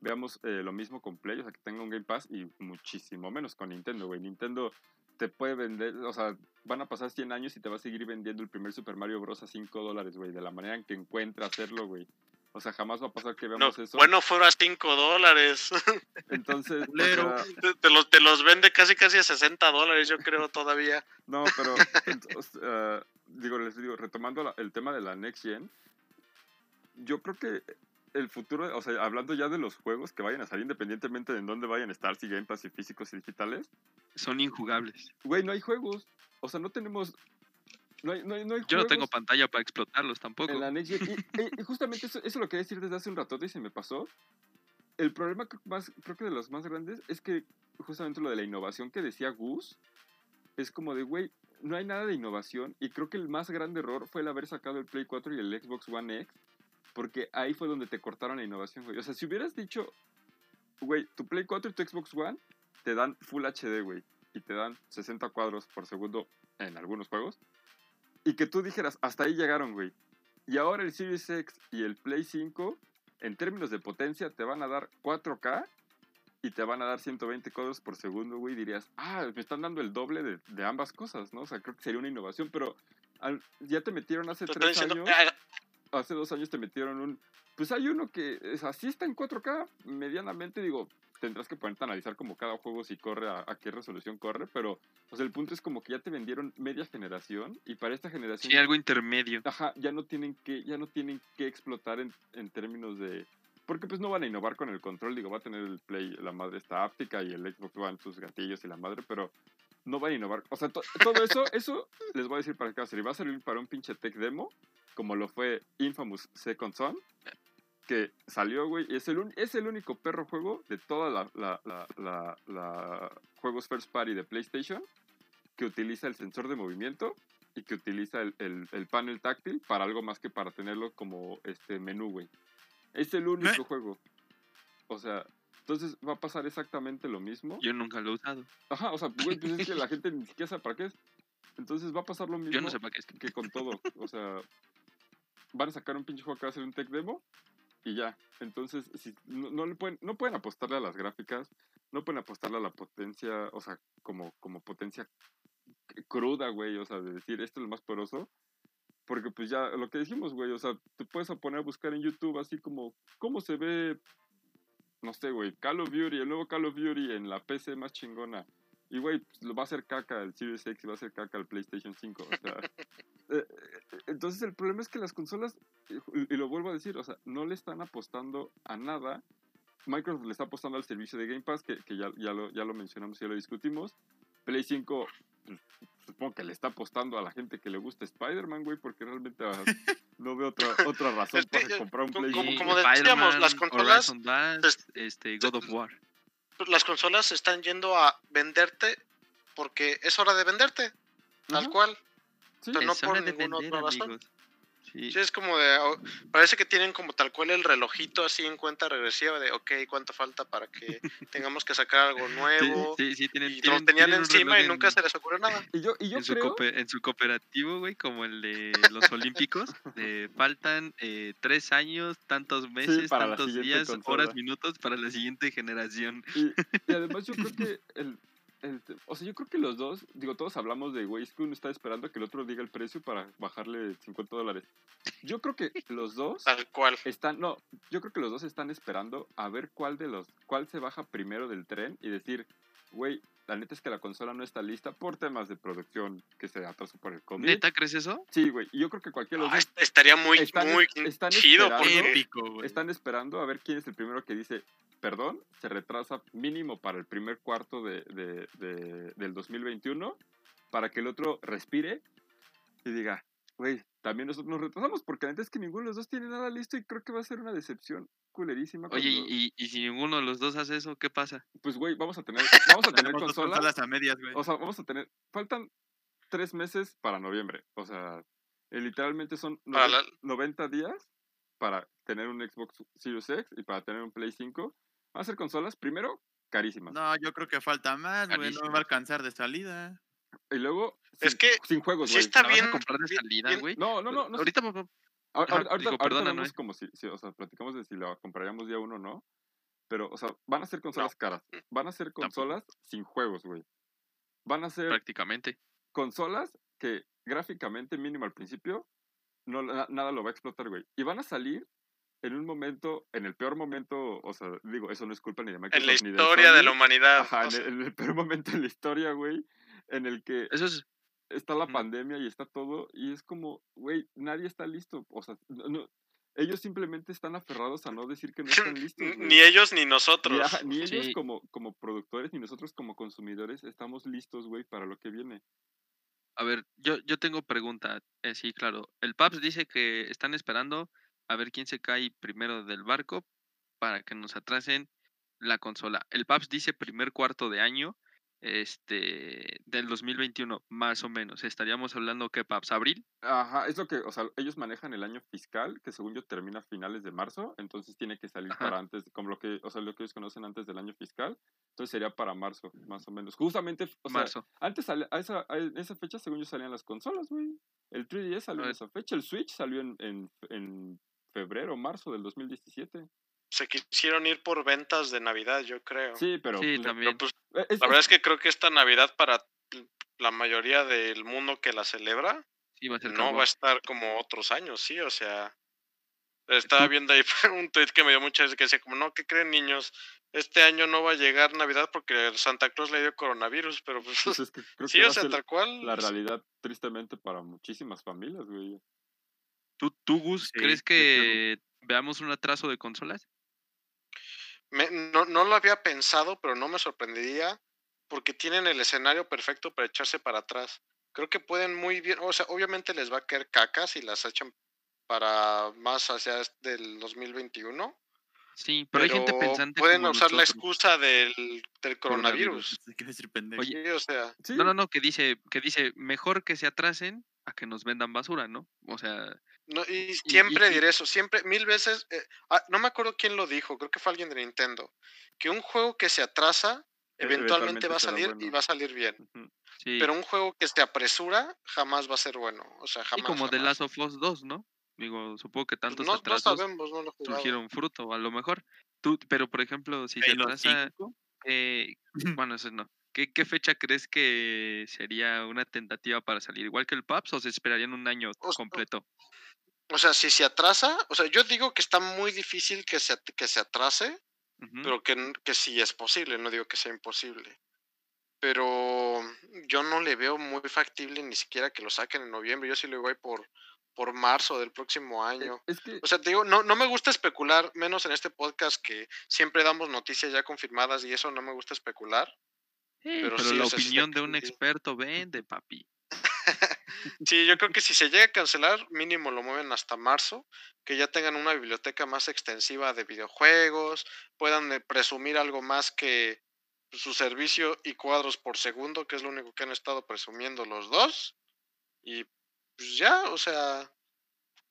veamos eh, lo mismo con Play, o sea, que tenga un Game Pass y muchísimo menos con Nintendo, güey. Nintendo te puede vender, o sea, van a pasar 100 años y te va a seguir vendiendo el primer Super Mario Bros. a 5 dólares, güey, de la manera en que encuentra hacerlo, güey. O sea, jamás va a pasar que veamos eso. Bueno, fuera 5 dólares. Entonces, te, los, te los vende casi casi a 60 dólares, yo creo, todavía. No, pero, digo, les digo, retomando el tema de la Next Gen, yo creo que el futuro, o sea, hablando ya de los juegos que vayan a salir independientemente de en dónde vayan a estar, si Game Pass y físicos y digitales. Son injugables. Güey, no hay juegos. O sea, no tenemos no hay, no hay, no hay Yo no tengo pantalla para explotarlos tampoco. y, justamente eso, eso, lo quería decir desde hace un rato y se me pasó. El problema más, creo que de los más grandes es que justamente lo de la innovación que decía Gus es como de, güey, no hay nada de innovación y creo que el más grande error fue el haber sacado el Play 4 y el Xbox One X porque ahí fue donde te cortaron la innovación, güey. O sea, si hubieras dicho, güey, tu Play 4 y tu Xbox One te dan Full HD, güey. y te dan 60 cuadros por segundo en algunos juegos. Y que tú dijeras, hasta ahí llegaron, güey. Y ahora el Series X y el Play 5, en términos de potencia, te van a dar 4K y te van a dar 120 cuadros por segundo, güey. Dirías, ah, me están dando el doble de, de ambas cosas, ¿no? O sea, creo que sería una innovación, pero al- ya te metieron hace Te tres años que hace dos años te metieron un. Pues hay uno que es así está en 4K, medianamente, digo, tendrás que ponerte a analizar como cada juego si corre, a, a qué resolución corre, pero, o sea, el punto es como que ya te vendieron media generación y para esta generación. Sí, algo intermedio. Ajá, ya no tienen que, ya no tienen que explotar en, en términos de. Porque pues no van a innovar con el control, digo, va a tener el Play, la madre esta áptica y el Xbox One, sus gatillos y la madre, pero no van a innovar. O sea, to- todo eso, eso les voy a decir para qué va a servir. Va a servir para un pinche tech demo, como lo fue Infamous Second Son, que salió, güey, y es el, es el único perro juego de toda la, la, la, la- la juegos first party de PlayStation que utiliza el sensor de movimiento y que utiliza el, el- el panel táctil para algo más que para tenerlo como este menú, güey. Es el único juego. O sea, entonces va a pasar exactamente lo mismo. Yo nunca lo he usado. Ajá, o sea, güey, pues es que la gente ni siquiera sabe para qué es. Entonces va a pasar lo mismo Yo no sé para qué es. que con todo. O sea, van a sacar un pinche juego que va a ser un tech demo y ya. Entonces, si, no, no le pueden, no pueden apostarle a las gráficas, no pueden apostarle a la potencia, o sea, como, como potencia cruda, güey, o sea, de decir, esto es lo más poderoso. Porque pues ya, lo que dijimos, güey, o sea, te puedes poner a buscar en YouTube así como, ¿cómo se ve, no sé, güey, Call of Duty, el nuevo Call of Duty en la PC más chingona? Y, güey, pues, lo va a hacer caca el Series X y va a hacer caca el PlayStation 5, o sea... eh, eh, entonces el problema es que las consolas, y, y lo vuelvo a decir, o sea, no le están apostando a nada. Microsoft le está apostando al servicio de Game Pass, que, que ya, ya, lo, ya lo mencionamos y ya lo discutimos. Play 5, pues, supongo que le está apostando a la gente que le gusta Spider-Man, güey, porque realmente ah, no veo otra, otra razón para eh, comprar un Play como- 5. como decíamos, las consolas, este, God of War. Las consolas están yendo a venderte porque es hora de venderte, tal cual. sí. pero no por ninguna vender, otra razón. amigos. Sí. Sí, es como de. oh, Parece que tienen como tal cual el relojito así en cuenta regresiva de, ok, ¿cuánto falta para que tengamos que sacar algo Sí, nuevo? sí, sí, tienen, y lo tenían tienen encima y nunca en- se les ocurrió nada. Y yo, y yo en, su creo... coope- en su cooperativo, güey, como el de los Olímpicos, de faltan eh, tres años, tantos meses, tantos días, consola. horas, minutos para la siguiente generación. Y, y además yo creo que el, o sea, yo creo que los dos, digo, todos hablamos de, güey, es que uno está esperando a que el otro diga el precio para bajarle 50 dólares. Yo creo que los dos Tal cual. están, no, yo creo que los dos están esperando a ver cuál de los, cuál se baja primero del tren y decir, güey, la neta es que la consola no está lista por temas de producción que se atrasó por el COVID. ¿Neta crees eso? Sí, güey, y yo creo que cualquiera de Ah, los dos est- estaría muy, están- muy están chido porque Épico, güey. están esperando a ver quién es el primero que dice, perdón, se retrasa mínimo para el primer cuarto de, de- de- del 2021, para que el otro respire y diga, güey, también nosotros nos retrasamos, porque antes es que ninguno de los dos tiene nada listo y creo que va a ser una decepción culerísima. Oye, cuando- y, y si ninguno de los dos hace eso, ¿qué pasa? Pues, güey, vamos a tener, vamos a tener consolas, consolas a medias, güey. o sea, vamos a tener, faltan tres meses para noviembre, o sea, eh, literalmente son Para noven- la- 90 días para tener un Xbox Series X y para tener un Play 5. Van a ser consolas, primero, carísimas. No, yo creo que falta más, güey. No me va a alcanzar de salida. Y luego, Es sin, que sin juegos, sí güey. está ¿La vas bien. comprar de salida, güey? No, no, no. no. Ahorita, papá. Ahor- Ajá, ahorita, digo, ahorita perdona, vemos Noé. como si, si, o sea, platicamos de si la compraríamos día uno o no. Pero, o sea, van a ser consolas caras. Van a ser consolas sin juegos, güey. Van a ser Prácticamente. consolas que gráficamente, mínimo al principio, no, na- nada lo va a explotar, güey. Y van a salir en un momento, en el peor momento, o sea, digo, eso no es culpa ni de Microsoft en la ni de historia de la humanidad. Ajá, o en el, en el peor momento de la historia, güey, en el que Eso es. está la Ujú. pandemia y está todo, y es como, güey, nadie está listo. O sea, no- no- ellos simplemente están aferrados a no decir que no están listos. güey. ni ellos ni Ni, nosotros. ajá, ni ellos Sí. como, como productores, ni nosotros como consumidores estamos listos, güey, para lo que viene. A ver, yo, yo tengo pregunta. Eh, sí, claro. El PAPS dice que están esperando a ver quién se cae primero del barco para que nos atrasen la consola. El PAPS dice primer cuarto de año, este del 2021, más o menos. Estaríamos hablando que Paps, abril. Ajá, es lo que, o sea, ellos manejan el año fiscal, que según yo termina a finales de marzo, entonces tiene que salir para antes, como lo que, o sea, lo que ellos conocen antes del año fiscal, entonces sería para marzo, más o menos. Justamente, o sea, marzo. antes a esa, a esa fecha, según yo, salían las consolas, güey. El 3DS salió en esa fecha, el Switch salió en, en, en febrero, marzo del 2017 se quisieron ir por ventas de Navidad, yo creo. Sí, pero, sí, también. Pues, la verdad es que creo que esta Navidad para la mayoría del mundo que la celebra no va a estar como otros años, sí, o sea, estaba viendo ahí un tweet que me dio mucha veces que decía como, no, ¿qué creen niños? Este año no va a llegar Navidad porque Santa Claus le dio coronavirus, pero pues, pues es que creo sí, que o sea, tal cual. La realidad, tristemente, para muchísimas familias, güey. ¿Tú, tú Gus, crees que veamos un atraso de consolas? no, no lo había pensado, pero no me sorprendería porque tienen el escenario perfecto para echarse para atrás. Creo que pueden muy bien, o sea, obviamente les va a caer cacas y las echan para más hacia del 2021. Sí, pero, hay gente pensante. Pueden usar la excusa del, del coronavirus. Oye, o sea. No, no, no, que dice, que dice, mejor que se atrasen a que nos vendan basura, ¿no? O sea. No, y siempre diré eso, siempre, mil veces, eh, ah, no me acuerdo quién lo dijo, creo que fue alguien de Nintendo, que un juego que se atrasa, eventualmente, va a salir y va a salir bien. Pero un juego que se apresura jamás va a ser bueno. O sea, jamás. Y como The Last of Us 2, ¿no? Digo, supongo que tantos no, atrasos sabemos, no lo surgieron fruto, a lo mejor. Tú, pero por ejemplo, si se atrasa, eh, bueno, eso no. ¿Qué, ¿Qué, fecha crees que sería una tentativa para salir? ¿Igual que el PAPS o se esperarían un año completo? O sea, si se atrasa, o sea, yo digo que está muy difícil que se, que se atrase, pero que, que sí es posible, no digo que sea imposible. Pero yo no le veo muy factible ni siquiera que lo saquen en noviembre, yo sí lo voy por, por marzo del próximo E año. es que O sea, te digo, no, no me gusta especular, menos en este podcast que siempre damos noticias ya confirmadas y eso no me gusta especular. Sí, Pero pero, sí, la o sea, sí opinión de un experto vende, papi. Sí, yo creo que si se llega a cancelar, mínimo lo mueven hasta marzo, que ya tengan una biblioteca más extensiva de videojuegos, puedan eh, presumir algo más que su servicio y cuadros por segundo, que es lo único que han estado presumiendo los dos. Y pues ya, o sea,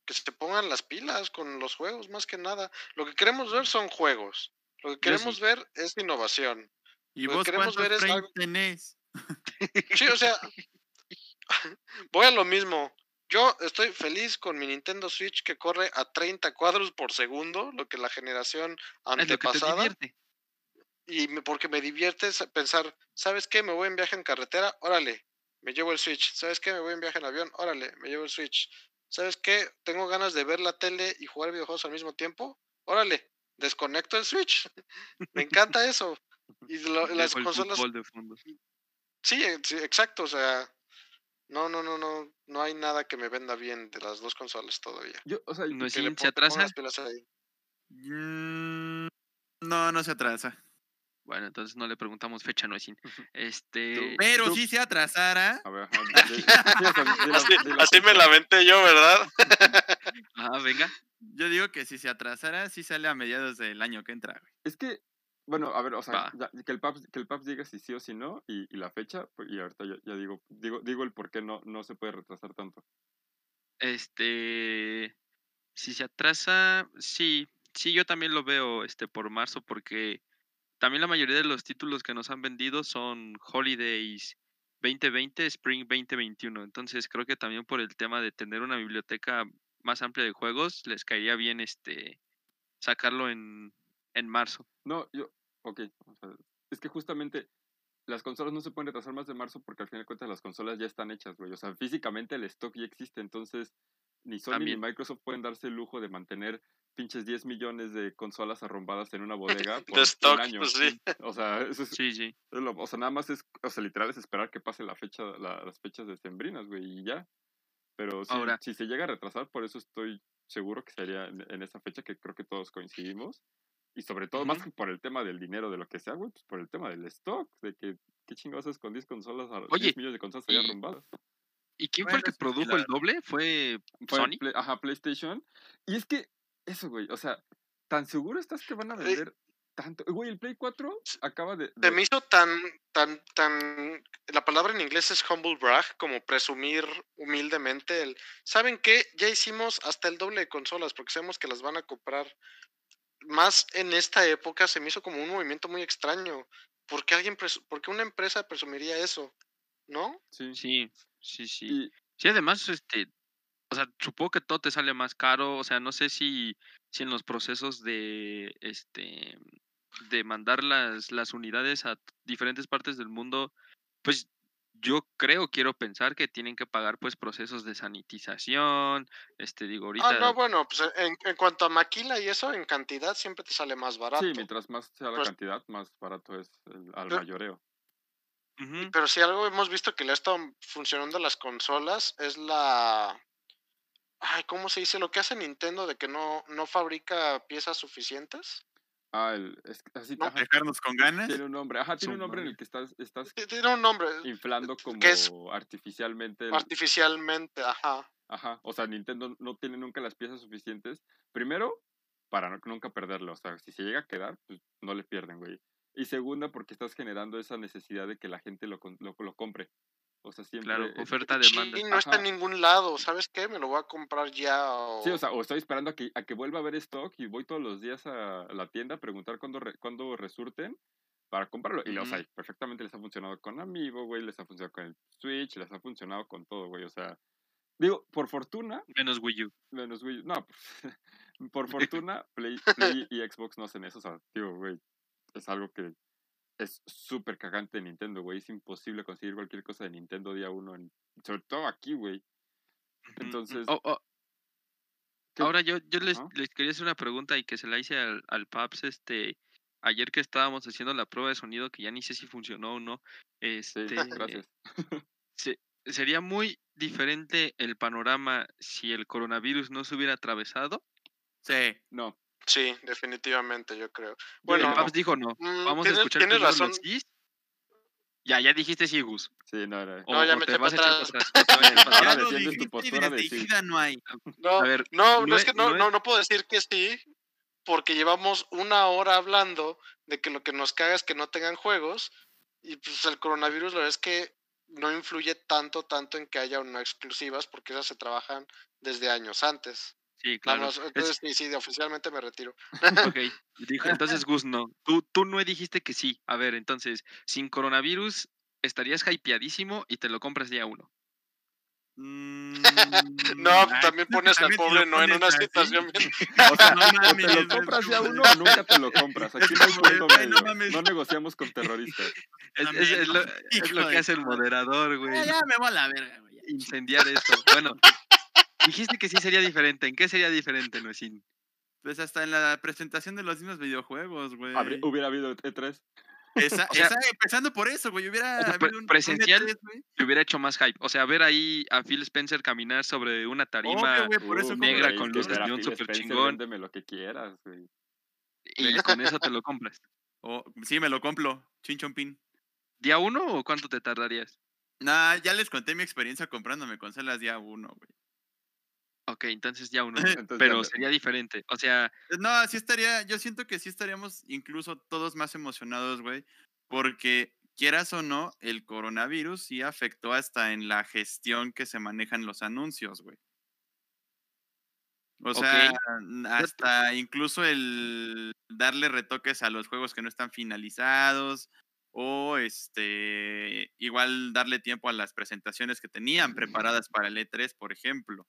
que se pongan las pilas con los juegos, más que nada. Lo que queremos ver son juegos. Lo que queremos sí. ver es innovación. ¿Y Lo que vos queremos cuántos ver es algo- tenés? Sí, o sea, voy a lo mismo. Yo estoy feliz con mi Nintendo Switch que corre a 30 cuadros por segundo, lo que la generación Es lo que te antepasada. y me- porque me divierte sa- pensar, ¿sabes qué? Me voy en viaje en carretera, órale, me llevo el Switch. ¿Sabes qué? Me voy en viaje en avión, órale, me llevo el Switch. ¿Sabes qué? Tengo ganas de ver la tele y jugar videojuegos al mismo tiempo, órale, desconecto el Switch. me encanta eso. Y lo- las el consolas de fondo. Sí, sí, exacto, o sea, no, no, no, no, no hay nada que me venda bien de las dos consolas todavía. yo, o sea, No es se atrasa. las pilas ahí. Mm, No, no se atrasa. Bueno, entonces no le preguntamos fecha, no es sin. Este. Pero tú- si se atrasara, a ver, Así, me fecha. la venté yo, ¿verdad? Ajá, venga. yo digo que si se atrasara, sí sale a mediados del año que entra. güey. Es que, bueno, a ver, o sea, ya- que, el PAPS, que el PAPS diga si sí o si no y, y la fecha, pues, y ahorita ya, ya digo, digo, digo el por qué no, no se puede retrasar tanto. Este. Si se atrasa, sí. Sí, yo también lo veo este por marzo, porque también la mayoría de los títulos que nos han vendido son Holidays 2020, Spring 2021. Entonces creo que también por el tema de tener una biblioteca más amplia de juegos, les caería bien este sacarlo en, en marzo. No, yo, ok, o sea, es que justamente las consolas no se pueden retrasar más de marzo porque al final de cuentas las consolas ya están hechas, güey. O sea, físicamente el stock ya existe, entonces ni Sony También. ni Microsoft pueden darse el lujo de mantener pinches 10 millones de consolas arrombadas en una bodega por De stock, un año. pues sí. O sea, eso es, Sí, o sea, nada más es, o sea, literal es esperar que pase la fecha, la- las fechas decembrinas, güey, y ya. Pero Ahora- si se llega a retrasar, por eso estoy seguro que sería en, en esa fecha que creo que todos coincidimos. Y sobre todo, más que por el tema del dinero, de lo que sea, güey, pues por el tema del stock, de que qué chingados haces con 10 consolas, Oye, 10 millones de consolas allá arrombadas. ¿Y quién fue el que produjo la el doble? ¿Fue Fue Sony? Play- ajá, PlayStation. Y es que, eso, güey, o sea, tan seguro estás que van a Sí. vender tanto. Güey, el Play 4 acaba de. Se me hizo tan, tan, tan. La palabra en inglés es humble brag, como presumir humildemente el. ¿Saben qué? Ya hicimos hasta el doble de consolas porque sabemos que las van a comprar. Más en esta época se me hizo como un movimiento muy extraño. ¿Por qué alguien ¿Por qué una empresa presumiría eso? ¿No? Sí, sí, sí. Sí, sí además, este, o sea, supongo que todo te sale más caro, o sea, no sé si, si en los procesos de, este, de mandar las, las unidades a diferentes partes del mundo, pues yo creo, quiero pensar que tienen que pagar pues procesos de sanitización, este digo ahorita. Ah, no, bueno, pues en, en, cuanto a maquila y eso, en cantidad siempre te sale más barato. Sí, mientras más sea la pues cantidad, más barato es el, al mayoreo. Pero si algo hemos visto que le ha estado funcionando a las consolas es la Ay, ¿cómo se dice? Lo que hace Nintendo de que no, no fabrica piezas suficientes. Ah, el, es, así, dejarnos con ganas. Tiene un nombre, ajá, tiene un nombre en el que estás, estás tiene un nombre inflando como artificialmente. Artificialmente, ajá. Ajá, o sea, Nintendo no tiene nunca las piezas suficientes. Primero, para no, nunca perderlo, o sea, si se llega a quedar, pues no le pierden, güey. Y segunda, porque estás generando esa necesidad de que la gente lo, lo, lo compre. O sea, siempre. Claro, oferta, demanda. Sí, no está en ningún lado, ¿sabes qué? Me lo voy a comprar ya. Sí, o sea, o estoy esperando a que, a que vuelva a haber stock y voy todos los días a la tienda a preguntar cuándo, cuándo resurten para comprarlo. Y, o sea, perfectamente les ha funcionado con Amiibo, güey, les ha funcionado con el Switch, les ha funcionado con todo, güey. O sea, digo, por fortuna. Menos Wii U. Menos Wii U. No, por fortuna, Play, Play y Xbox no hacen eso. O sea, digo, güey, es algo que es súper cagante de Nintendo, güey. Es imposible conseguir cualquier cosa de Nintendo día uno, en, sobre todo aquí, güey. Entonces... Oh, oh. Ahora yo, yo les, les, quería hacer una pregunta y que se la hice al, al Paps este, ayer que estábamos haciendo la prueba de sonido, que ya ni sé si funcionó o no. Este, sí, gracias. sería muy diferente el panorama si el coronavirus no se hubiera atravesado. Sí. No. Sí, definitivamente, yo creo. Bueno, Paps dijo no. Mm, Vamos a escuchar tienes razón. Ya, ya dijiste sí, Gus. Sí, no, no. no ya me te vas a echar Ahora defiendes tu postura de sí. No, hay. no, a ver, no, no, es que no, no, no puedo decir que sí, porque llevamos una hora hablando de que lo que nos caga es que no tengan juegos, y pues el coronavirus la verdad es que no influye tanto, tanto en que haya una exclusivas, porque esas se trabajan desde años antes. Sí, claro. entonces, sí, sí, oficialmente me retiro. Ok, dijo, entonces Gus no. Tú, tú no dijiste que sí. A ver, entonces, sin coronavirus, estarías hypeadísimo y te lo compras día uno. Mm, no, también pones al pobre no en una situación bien. O sea, no, te lo compras día uno o nunca te lo compras. Aquí no hay punto medio. No negociamos con terroristas. Es, lo, es lo, que hace el moderador, güey. Ya, me voy a la verga, güey. Incendiar esto. Bueno, Dijiste que sí sería diferente. ¿En qué sería diferente, Noesin? Pues hasta en la presentación de los mismos videojuegos, güey. Hubiera habido E3. Esa, empezando por eso, güey. Hubiera habido un, presencial e hubiera hecho más hype. O sea, ver ahí a Phil Spencer caminar sobre una tarima negra con luces de un super chingón. Véndeme lo que quieras, güey. Y con eso te lo compras. Oh, sí, me lo compro. Chinchompín. ¿Día uno o cuánto te tardarías? Nah, ya les conté mi experiencia comprándome consolas día uno, güey. Ok, entonces ya uno, pero sería diferente. O sea. Eh, no, sí estaría, yo siento que sí estaríamos incluso todos más emocionados, güey, porque quieras o no, el coronavirus sí afectó hasta en la gestión que se manejan los anuncios, güey. O sea, hasta incluso el darle retoques a los juegos que no están finalizados o este igual darle tiempo a las presentaciones que tenían preparadas para el E3, por ejemplo.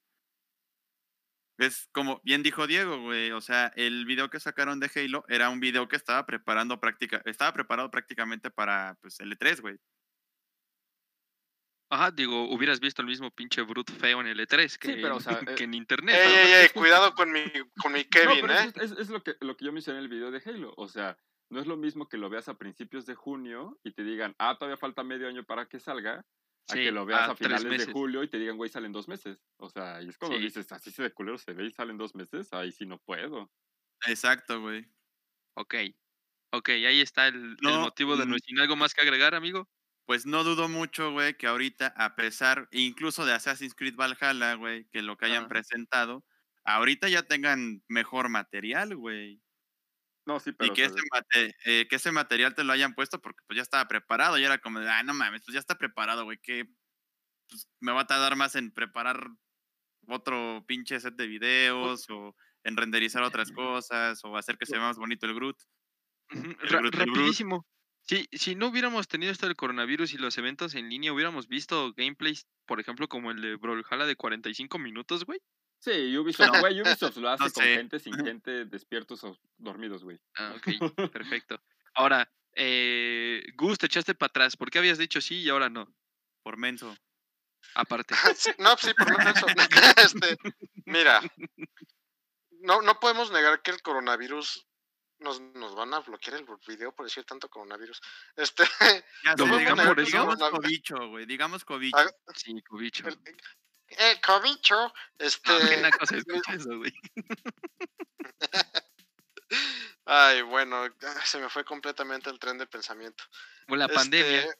Es como bien dijo Diego, güey, o sea, el video que sacaron de Halo era un video que estaba preparando práctica, estaba preparado prácticamente para pues el E3, güey. Ajá, digo, hubieras visto el mismo pinche brute feo en el E3 que, pero, eh, que en internet. Ey, ey, ey, cuidado con mi, con mi Kevin, ¿eh? Es, es, lo, que, lo que yo mencioné en el video de Halo. O sea, no es lo mismo que lo veas a principios de junio y te digan, ah, todavía falta medio año para que salga, a que lo veas a, finales de julio y te digan, güey, salen dos meses. O sea, y es como dices, así se de culero se ve y salen dos meses, ahí sí no puedo. Exacto, güey. Ok. Ok, ahí está el, motivo de no mm. ¿Algo más que agregar, amigo? Pues no dudo mucho, güey, que ahorita, a pesar incluso de Assassin's Creed Valhalla, güey, que lo que hayan presentado, ahorita ya tengan mejor material, güey. No, sí, pero... Y que ese, eh, que ese material te lo hayan puesto porque pues ya estaba preparado y era como de, ay, no mames, pues ya está preparado, güey, que pues, me va a tardar más en preparar otro pinche set de videos o en renderizar otras cosas o hacer que se vea más bonito el Groot. rapidísimo. Si, si no hubiéramos tenido esto del coronavirus y los eventos en línea, hubiéramos visto gameplays, por ejemplo, como el de Brawlhalla de 45 minutos, güey. Sí, Ubisoft, güey, Ubisoft lo hace con gente sin gente despiertos o dormidos, güey. Ah, ok, perfecto. Ahora, eh, Gus, te echaste para atrás. ¿Por qué habías dicho sí y ahora no? Por menso. Aparte. no, sí, por menso. este, mira, no, no podemos negar que el coronavirus nos, nos van a bloquear el video por decir tanto coronavirus. Este, ya, digamos, por eso. digamos cobicho, güey, digamos cobicho. Ah, sí, cobicho. Eh, cobicho, este... Ay, bueno, se me fue completamente el tren de pensamiento. O la pandemia. Este,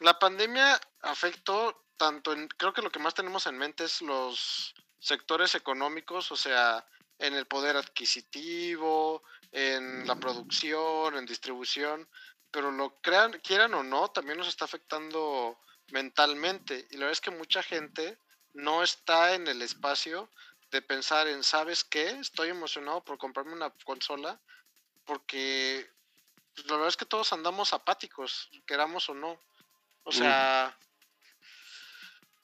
la pandemia afectó tanto en, creo que lo que más tenemos en mente es los sectores económicos, o sea, en el poder adquisitivo, en la producción, en distribución, pero lo crean, quieran o no, también nos está afectando mentalmente. Y la verdad es que mucha gente no está en el espacio de pensar en, ¿sabes qué? Estoy emocionado por comprarme una consola porque pues, la verdad es que todos andamos apáticos, queramos o no. O sea,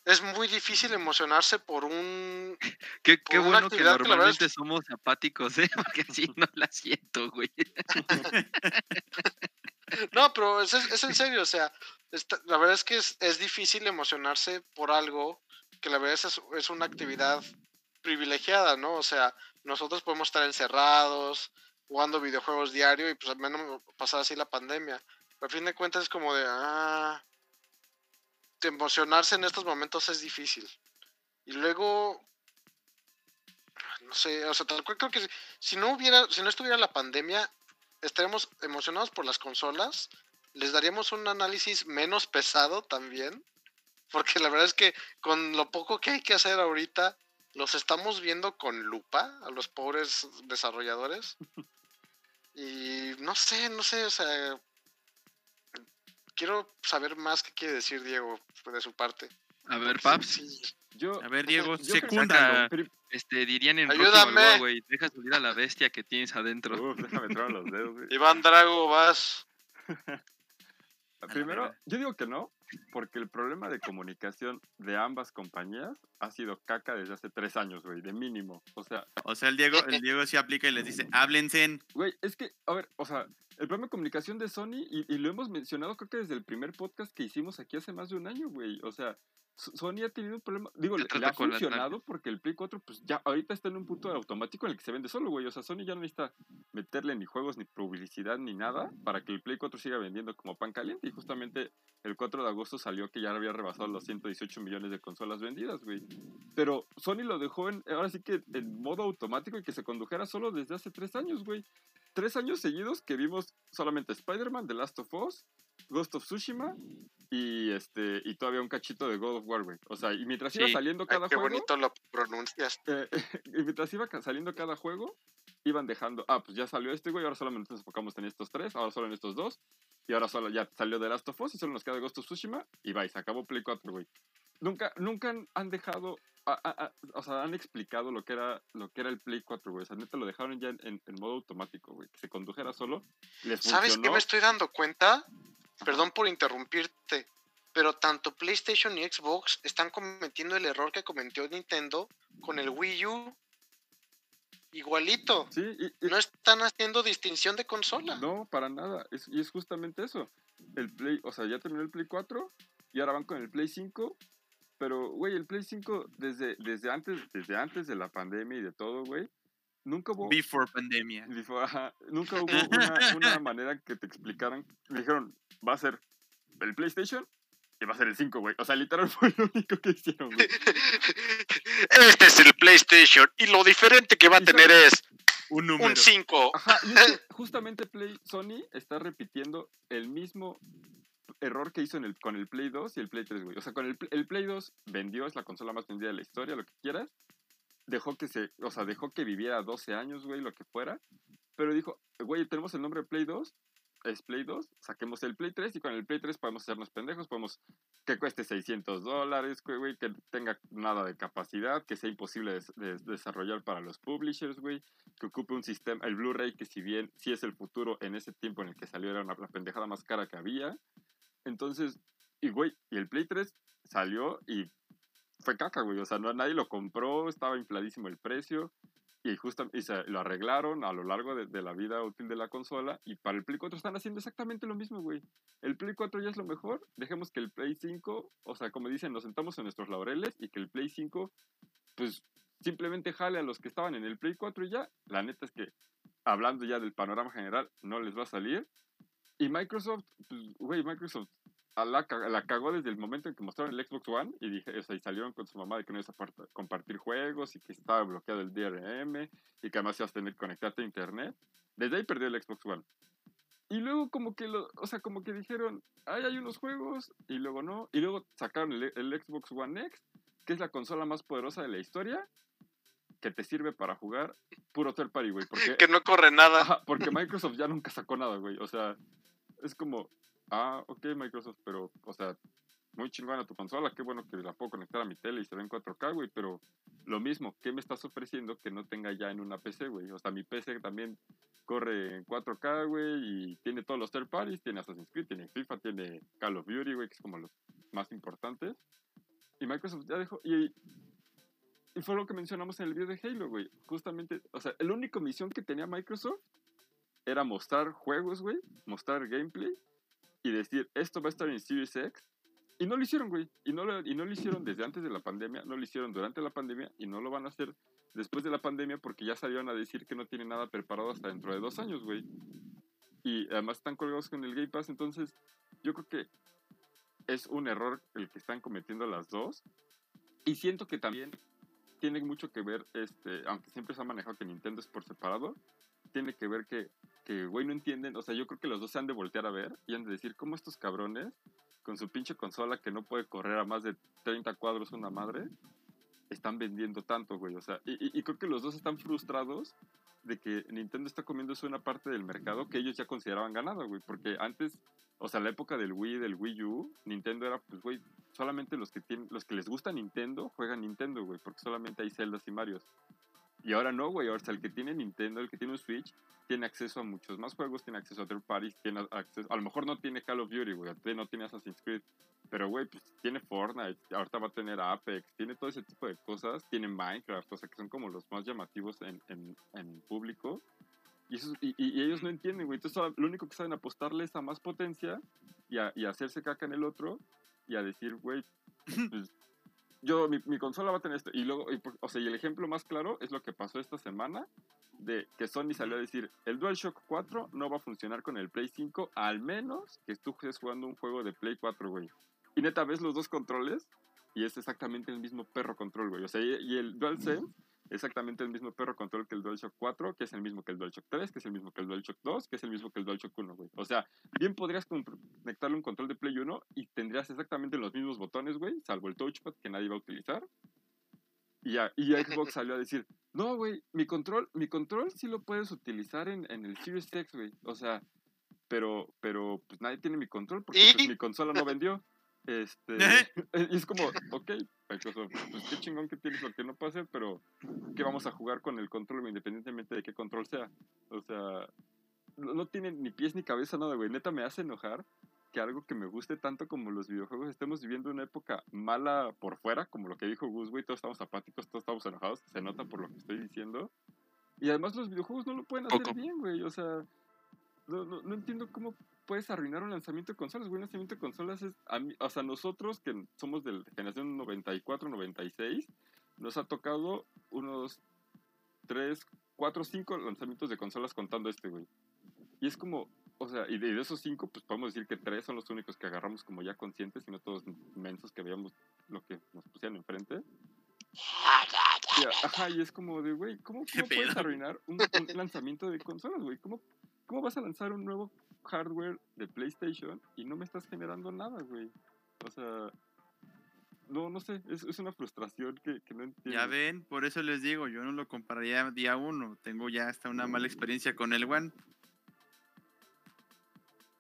es muy difícil emocionarse por un... Qué, qué bueno que normalmente somos apáticos, ¿eh? Porque así no la siento, güey. no, pero es, es en serio, o sea, la verdad es que es, difícil emocionarse por algo que la verdad es, es una actividad privilegiada, ¿no? O sea, nosotros podemos estar encerrados, jugando videojuegos diario y pues al menos pasar así la pandemia. Pero a fin de cuentas es como de, ah, emocionarse en estos momentos es difícil. Y luego, no sé, o sea, tal cual creo que si no hubiera, si no estuviera la pandemia, estaríamos emocionados por las consolas les daríamos un análisis menos pesado también, porque la verdad es que con lo poco que hay que hacer ahorita, los estamos viendo con lupa a los pobres desarrolladores. Y no sé, no sé, o sea, quiero saber más qué quiere decir Diego de su parte. A ver, Paps. Yo, a ver, Diego, secunda. Este, dirían en Ayúdame. güey, deja subir a la bestia que tienes adentro. déjame los dedos, Iván Drago, vas. Primero, yo digo que no, porque el problema de comunicación de ambas compañías ha sido caca desde hace tres años, güey, de mínimo. O sea. O sea, el Diego, el Diego sí aplica y les dice, háblense. Güey, es que, a ver, o sea, el problema de comunicación de Sony, y, y lo hemos mencionado creo que desde el primer podcast que hicimos aquí hace más de un año, güey. O sea, Sony ha tenido un problema, digo, le, ha funcionado porque el Play 4, pues ya ahorita está en un punto automático en el que se vende solo, güey. O sea, Sony ya no necesita meterle ni juegos, ni publicidad, ni nada para que el Play 4 siga vendiendo como pan caliente. Y justamente el 4 de agosto salió que ya había rebasado los 118 millones de consolas vendidas, güey. Pero Sony lo dejó en, ahora sí que en modo automático y que se condujera solo desde hace tres años, güey. Tres años seguidos que vimos solamente Spider-Man, The Last of Us, Ghost of Tsushima y este y todavía un cachito de God of War, güey. O sea, y mientras iba saliendo cada juego. Qué bonito lo pronuncias. Eh, y mientras iba saliendo cada juego, iban dejando, ah, pues ya salió este, güey, ahora solamente nos enfocamos en estos tres, ahora solo en estos dos, y ahora solo ya salió The Last of Us y solo nos queda Ghost of Tsushima, y va, y se acabó Play 4, güey. Nunca, nunca han dejado, o sea, han explicado lo que era lo que era el Play 4, güey. O sea, neta lo dejaron ya en, en, modo automático, güey. Que se condujera solo. ¿Sabes qué me estoy dando cuenta? Perdón por interrumpirte, pero tanto PlayStation y Xbox están cometiendo el error que cometió Nintendo con el Wii U. Igualito. Sí, no están haciendo distinción de consola. No, para nada. y es justamente eso. El Play, o sea, ya terminó el Play 4 y ahora van con el Play 5. Pero, güey, el Play 5 desde, desde, antes, desde antes de la pandemia y de todo, güey, nunca hubo... Before pandemia. nunca hubo una, una manera que te explicaran. Me dijeron, va a ser el PlayStation y va a ser el 5, güey. O sea, literal fue lo único que hicieron, güey. Este es el PlayStation y lo diferente que va a tener es un número. Un 5. Ajá, y justamente Play, Sony está repitiendo el mismo error que hizo en el, con el Play 2 y el Play 3, güey. O sea, con el, el Play 2 vendió, es la consola más vendida de la historia, lo que quieras. Dejó que se, o sea, dejó que viviera 12 años, güey, lo que fuera pero dijo, güey, tenemos el nombre de Play 2, es Play 2, saquemos el Play 3 y con el Play 3 podemos hacernos pendejos, podemos que cueste 600 dólares, güey, que tenga nada de capacidad, que sea imposible de, desarrollar para los publishers, güey, que ocupe un sistema, el Blu-ray, que si bien sí es el futuro en ese tiempo en el que salió era una, la pendejada más cara que había. Entonces, y güey, y el Play 3 salió y fue caca, güey, o sea, no, nadie lo compró, estaba infladísimo el precio y justo y lo arreglaron a lo largo de, la vida útil de la consola y para el Play 4 están haciendo exactamente lo mismo, güey. El Play 4 ya es lo mejor, dejemos que el Play 5, o sea, como dicen, nos sentamos en nuestros laureles y que el Play 5 pues simplemente jale a los que estaban en el Play 4 y ya. La neta es que hablando ya del panorama general no les va a salir. Y Microsoft, pues, güey, Microsoft la, la, cagó desde el momento en que mostraron el Xbox One y dije, o sea, y salieron con su mamá de que no ibas a compartir juegos y que estaba bloqueado el DRM y que además ibas a tener que conectarte a internet. Desde ahí perdió el Xbox One. Y luego como que lo, o sea, como que dijeron, ay, hay unos juegos y luego no. Y luego sacaron el, Xbox One X, que es la consola más poderosa de la historia, que te sirve para jugar puro third party, güey. Porque, que no corre nada. porque Microsoft ya nunca sacó nada, güey. O sea, es como, ah, ok, Microsoft, pero, o sea, muy chingona tu consola, qué bueno que la puedo conectar a mi tele y se ve en 4K, güey, pero lo mismo, ¿qué me estás ofreciendo que no tenga ya en una PC, güey? O sea, mi PC también corre en 4K, güey, y tiene todos los third parties, tiene Assassin's Creed, tiene FIFA, tiene Call of Duty, güey, que es como los más importantes. Y Microsoft ya dejó, y, y fue lo que mencionamos en el video de Halo, güey. Justamente, o sea, la única misión que tenía Microsoft era mostrar juegos, güey, mostrar gameplay y decir, esto va a estar en Series X. Y no lo hicieron, güey. Y no lo, y no lo hicieron desde antes de la pandemia, no lo hicieron durante la pandemia y no lo van a hacer después de la pandemia porque ya salieron a decir que no tienen nada preparado hasta dentro de dos años, güey. Y además están colgados con el Game Pass, entonces yo creo que es un error el que están cometiendo las dos. Y siento que también tiene mucho que ver, este, aunque siempre se ha manejado que Nintendo es por separado, tiene que ver que que, güey, no entienden. O sea, yo creo que los dos se han de voltear a ver y han de decir, ¿cómo estos cabrones, con su pinche consola que no puede correr a más de 30 cuadros una madre, están vendiendo tanto, güey? O sea, y, y creo que los dos están frustrados de que Nintendo está comiéndose una parte del mercado que ellos ya consideraban ganado, güey. Porque antes, o sea, la época del Wii, del Wii U, Nintendo era, pues, güey, solamente los que tienen, los que les gusta Nintendo juegan Nintendo, güey, porque solamente hay Zelda y Marios. Y ahora no, güey, ahora el que tiene Nintendo, el que tiene un Switch, tiene acceso a muchos más juegos, tiene acceso a third parties, tiene acceso, a lo mejor no tiene Call of Duty, güey, no tiene Assassin's Creed, pero güey, pues tiene Fortnite, ahorita va a tener Apex, tiene todo ese tipo de cosas, tiene Minecraft, o sea, que son como los más llamativos en, en, público. Y, eso, y, y, ellos no entienden, güey. Entonces, lo único que saben apostarle es a más potencia y a, y hacerse caca en el otro y a decir, güey, pues yo, mi, consola va a tener esto. Y luego, o sea, y el ejemplo más claro es lo que pasó esta semana, de que Sony salió a decir, el DualShock 4 no va a funcionar con el Play 5, al menos que tú estés jugando un juego de Play 4, güey. Y neta, ves los dos controles y es exactamente el mismo perro control, güey. O sea, y, y el DualSense exactamente el mismo perro control que el DualShock 4, que es el mismo que el DualShock 3, que es el mismo que el DualShock 2, que es el mismo que el DualShock 1, güey. O sea, bien podrías conectarle un control de Play 1 y tendrías exactamente los mismos botones, güey, salvo el touchpad que nadie va a utilizar. Y, ya, y Xbox salió a decir, no, güey, mi control, mi control sí lo puedes utilizar en, en el Series X, güey. O sea, pero, pero pues nadie tiene mi control porque pues, mi consola no vendió. Este, y es como, ok, Microsoft, pues qué chingón que tienes lo que no hacer, pero que vamos a jugar con el control independientemente de qué control sea. O sea, no, tiene ni pies ni cabeza nada, güey. Neta me hace enojar que algo que me guste tanto como los videojuegos estemos viviendo una época mala por fuera, como lo que dijo Gus, güey, todos estamos apáticos, todos estamos enojados, se nota por lo que estoy diciendo. Y además los videojuegos no lo pueden hacer bien, güey. O sea, no, no, no entiendo cómo puedes arruinar un lanzamiento de consolas, güey. Un lanzamiento de consolas es. A mí, o sea, nosotros que somos de la generación 94, 96, nos ha tocado unos 3, 4, 5 lanzamientos de consolas contando este, güey. Y es como, o sea, y de esos 5, pues podemos decir que 3 son los únicos que agarramos como ya conscientes y no todos mensos que veíamos lo que nos pusieron enfrente. Y, ajá, y es como de, güey, ¿cómo, puedes arruinar un, un lanzamiento de consolas, güey? ¿Cómo, ¿Cómo vas a lanzar un nuevo hardware de PlayStation y no me estás generando nada, güey. O sea, no, no sé, es, es una frustración que, que no entiendo. Ya ven, por eso les digo, yo no lo compraría día uno. Tengo ya hasta una mala experiencia con el One.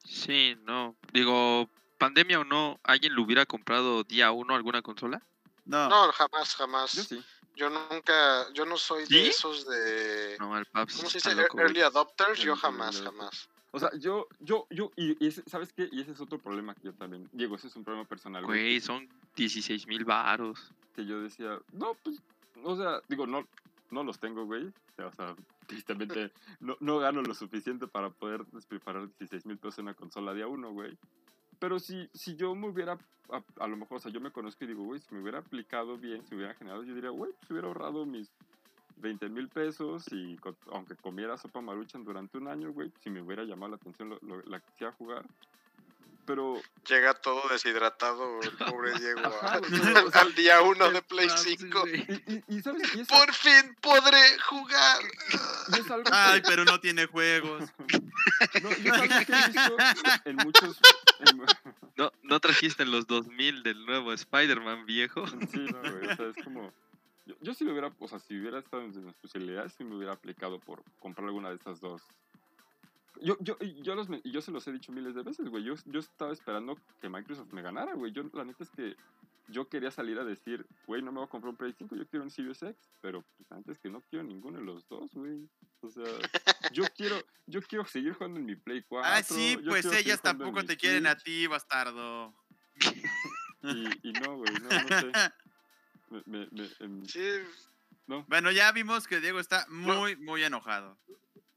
Sí, no. Digo, pandemia o no, ¿alguien lo hubiera comprado día uno alguna consola? No, No, jamás, jamás. Yo sí. Yo nunca, yo no soy ¿Sí? de esos de... No, el Paps. ¿Cómo se dice? loco. Early adopters. Yo jamás, jamás. O sea, yo, yo, yo, y, y ese- ¿sabes qué? Y ese es otro problema que yo también, Diego, ese es un problema personal, güey, Güey, son 16 mil varos. que yo decía, no, pues, o sea, digo, no, no los tengo, güey, o sea, tristemente no, no gano lo suficiente para poder despilfarrar 16 mil pesos en una consola día uno, güey. Pero si, si yo me hubiera, a, a lo mejor, o sea, yo me conozco y digo, güey, si me hubiera aplicado bien, si me hubiera generado, yo diría, güey, pues hubiera ahorrado mis 20 mil pesos y aunque comiera sopa maruchan durante un año, güey, si me hubiera llamado la atención lo, lo- la que quisiera jugar. Pero, Llega todo deshidratado, el pobre Diego, Ajá, al, güey, o sea, al día uno de Play Paps, 5. güey. y, y, y ¿sabes? Y es, Por fin podré jugar. y es algo que- Ay, pero no tiene juegos. No, y es algo que he visto en muchos. en- No, no trajiste los 2000 del nuevo Spider-Man viejo. sí, no, güey. O sea, es como. Yo, yo si lo hubiera. O sea, si hubiera estado en las posibilidades, sí me hubiera aplicado por comprar alguna de estas dos. Yo, yo, y yo, los, yo se los he dicho miles de veces, güey. Yo, yo estaba esperando que Microsoft me ganara, güey. Yo, la neta es que yo quería salir a decir, güey, no me voy a comprar un Play 5, yo quiero un Series X. Pero pues, antes que no quiero ninguno de los dos, güey. O sea, yo quiero, yo quiero seguir jugando en mi Play 4. Ah, sí, yo pues ellas tampoco te quieren a ti, bastardo. Y, y no, güey, no, no sé. Me, me, me, em, Sí, Bueno, ya vimos que Diego está muy, muy enojado.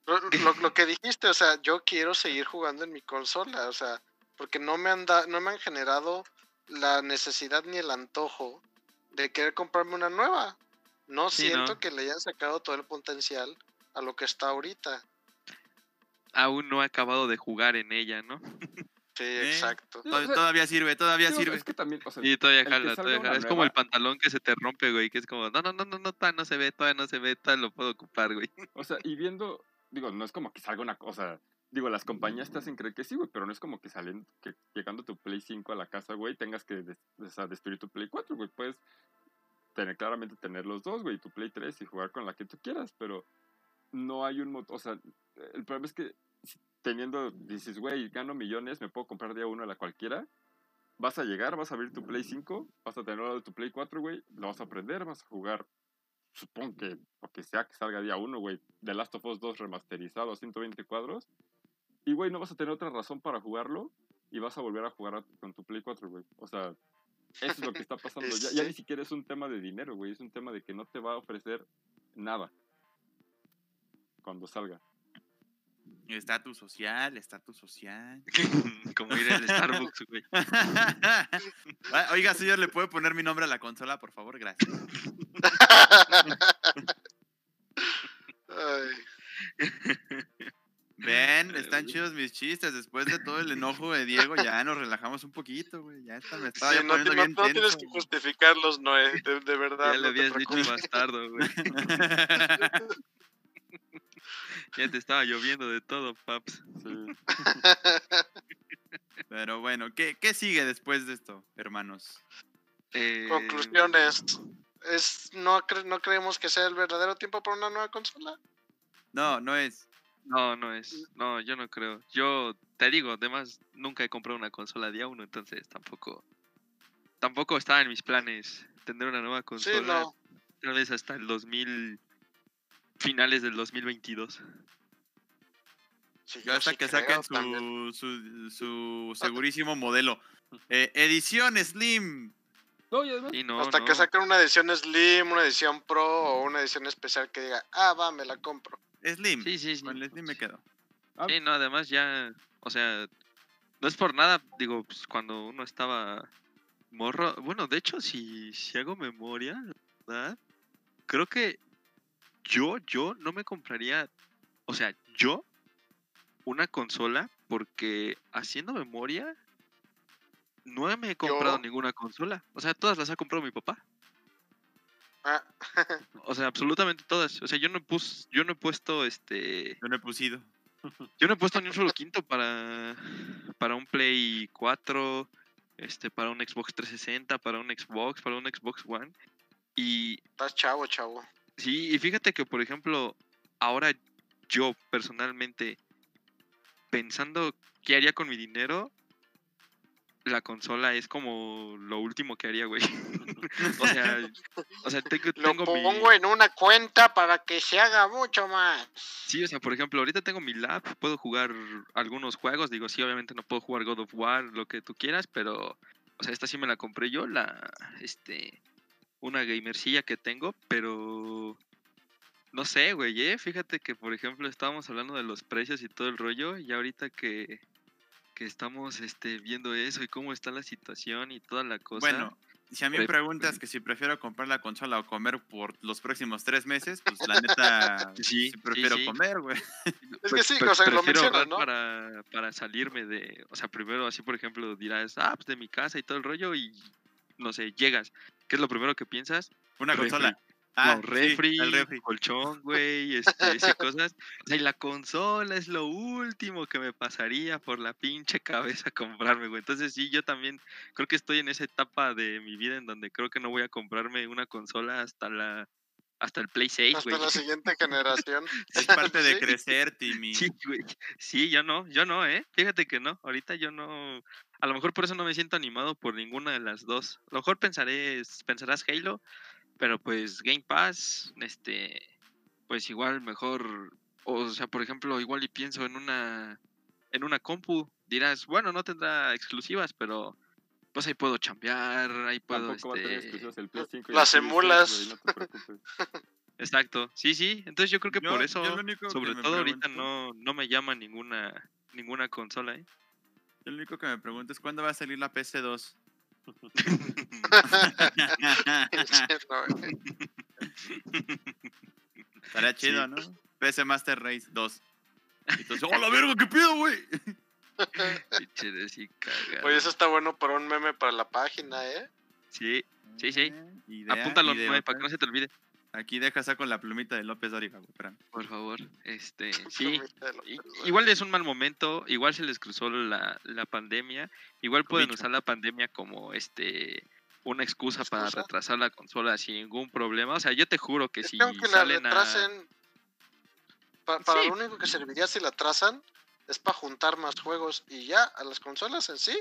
lo, lo- que dijiste, o sea, yo quiero seguir jugando en mi consola, o sea, porque no me han, da- no me han generado la necesidad ni el antojo de querer comprarme una nueva. No Sí, siento ¿no? que le hayan sacado todo el potencial a lo que está ahorita. Aún no he acabado de jugar en ella, ¿no? Sí, ¿Eh? exacto. Todavía sirve, todavía sí, sirve. Es que también, o sea, Y todavía jala, todavía jala. Es como el pantalón que se te rompe, güey, que es como, no, no, no, no, no, todavía no se ve, todavía no se ve, todavía lo puedo ocupar, güey. o sea, y viendo, digo, no es como que salga una cosa, digo, las compañías te hacen creer que sí, güey, pero no es como que salen, que llegando tu Play 5 a la casa, güey, tengas que des- o sea, destruir tu Play 4, güey, puedes tener, claramente tener los dos, güey, tu Play 3 y jugar con la que tú quieras, pero no hay un, mo- o sea, el problema es que teniendo, dices, güey, gano millones, me puedo comprar día uno a la cualquiera, vas a llegar, vas a abrir tu Play 5, vas a tener de tu Play 4, güey, lo vas a aprender, vas a jugar, supongo que, lo que sea que salga día uno, güey, The Last of Us 2 remasterizado a 120 cuadros, y, güey, no vas a tener otra razón para jugarlo, y vas a volver a jugar a- con tu Play 4, güey. O sea, eso es lo que está pasando. Ya, ya ni siquiera es un tema de dinero, güey, es un tema de que no te va a ofrecer nada cuando salga. Estatus social, estatus social. como ir al Starbucks, güey. Oiga, señor, ¿le puede poner mi nombre a la consola, por favor? Gracias. Ay, Ven, están chidos mis chistes. Después de todo el enojo de Diego, ya nos relajamos un poquito, güey. Ya está, me estaba sí, ya no, poniendo ti- no- bien no tienes que justificarlos, Noé, de, de verdad. Ya le habías dicho bastardo, güey. Ya te estaba lloviendo de todo, paps. Sí. Pero bueno, ¿qué, ¿qué sigue después de esto, hermanos? Eh, Conclusiones. Es, no, cre- no creemos que sea el verdadero tiempo para una nueva consola. No, no es. No, no es. No, yo no creo. Yo te digo, además, nunca he comprado una consola día uno, entonces tampoco. Tampoco estaba en mis planes tener una nueva Sí, consola. no. Tal vez hasta el 2000. Finales del 2022. Sí, Yo hasta sí que creo saquen su, su, su segurísimo modelo. Eh, edición Slim. No, y además, Y no, hasta no. que saquen una edición Slim, una edición Pro o una edición especial que diga, ah, va, me la compro. Slim. Sí, sí, sí. Con el Slim me quedo. ah, Sí, no, además ya, o sea, no es por nada, digo, pues cuando uno estaba morro, bueno, de hecho, si, si hago memoria, ¿verdad? Creo que yo, yo no me compraría, o sea, yo, una consola, porque haciendo memoria, no me he comprado Yo- ninguna consola. O sea, todas las ha comprado mi papá. Ah, O sea, absolutamente todas. O sea, yo no pus, yo no he puesto este. Yo no he pusido. Yo no he puesto ni un solo quinto para, para un Play 4. este, para un Xbox 360, para un Xbox, para un Xbox One. Y Estás chavo, chavo. Sí, y fíjate que, por ejemplo, ahora yo personalmente, pensando qué haría con mi dinero, la consola es como lo último que haría, güey. o sea, o sea, tengo, Lo tengo mi... pongo en una cuenta para que se haga mucho más. Sí, o sea, por ejemplo, ahorita tengo mi lab, puedo jugar algunos juegos, digo, sí, obviamente no puedo jugar God of War, lo que tú quieras, pero, o sea, esta sí me la compré yo, la, este, una gamercilla que tengo, pero, no sé, güey, eh, fíjate que, por ejemplo, estábamos hablando de los precios y todo el rollo, y ahorita que, que estamos, este, viendo eso y cómo está la situación y toda la cosa. Bueno, si a mí me Pre- preguntas que si prefiero comprar la consola o comer por los próximos tres meses, pues la neta, Sí, prefiero sí. comer, güey. Es que sí, o sea, lo prefiero mencionas, ¿no? Para, para salirme de, o sea, primero así, por ejemplo, dirás, ah, pues de mi casa y todo el rollo y, no sé, llegas. ¿Qué es lo primero que piensas? Una Refri. consola. no, Ah, sí, refri, el refri. colchón, güey, este, ese cosas. O sea, y la consola es lo último que me pasaría por la pinche cabeza comprarme, güey. Entonces sí, yo también creo que estoy en esa etapa de mi vida en donde creo que no voy a comprarme una consola hasta la hasta el Play 6, Hasta la siguiente generación. Es parte de Sí. crecer, Timmy. Sí, güey. Sí, yo no, yo no, ¿eh? Fíjate que no, ahorita yo no, a lo mejor por eso no me siento animado por ninguna de las dos. A lo mejor pensaré, pensarás Halo, pero pues Game Pass, este, pues igual mejor, o sea, por ejemplo, igual y pienso en una, en una compu, dirás, bueno, no tendrá exclusivas, pero pues ahí puedo chambear, ahí puedo, Tampoco va a tener este, exclusivos el Play 5 y Las emulas. no te exacto, sí, sí, entonces yo creo que Yo- por eso, sobre todo ahorita no, no me llama ninguna, ninguna consola, ¿eh? Yo lo único que me pregunto es cuándo va a salir la PC2. Estaría chido, ¿no? PC Master Race 2. Entonces, ¡oh, la verga, qué pido, güey! Oye, eso está bueno para un meme para la página, ¿eh? Sí, Sí, sí. Idea, apúntalo, idea, para que no se te olvide, Aquí deja saco la plumita de López Dóriga, güey. espérame. por favor. Este, sí. Igual es un mal momento, igual se les cruzó la, la pandemia, igual pueden usar la pandemia como este una excusa, para retrasar la consola sin ningún problema. O sea, yo te juro que Es si que la a... retrasen, pa- para Sí. lo único que serviría si la atrasan es para juntar más juegos y ya a las consolas en sí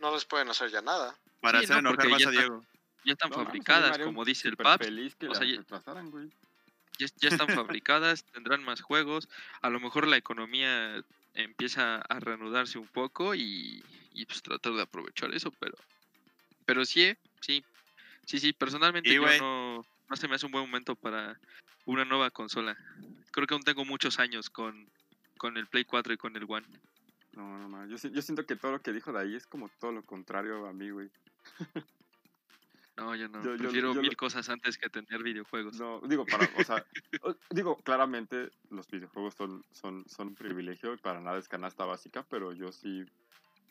no les pueden hacer ya nada. Para Sí, hacer no, enojar más ya a está- Diego. ya están No fabricadas, como dice el Paps. feliz que o sea, ya- retrasaran, güey. ya, ya están fabricadas, tendrán más juegos, a lo mejor la economía empieza a reanudarse un poco y, y, pues tratar de aprovechar eso, pero pero sí, eh, sí, sí, sí, personalmente Y, yo güey. no, no se me hace un buen momento para una nueva consola. Creo que aún tengo muchos años con, con el Play 4 y con el One. No, no, no. Yo, si- yo siento que todo lo que dijo de ahí es como todo lo contrario a mí, güey. No, yo no, Yo- yo- prefiero yo mil lo- cosas antes que tener videojuegos. No, digo, para, o sea, digo, claramente los videojuegos son, son, son un privilegio y para nada es canasta básica, pero yo sí,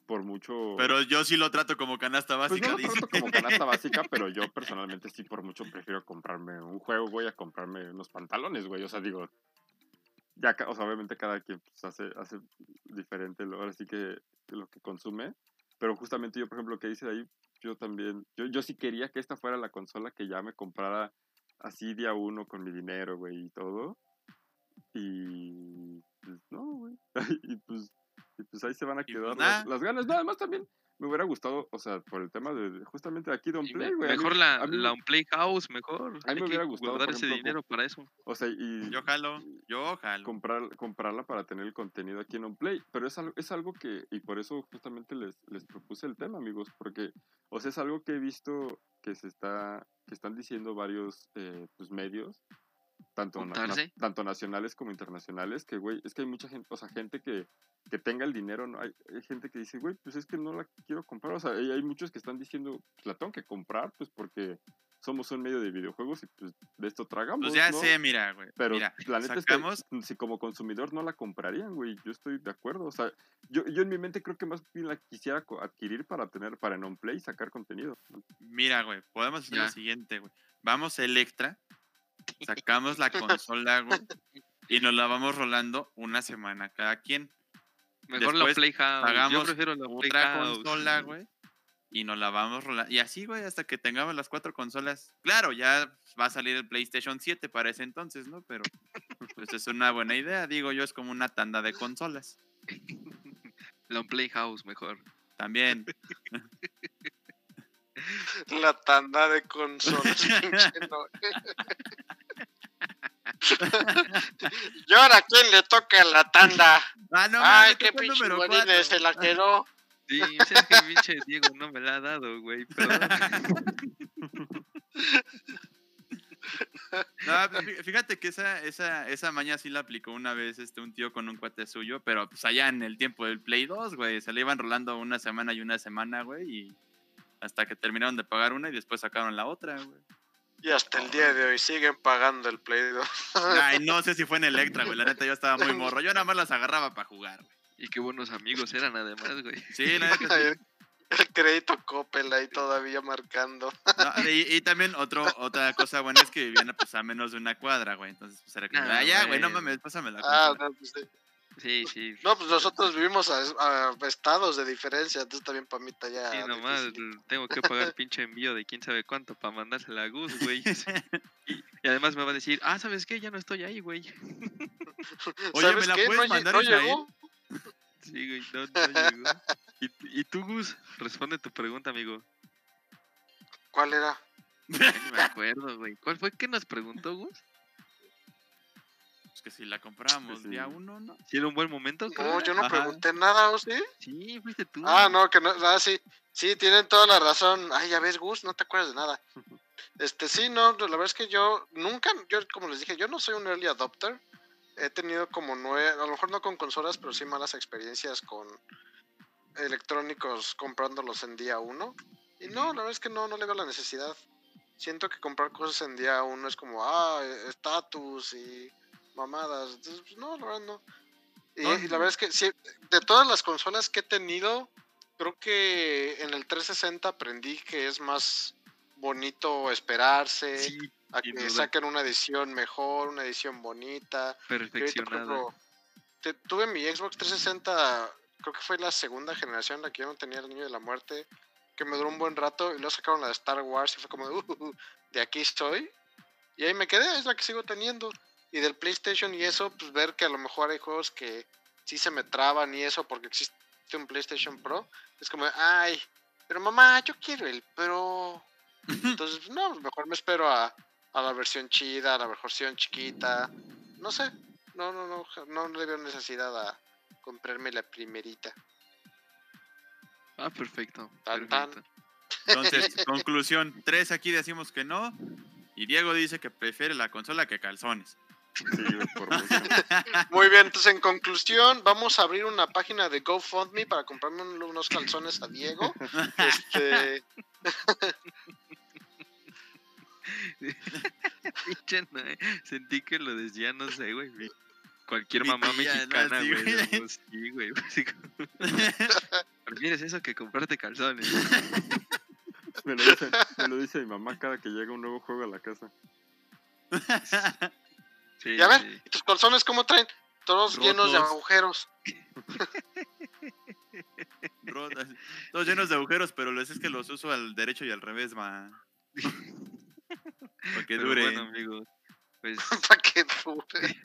por mucho... Pero yo sí lo trato como canasta Pues básica, no lo dice. trato como canasta básica, pero yo personalmente sí por mucho prefiero comprarme un juego, voy a comprarme unos pantalones, güey. O sea, digo, ya, o sea, obviamente cada quien pues, hace, hace diferente lo, ahora sí que, que lo que consume. Pero justamente yo, por ejemplo, lo que dice de ahí, yo también, yo, yo sí quería que esta fuera la consola que ya me comprara así día uno con mi dinero, güey, y todo. Y pues no, güey. y pues y pues ahí se van a quedar pues las ganas. Nada más también me hubiera gustado, o sea, por el tema de justamente aquí Don Y Play, me- güey. mí- mejor la, mí- la Unplay House, mejor. a mí me hubiera gustado, guardar por ese dinero para eso. O sea, y Yo jalo, yo jalo. comprar, comprarla para tener el contenido aquí en Play. Pero es algo, es algo que, y por eso justamente les, les propuse el tema, amigos, porque, o sea, es algo que he visto que se está, que están diciendo varios eh, pues, medios, tanto, na- tanto nacionales como internacionales, que, güey, es que hay mucha gente, o sea, gente que, que tenga el dinero, ¿no? Hay, hay gente que dice, güey, pues es que no la quiero comprar, o sea, y hay muchos que están diciendo, pues la tengo que comprar, pues porque somos un medio de videojuegos y pues de esto tragamos, Pues ya ¿no? sé, mira, güey. Pero mira, la neta sacamos, es que si como consumidor no la comprarían, güey, yo estoy de acuerdo. O sea, yo, yo en mi mente creo que más bien la quisiera adquirir para tener, para en on play sacar contenido. mira, güey. Podemos hacer Ya. lo siguiente, güey. Vamos a Electra, sacamos la consola, güey, y nos la vamos rolando una semana cada quien. Mejor la Después Play House. Yo Pagamos prefiero la Play otra House. consola, güey. y nos la vamos rolando. Y así, güey, hasta que tengamos las cuatro consolas. Claro, ya va a salir el PlayStation 7 para ese entonces, ¿no? Pero pues es una buena idea, digo yo, es como una tanda de consolas. Long Playhouse, mejor. También. La tanda de consolas. y ahora, ¿quién le toca la tanda? Ah, no, Ay, qué pinche se la quedó. Sí, es que pinche Diego no me la ha dado, güey. No, pues, fíjate que esa, esa, esa maña sí la aplicó una vez este, un tío con un cuate suyo, pero pues allá en el tiempo del Play 2, güey, se le iban rolando una semana y una semana, güey, y hasta que terminaron de pagar una y después sacaron la otra, güey. Y hasta el día de hoy siguen pagando el Play 2. Ay, no sé si fue en Electra, güey, la neta yo estaba muy morro, yo nada más las agarraba para jugar, güey. Y qué buenos amigos eran además, güey. Sí, la neta sí. El crédito Coppel ahí todavía marcando. No, y, y, también otro, otra cosa buena es que vivían pues, a menos de una cuadra, güey. Entonces, pues era que, ah, ya, güey, no mames, pásame la Ah, no, pues sí. Sí, sí. No, pues nosotros vivimos a, a estados de diferencia, entonces también para mí está ya. Sí, nomás difícil. tengo que pagar pinche envío de quién sabe cuánto para mandársela a Gus, güey. Y, y, además me va a decir, ah, ¿sabes qué? Ya no estoy ahí, güey. Oye, ¿me la qué? puedes ¿No, mandar no llegó? Sí, güey, no, no llegó. ¿Y, ¿Y tú, Gus? Responde tu pregunta, amigo. ¿Cuál era? Ni me acuerdo, güey. ¿Cuál fue que nos preguntó, Gus? Que si la compramos Sí. día uno, ¿no? ¿Si era un buen momento? No, yo no Ajá. pregunté nada, ¿o sí? Sí, fuiste tú. Ah, no, que no, ah, sí, sí, tienen toda la razón. Ay, ya ves, Gus, no te acuerdas de nada. Este, sí, no, la verdad es que yo nunca, yo como les dije, yo no soy un early adopter. He tenido como nueve, a lo mejor no con consolas, pero sí malas experiencias con electrónicos comprándolos en día uno. Y no, la verdad es que no, no le veo la necesidad. Siento que comprar cosas en día uno es como, ah, estatus y mamadas. Entonces, pues, no, la verdad no. Y, No, y la verdad es que sí, de todas las consolas que he tenido, creo que en el 360 aprendí que es más bonito esperarse Sí, a que duda. saquen una edición mejor, una edición bonita. Perfeccionada. ejemplo, te- tuve mi Xbox 360, creo que fue la segunda generación, la que yo no tenía el niño de la muerte, que me duró un buen rato y luego sacaron la de Star Wars y fue como, "Uh, de aquí estoy. Y ahí me quedé, es la que sigo teniendo. Y del PlayStation y eso, pues ver que a lo mejor hay juegos que sí se me traban y eso porque existe un PlayStation Pro. Es como, ay, pero mamá, yo quiero el Pro. Entonces, pues, no, mejor me espero a, a la versión chida, a la versión chiquita. No sé, no, no, no, no le veo necesidad a comprarme la primerita. Ah, perfecto. Tan, tan. Entonces, conclusión, tres aquí decimos que no. Y Diego dice que prefiere la consola que calzones. Sí, por. Muy bien, entonces en conclusión, vamos a abrir una página de GoFundMe para comprarme un- unos calzones a Diego. Este, no. Sentí que lo decía, no sé, güey. Cualquier Mi mamá tía, ¿no? mexicana, güey. pues, Sí, güey. como, Prefieres eso que comprarte calzones. Me lo, dice, me lo dice mi mamá cada que llega un nuevo juego a la casa. Sí, y a ver, sí. ¿y tus calzones cómo traen? Todos llenos de agujeros. Rotas. Todos llenos de agujeros, pero les es que los uso al derecho y al revés, ma. Porque Pero dure. bueno, amigos. Pues para que dure.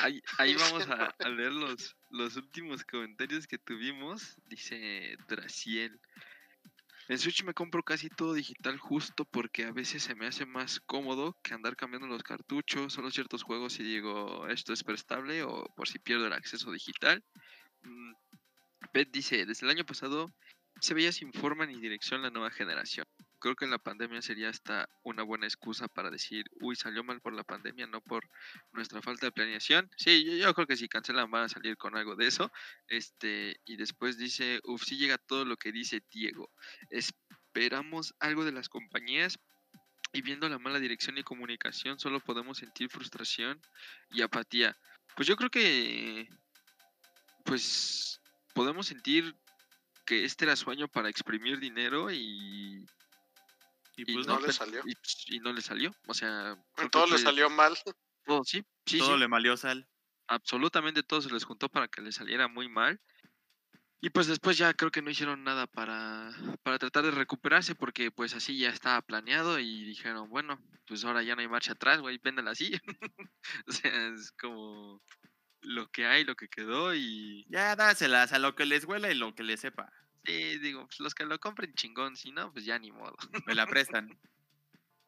ahí, ahí vamos a, a leer los, los últimos comentarios que tuvimos. Dice Draciel. En Switch me compro casi todo digital justo porque a veces se me hace más cómodo que andar cambiando los cartuchos, solo ciertos juegos y digo esto es prestable o por si pierdo el acceso digital. Mm, Pet dice, desde el año pasado se veía sin forma ni dirección la nueva generación. Creo que en la pandemia sería hasta una buena excusa para decir, uy, salió mal por la pandemia, no por nuestra falta de planeación. Sí, yo, creo que si cancelan van a salir con algo de eso. Este, y después dice, uff, sí llega todo lo que dice Diego. Esperamos algo de las compañías y viendo la mala dirección y comunicación solo podemos sentir frustración y apatía. Pues yo creo que, pues, podemos sentir que este era su año para exprimir dinero y, Y y pues no no, le salió. y, y no le salió. O sea, Todo le fue- salió mal. todo, sí, sí, todo sí le malió sal. absolutamente todo se les juntó para que les saliera muy mal. Y pues después ya creo que no hicieron nada para, para tratar de recuperarse porque pues así ya estaba planeado y dijeron, bueno, pues ahora ya no hay marcha atrás, güey, véndela así. o sea, es como lo que hay, lo que quedó y... Ya dáselas a lo que les huela y lo que les sepa. Sí, digo, pues los que lo compren chingón, si no, pues ya ni modo. Me la prestan.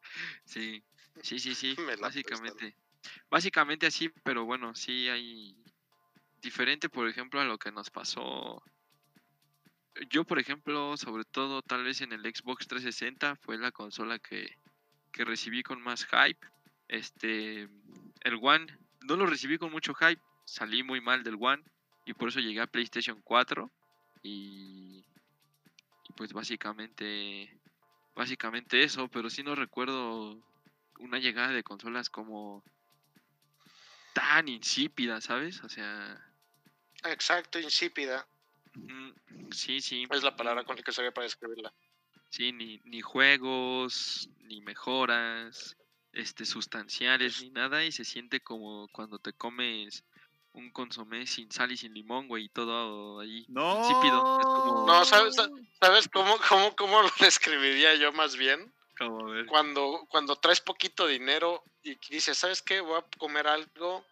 sí, sí, sí, sí, básicamente. Básicamente así, pero bueno, sí hay diferente, por ejemplo, a lo que nos pasó. Yo, por ejemplo, sobre todo tal vez en el Xbox 360 fue la consola que, que recibí con más hype. Este, el One no lo recibí con mucho hype, salí muy mal del One y por eso llegué a PlayStation 4 y, y pues básicamente básicamente eso, pero sí no recuerdo una llegada de consolas como tan insípida, ¿sabes? O sea, Exacto, insípida. sí, sí. Es la palabra con la que sabía para describirla. Sí, ni, ni juegos, ni mejoras, este, sustanciales, ni nada, y se siente como cuando te comes un consomé sin sal y sin limón, güey, y todo ahí No. insípido. Es como, No, ¿sabes, ¿sabes cómo, cómo, cómo lo describiría yo más bien? como, a ver, Cuando, cuando traes poquito dinero y dices, ¿sabes qué? Voy a comer algo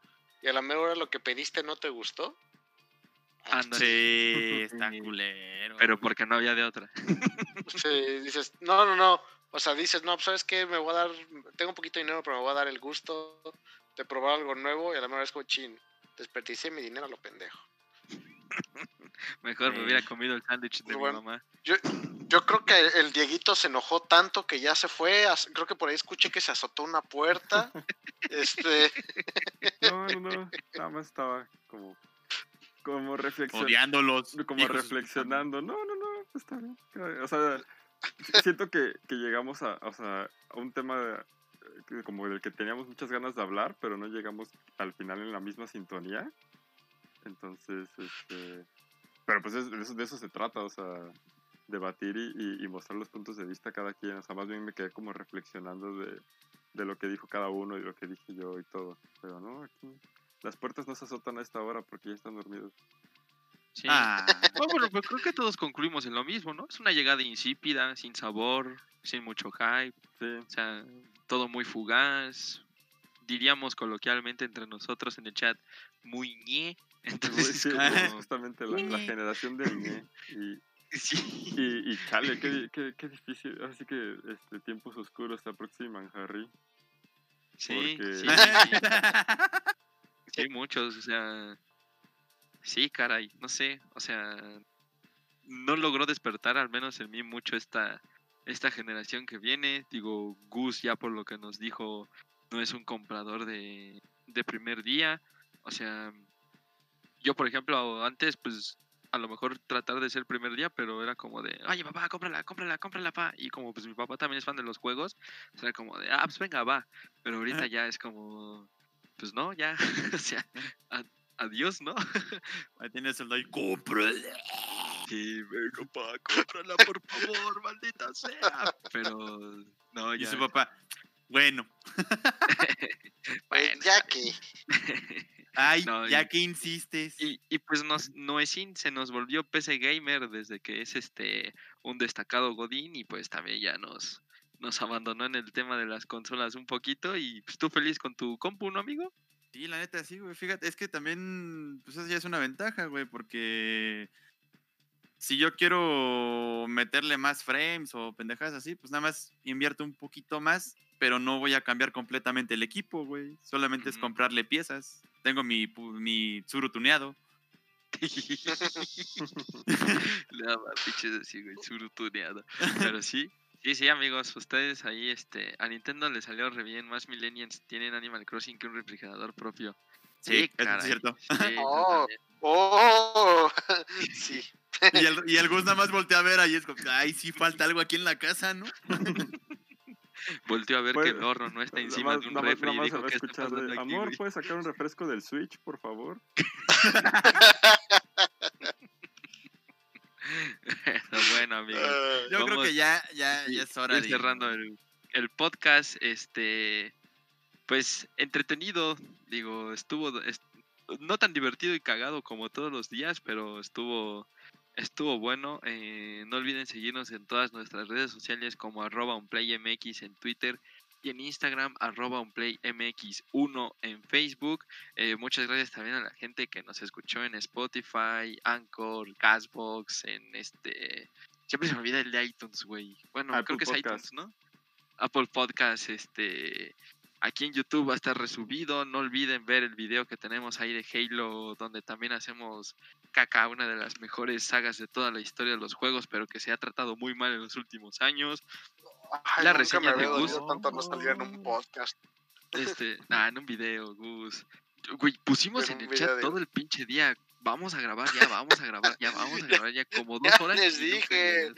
y a la mejor hora lo que pediste no te gustó. ándale. Sí, está culero. Pero porque no había de otra. Sí, dices, no, no, no. O sea, dices, no, pues, ¿sabes qué? Me voy a dar, tengo un poquito de dinero, pero me voy a dar el gusto de probar algo nuevo y a la mejor es como, chin, desperdicié mi dinero a lo pendejo. Mejor me hubiera comido el sándwich de mi Bueno. mamá. Yo creo que el Dieguito se enojó tanto que ya se fue. as- Creo que por ahí escuché que se azotó una puerta. este, No, no, no. Nada más estaba como, como reflexionando. Odiándolos. Como reflexionando. No, no, no, pues está bien. O sea, siento que, que llegamos a, o sea, a un tema de- como del que teníamos muchas ganas de hablar, pero no llegamos al final en la misma sintonía. Entonces, este... Pero pues es- de eso, de eso se trata, o sea, debatir y, y- y mostrar los puntos de vista a cada quien. O sea, más bien me quedé como reflexionando de, de lo que dijo cada uno y lo que dije yo y todo. Pero no, aquí las puertas no se azotan a esta hora porque ya están dormidos. Sí. Ah, No, bueno, pues creo que todos concluimos en lo mismo, ¿no? Es una llegada insípida, sin sabor, sin mucho hype, Sí, o sea, todo muy fugaz. Diríamos coloquialmente entre nosotros en el chat, muy ñe. Entonces, Sí, como- justamente la, la generación del ñe. Y, sí. y, y chale, qué, qué, qué difícil. Así que este, tiempos oscuros se aproximan, Harry. Sí, Porque- sí, sí, sí, muchos, o sea, sí, caray, no sé, o sea, no logró despertar al menos en mí mucho esta, esta generación que viene, digo, Gus ya por lo que nos dijo, no es un comprador de, de primer día, o sea, yo por ejemplo antes pues a lo mejor tratar de ser el primer día, pero era como de, oye papá, cómprala, cómprala, cómprala, pa. Y como pues mi papá también es fan de los juegos, o sea, como de, ah, pues venga, va. Pero ahorita ya es como, pues no, ya, o sea, adiós, ¿no? Ahí tienes el ahí, cómprala. Sí, venga, pa, cómprala, por favor, maldita sea. Pero, no, Y ya. su papá, bueno, bueno, ya que. ay, No, ya y- que insistes. Y, y pues nos, Noesin se nos volvió PC Gamer desde que es este un destacado Godín y pues también ya nos, nos abandonó en el tema de las consolas un poquito y pues tú feliz con tu compu, ¿no, amigo? Sí, la neta, sí, güey. Fíjate, es que también, pues eso ya es una ventaja, güey, porque si yo quiero meterle más frames o pendejadas así, pues nada más invierto un poquito más, pero no voy a cambiar completamente el equipo, güey. Solamente es comprarle piezas. Tengo mi, mi Tsuru tuneado. Le daba pinches así, güey, surutuneado. Pero sí, sí, sí, amigos, ustedes ahí, este, a Nintendo le salió re bien, más millennials tienen Animal Crossing que un refrigerador propio. Sí, eso es cierto. sí, Oh. ¡Oh! sí. Y el, y el Gus nada más voltea a ver ahí, es como, ay, sí falta algo aquí en la casa, ¿no? Volteó a ver Pues, que el horno no está encima más- de un más- refri nada y más dijo, se va a ¿qué está escuchar de, pasando aquí, Amor, güey?" ¿puedes sacar un refresco del Switch, por favor? Bueno, amigos. Ah, Yo creo que ya, ya, Sí, ya es hora de... cerrando el, el podcast, este, pues entretenido, digo, estuvo est- no tan divertido y cagado como todos los días, pero estuvo estuvo bueno. Eh, no olviden seguirnos en todas nuestras redes sociales como arroba unplaymx en Twitter y en Instagram arroba unplaymx1 en Facebook. Eh, muchas gracias también a la gente que nos escuchó en Spotify, Anchor, Castbox, en este... Siempre se me olvida el de iTunes, güey. Bueno, creo que es iTunes, ¿no? Apple Podcast, este... Aquí en YouTube va a estar resubido. No olviden ver el video que tenemos ahí de Halo, donde también hacemos caca, una de las mejores sagas de toda la historia de los juegos, pero que se ha tratado muy mal en los últimos años. la reseña de Gus. tanto no salía en un podcast. Este, ah, en un video, Gus. Güey, pusimos en, el chat todo el pinche día. Vamos a grabar ya, vamos a grabar ya, vamos a grabar ya como dos horas. Les dije.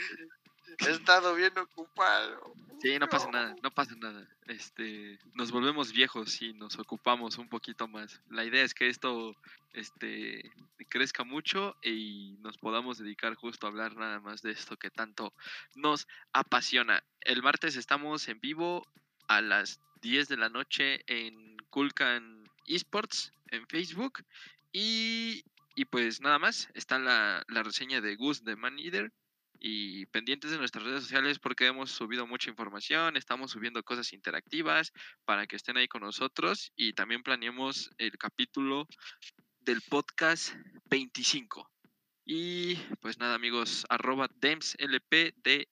He estado bien ocupado. Sí, no pasa nada, no pasa nada. Este, nos volvemos viejos y nos ocupamos un poquito más. La idea es que esto este crezca mucho y nos podamos dedicar justo a hablar nada más de esto que tanto nos apasiona. El martes estamos en vivo a las 10 de la noche en Kulkan Esports en Facebook y, y pues nada más, está la, la reseña de Gus de Man Eater y pendientes de nuestras redes sociales porque hemos subido mucha información, estamos subiendo cosas interactivas para que estén ahí con nosotros y también planeamos el capítulo del podcast 25. Y pues nada amigos, arroba DEMSLP, D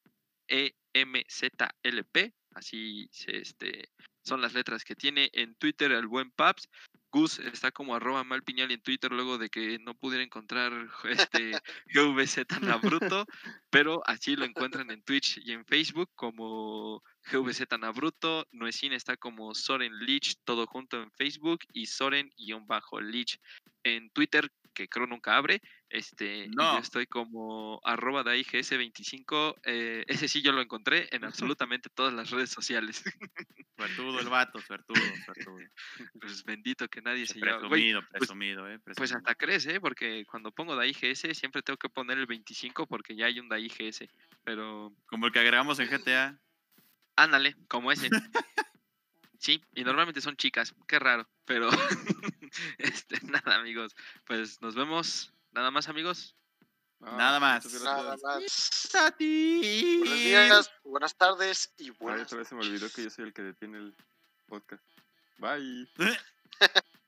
E M Z L P, así este, son las letras que tiene en Twitter el buen Paps Gus está como arroba malpiñal en Twitter luego de que no pudiera encontrar este GVZ tan abruto, pero así lo encuentran en Twitch y en Facebook como GVZ tan abruto. Nuecin está como Soren Lich, todo junto en Facebook, y Soren-Lich en Twitter, que creo nunca abre. Este, no. yo estoy como arroba DAIGS25. Eh, ese sí yo lo encontré en absolutamente todas las redes sociales. Suertudo el vato, suertudo, suertudo. Pues bendito que nadie se llama. Presumido, pues, presumido, eh. Pues hasta crees, eh, porque cuando pongo DAIGS siempre tengo que poner el 25 porque ya hay un DAIGS. Pero. Como el que agregamos en GTA. Ándale, como ese. Sí, y normalmente son chicas, qué raro, pero este, nada amigos, pues nos vemos, nada más amigos. nada más. Nada más. Buenos días, buenas tardes y buenas. Ay, otra vez se me olvidó que yo soy el que detiene el podcast. Bye.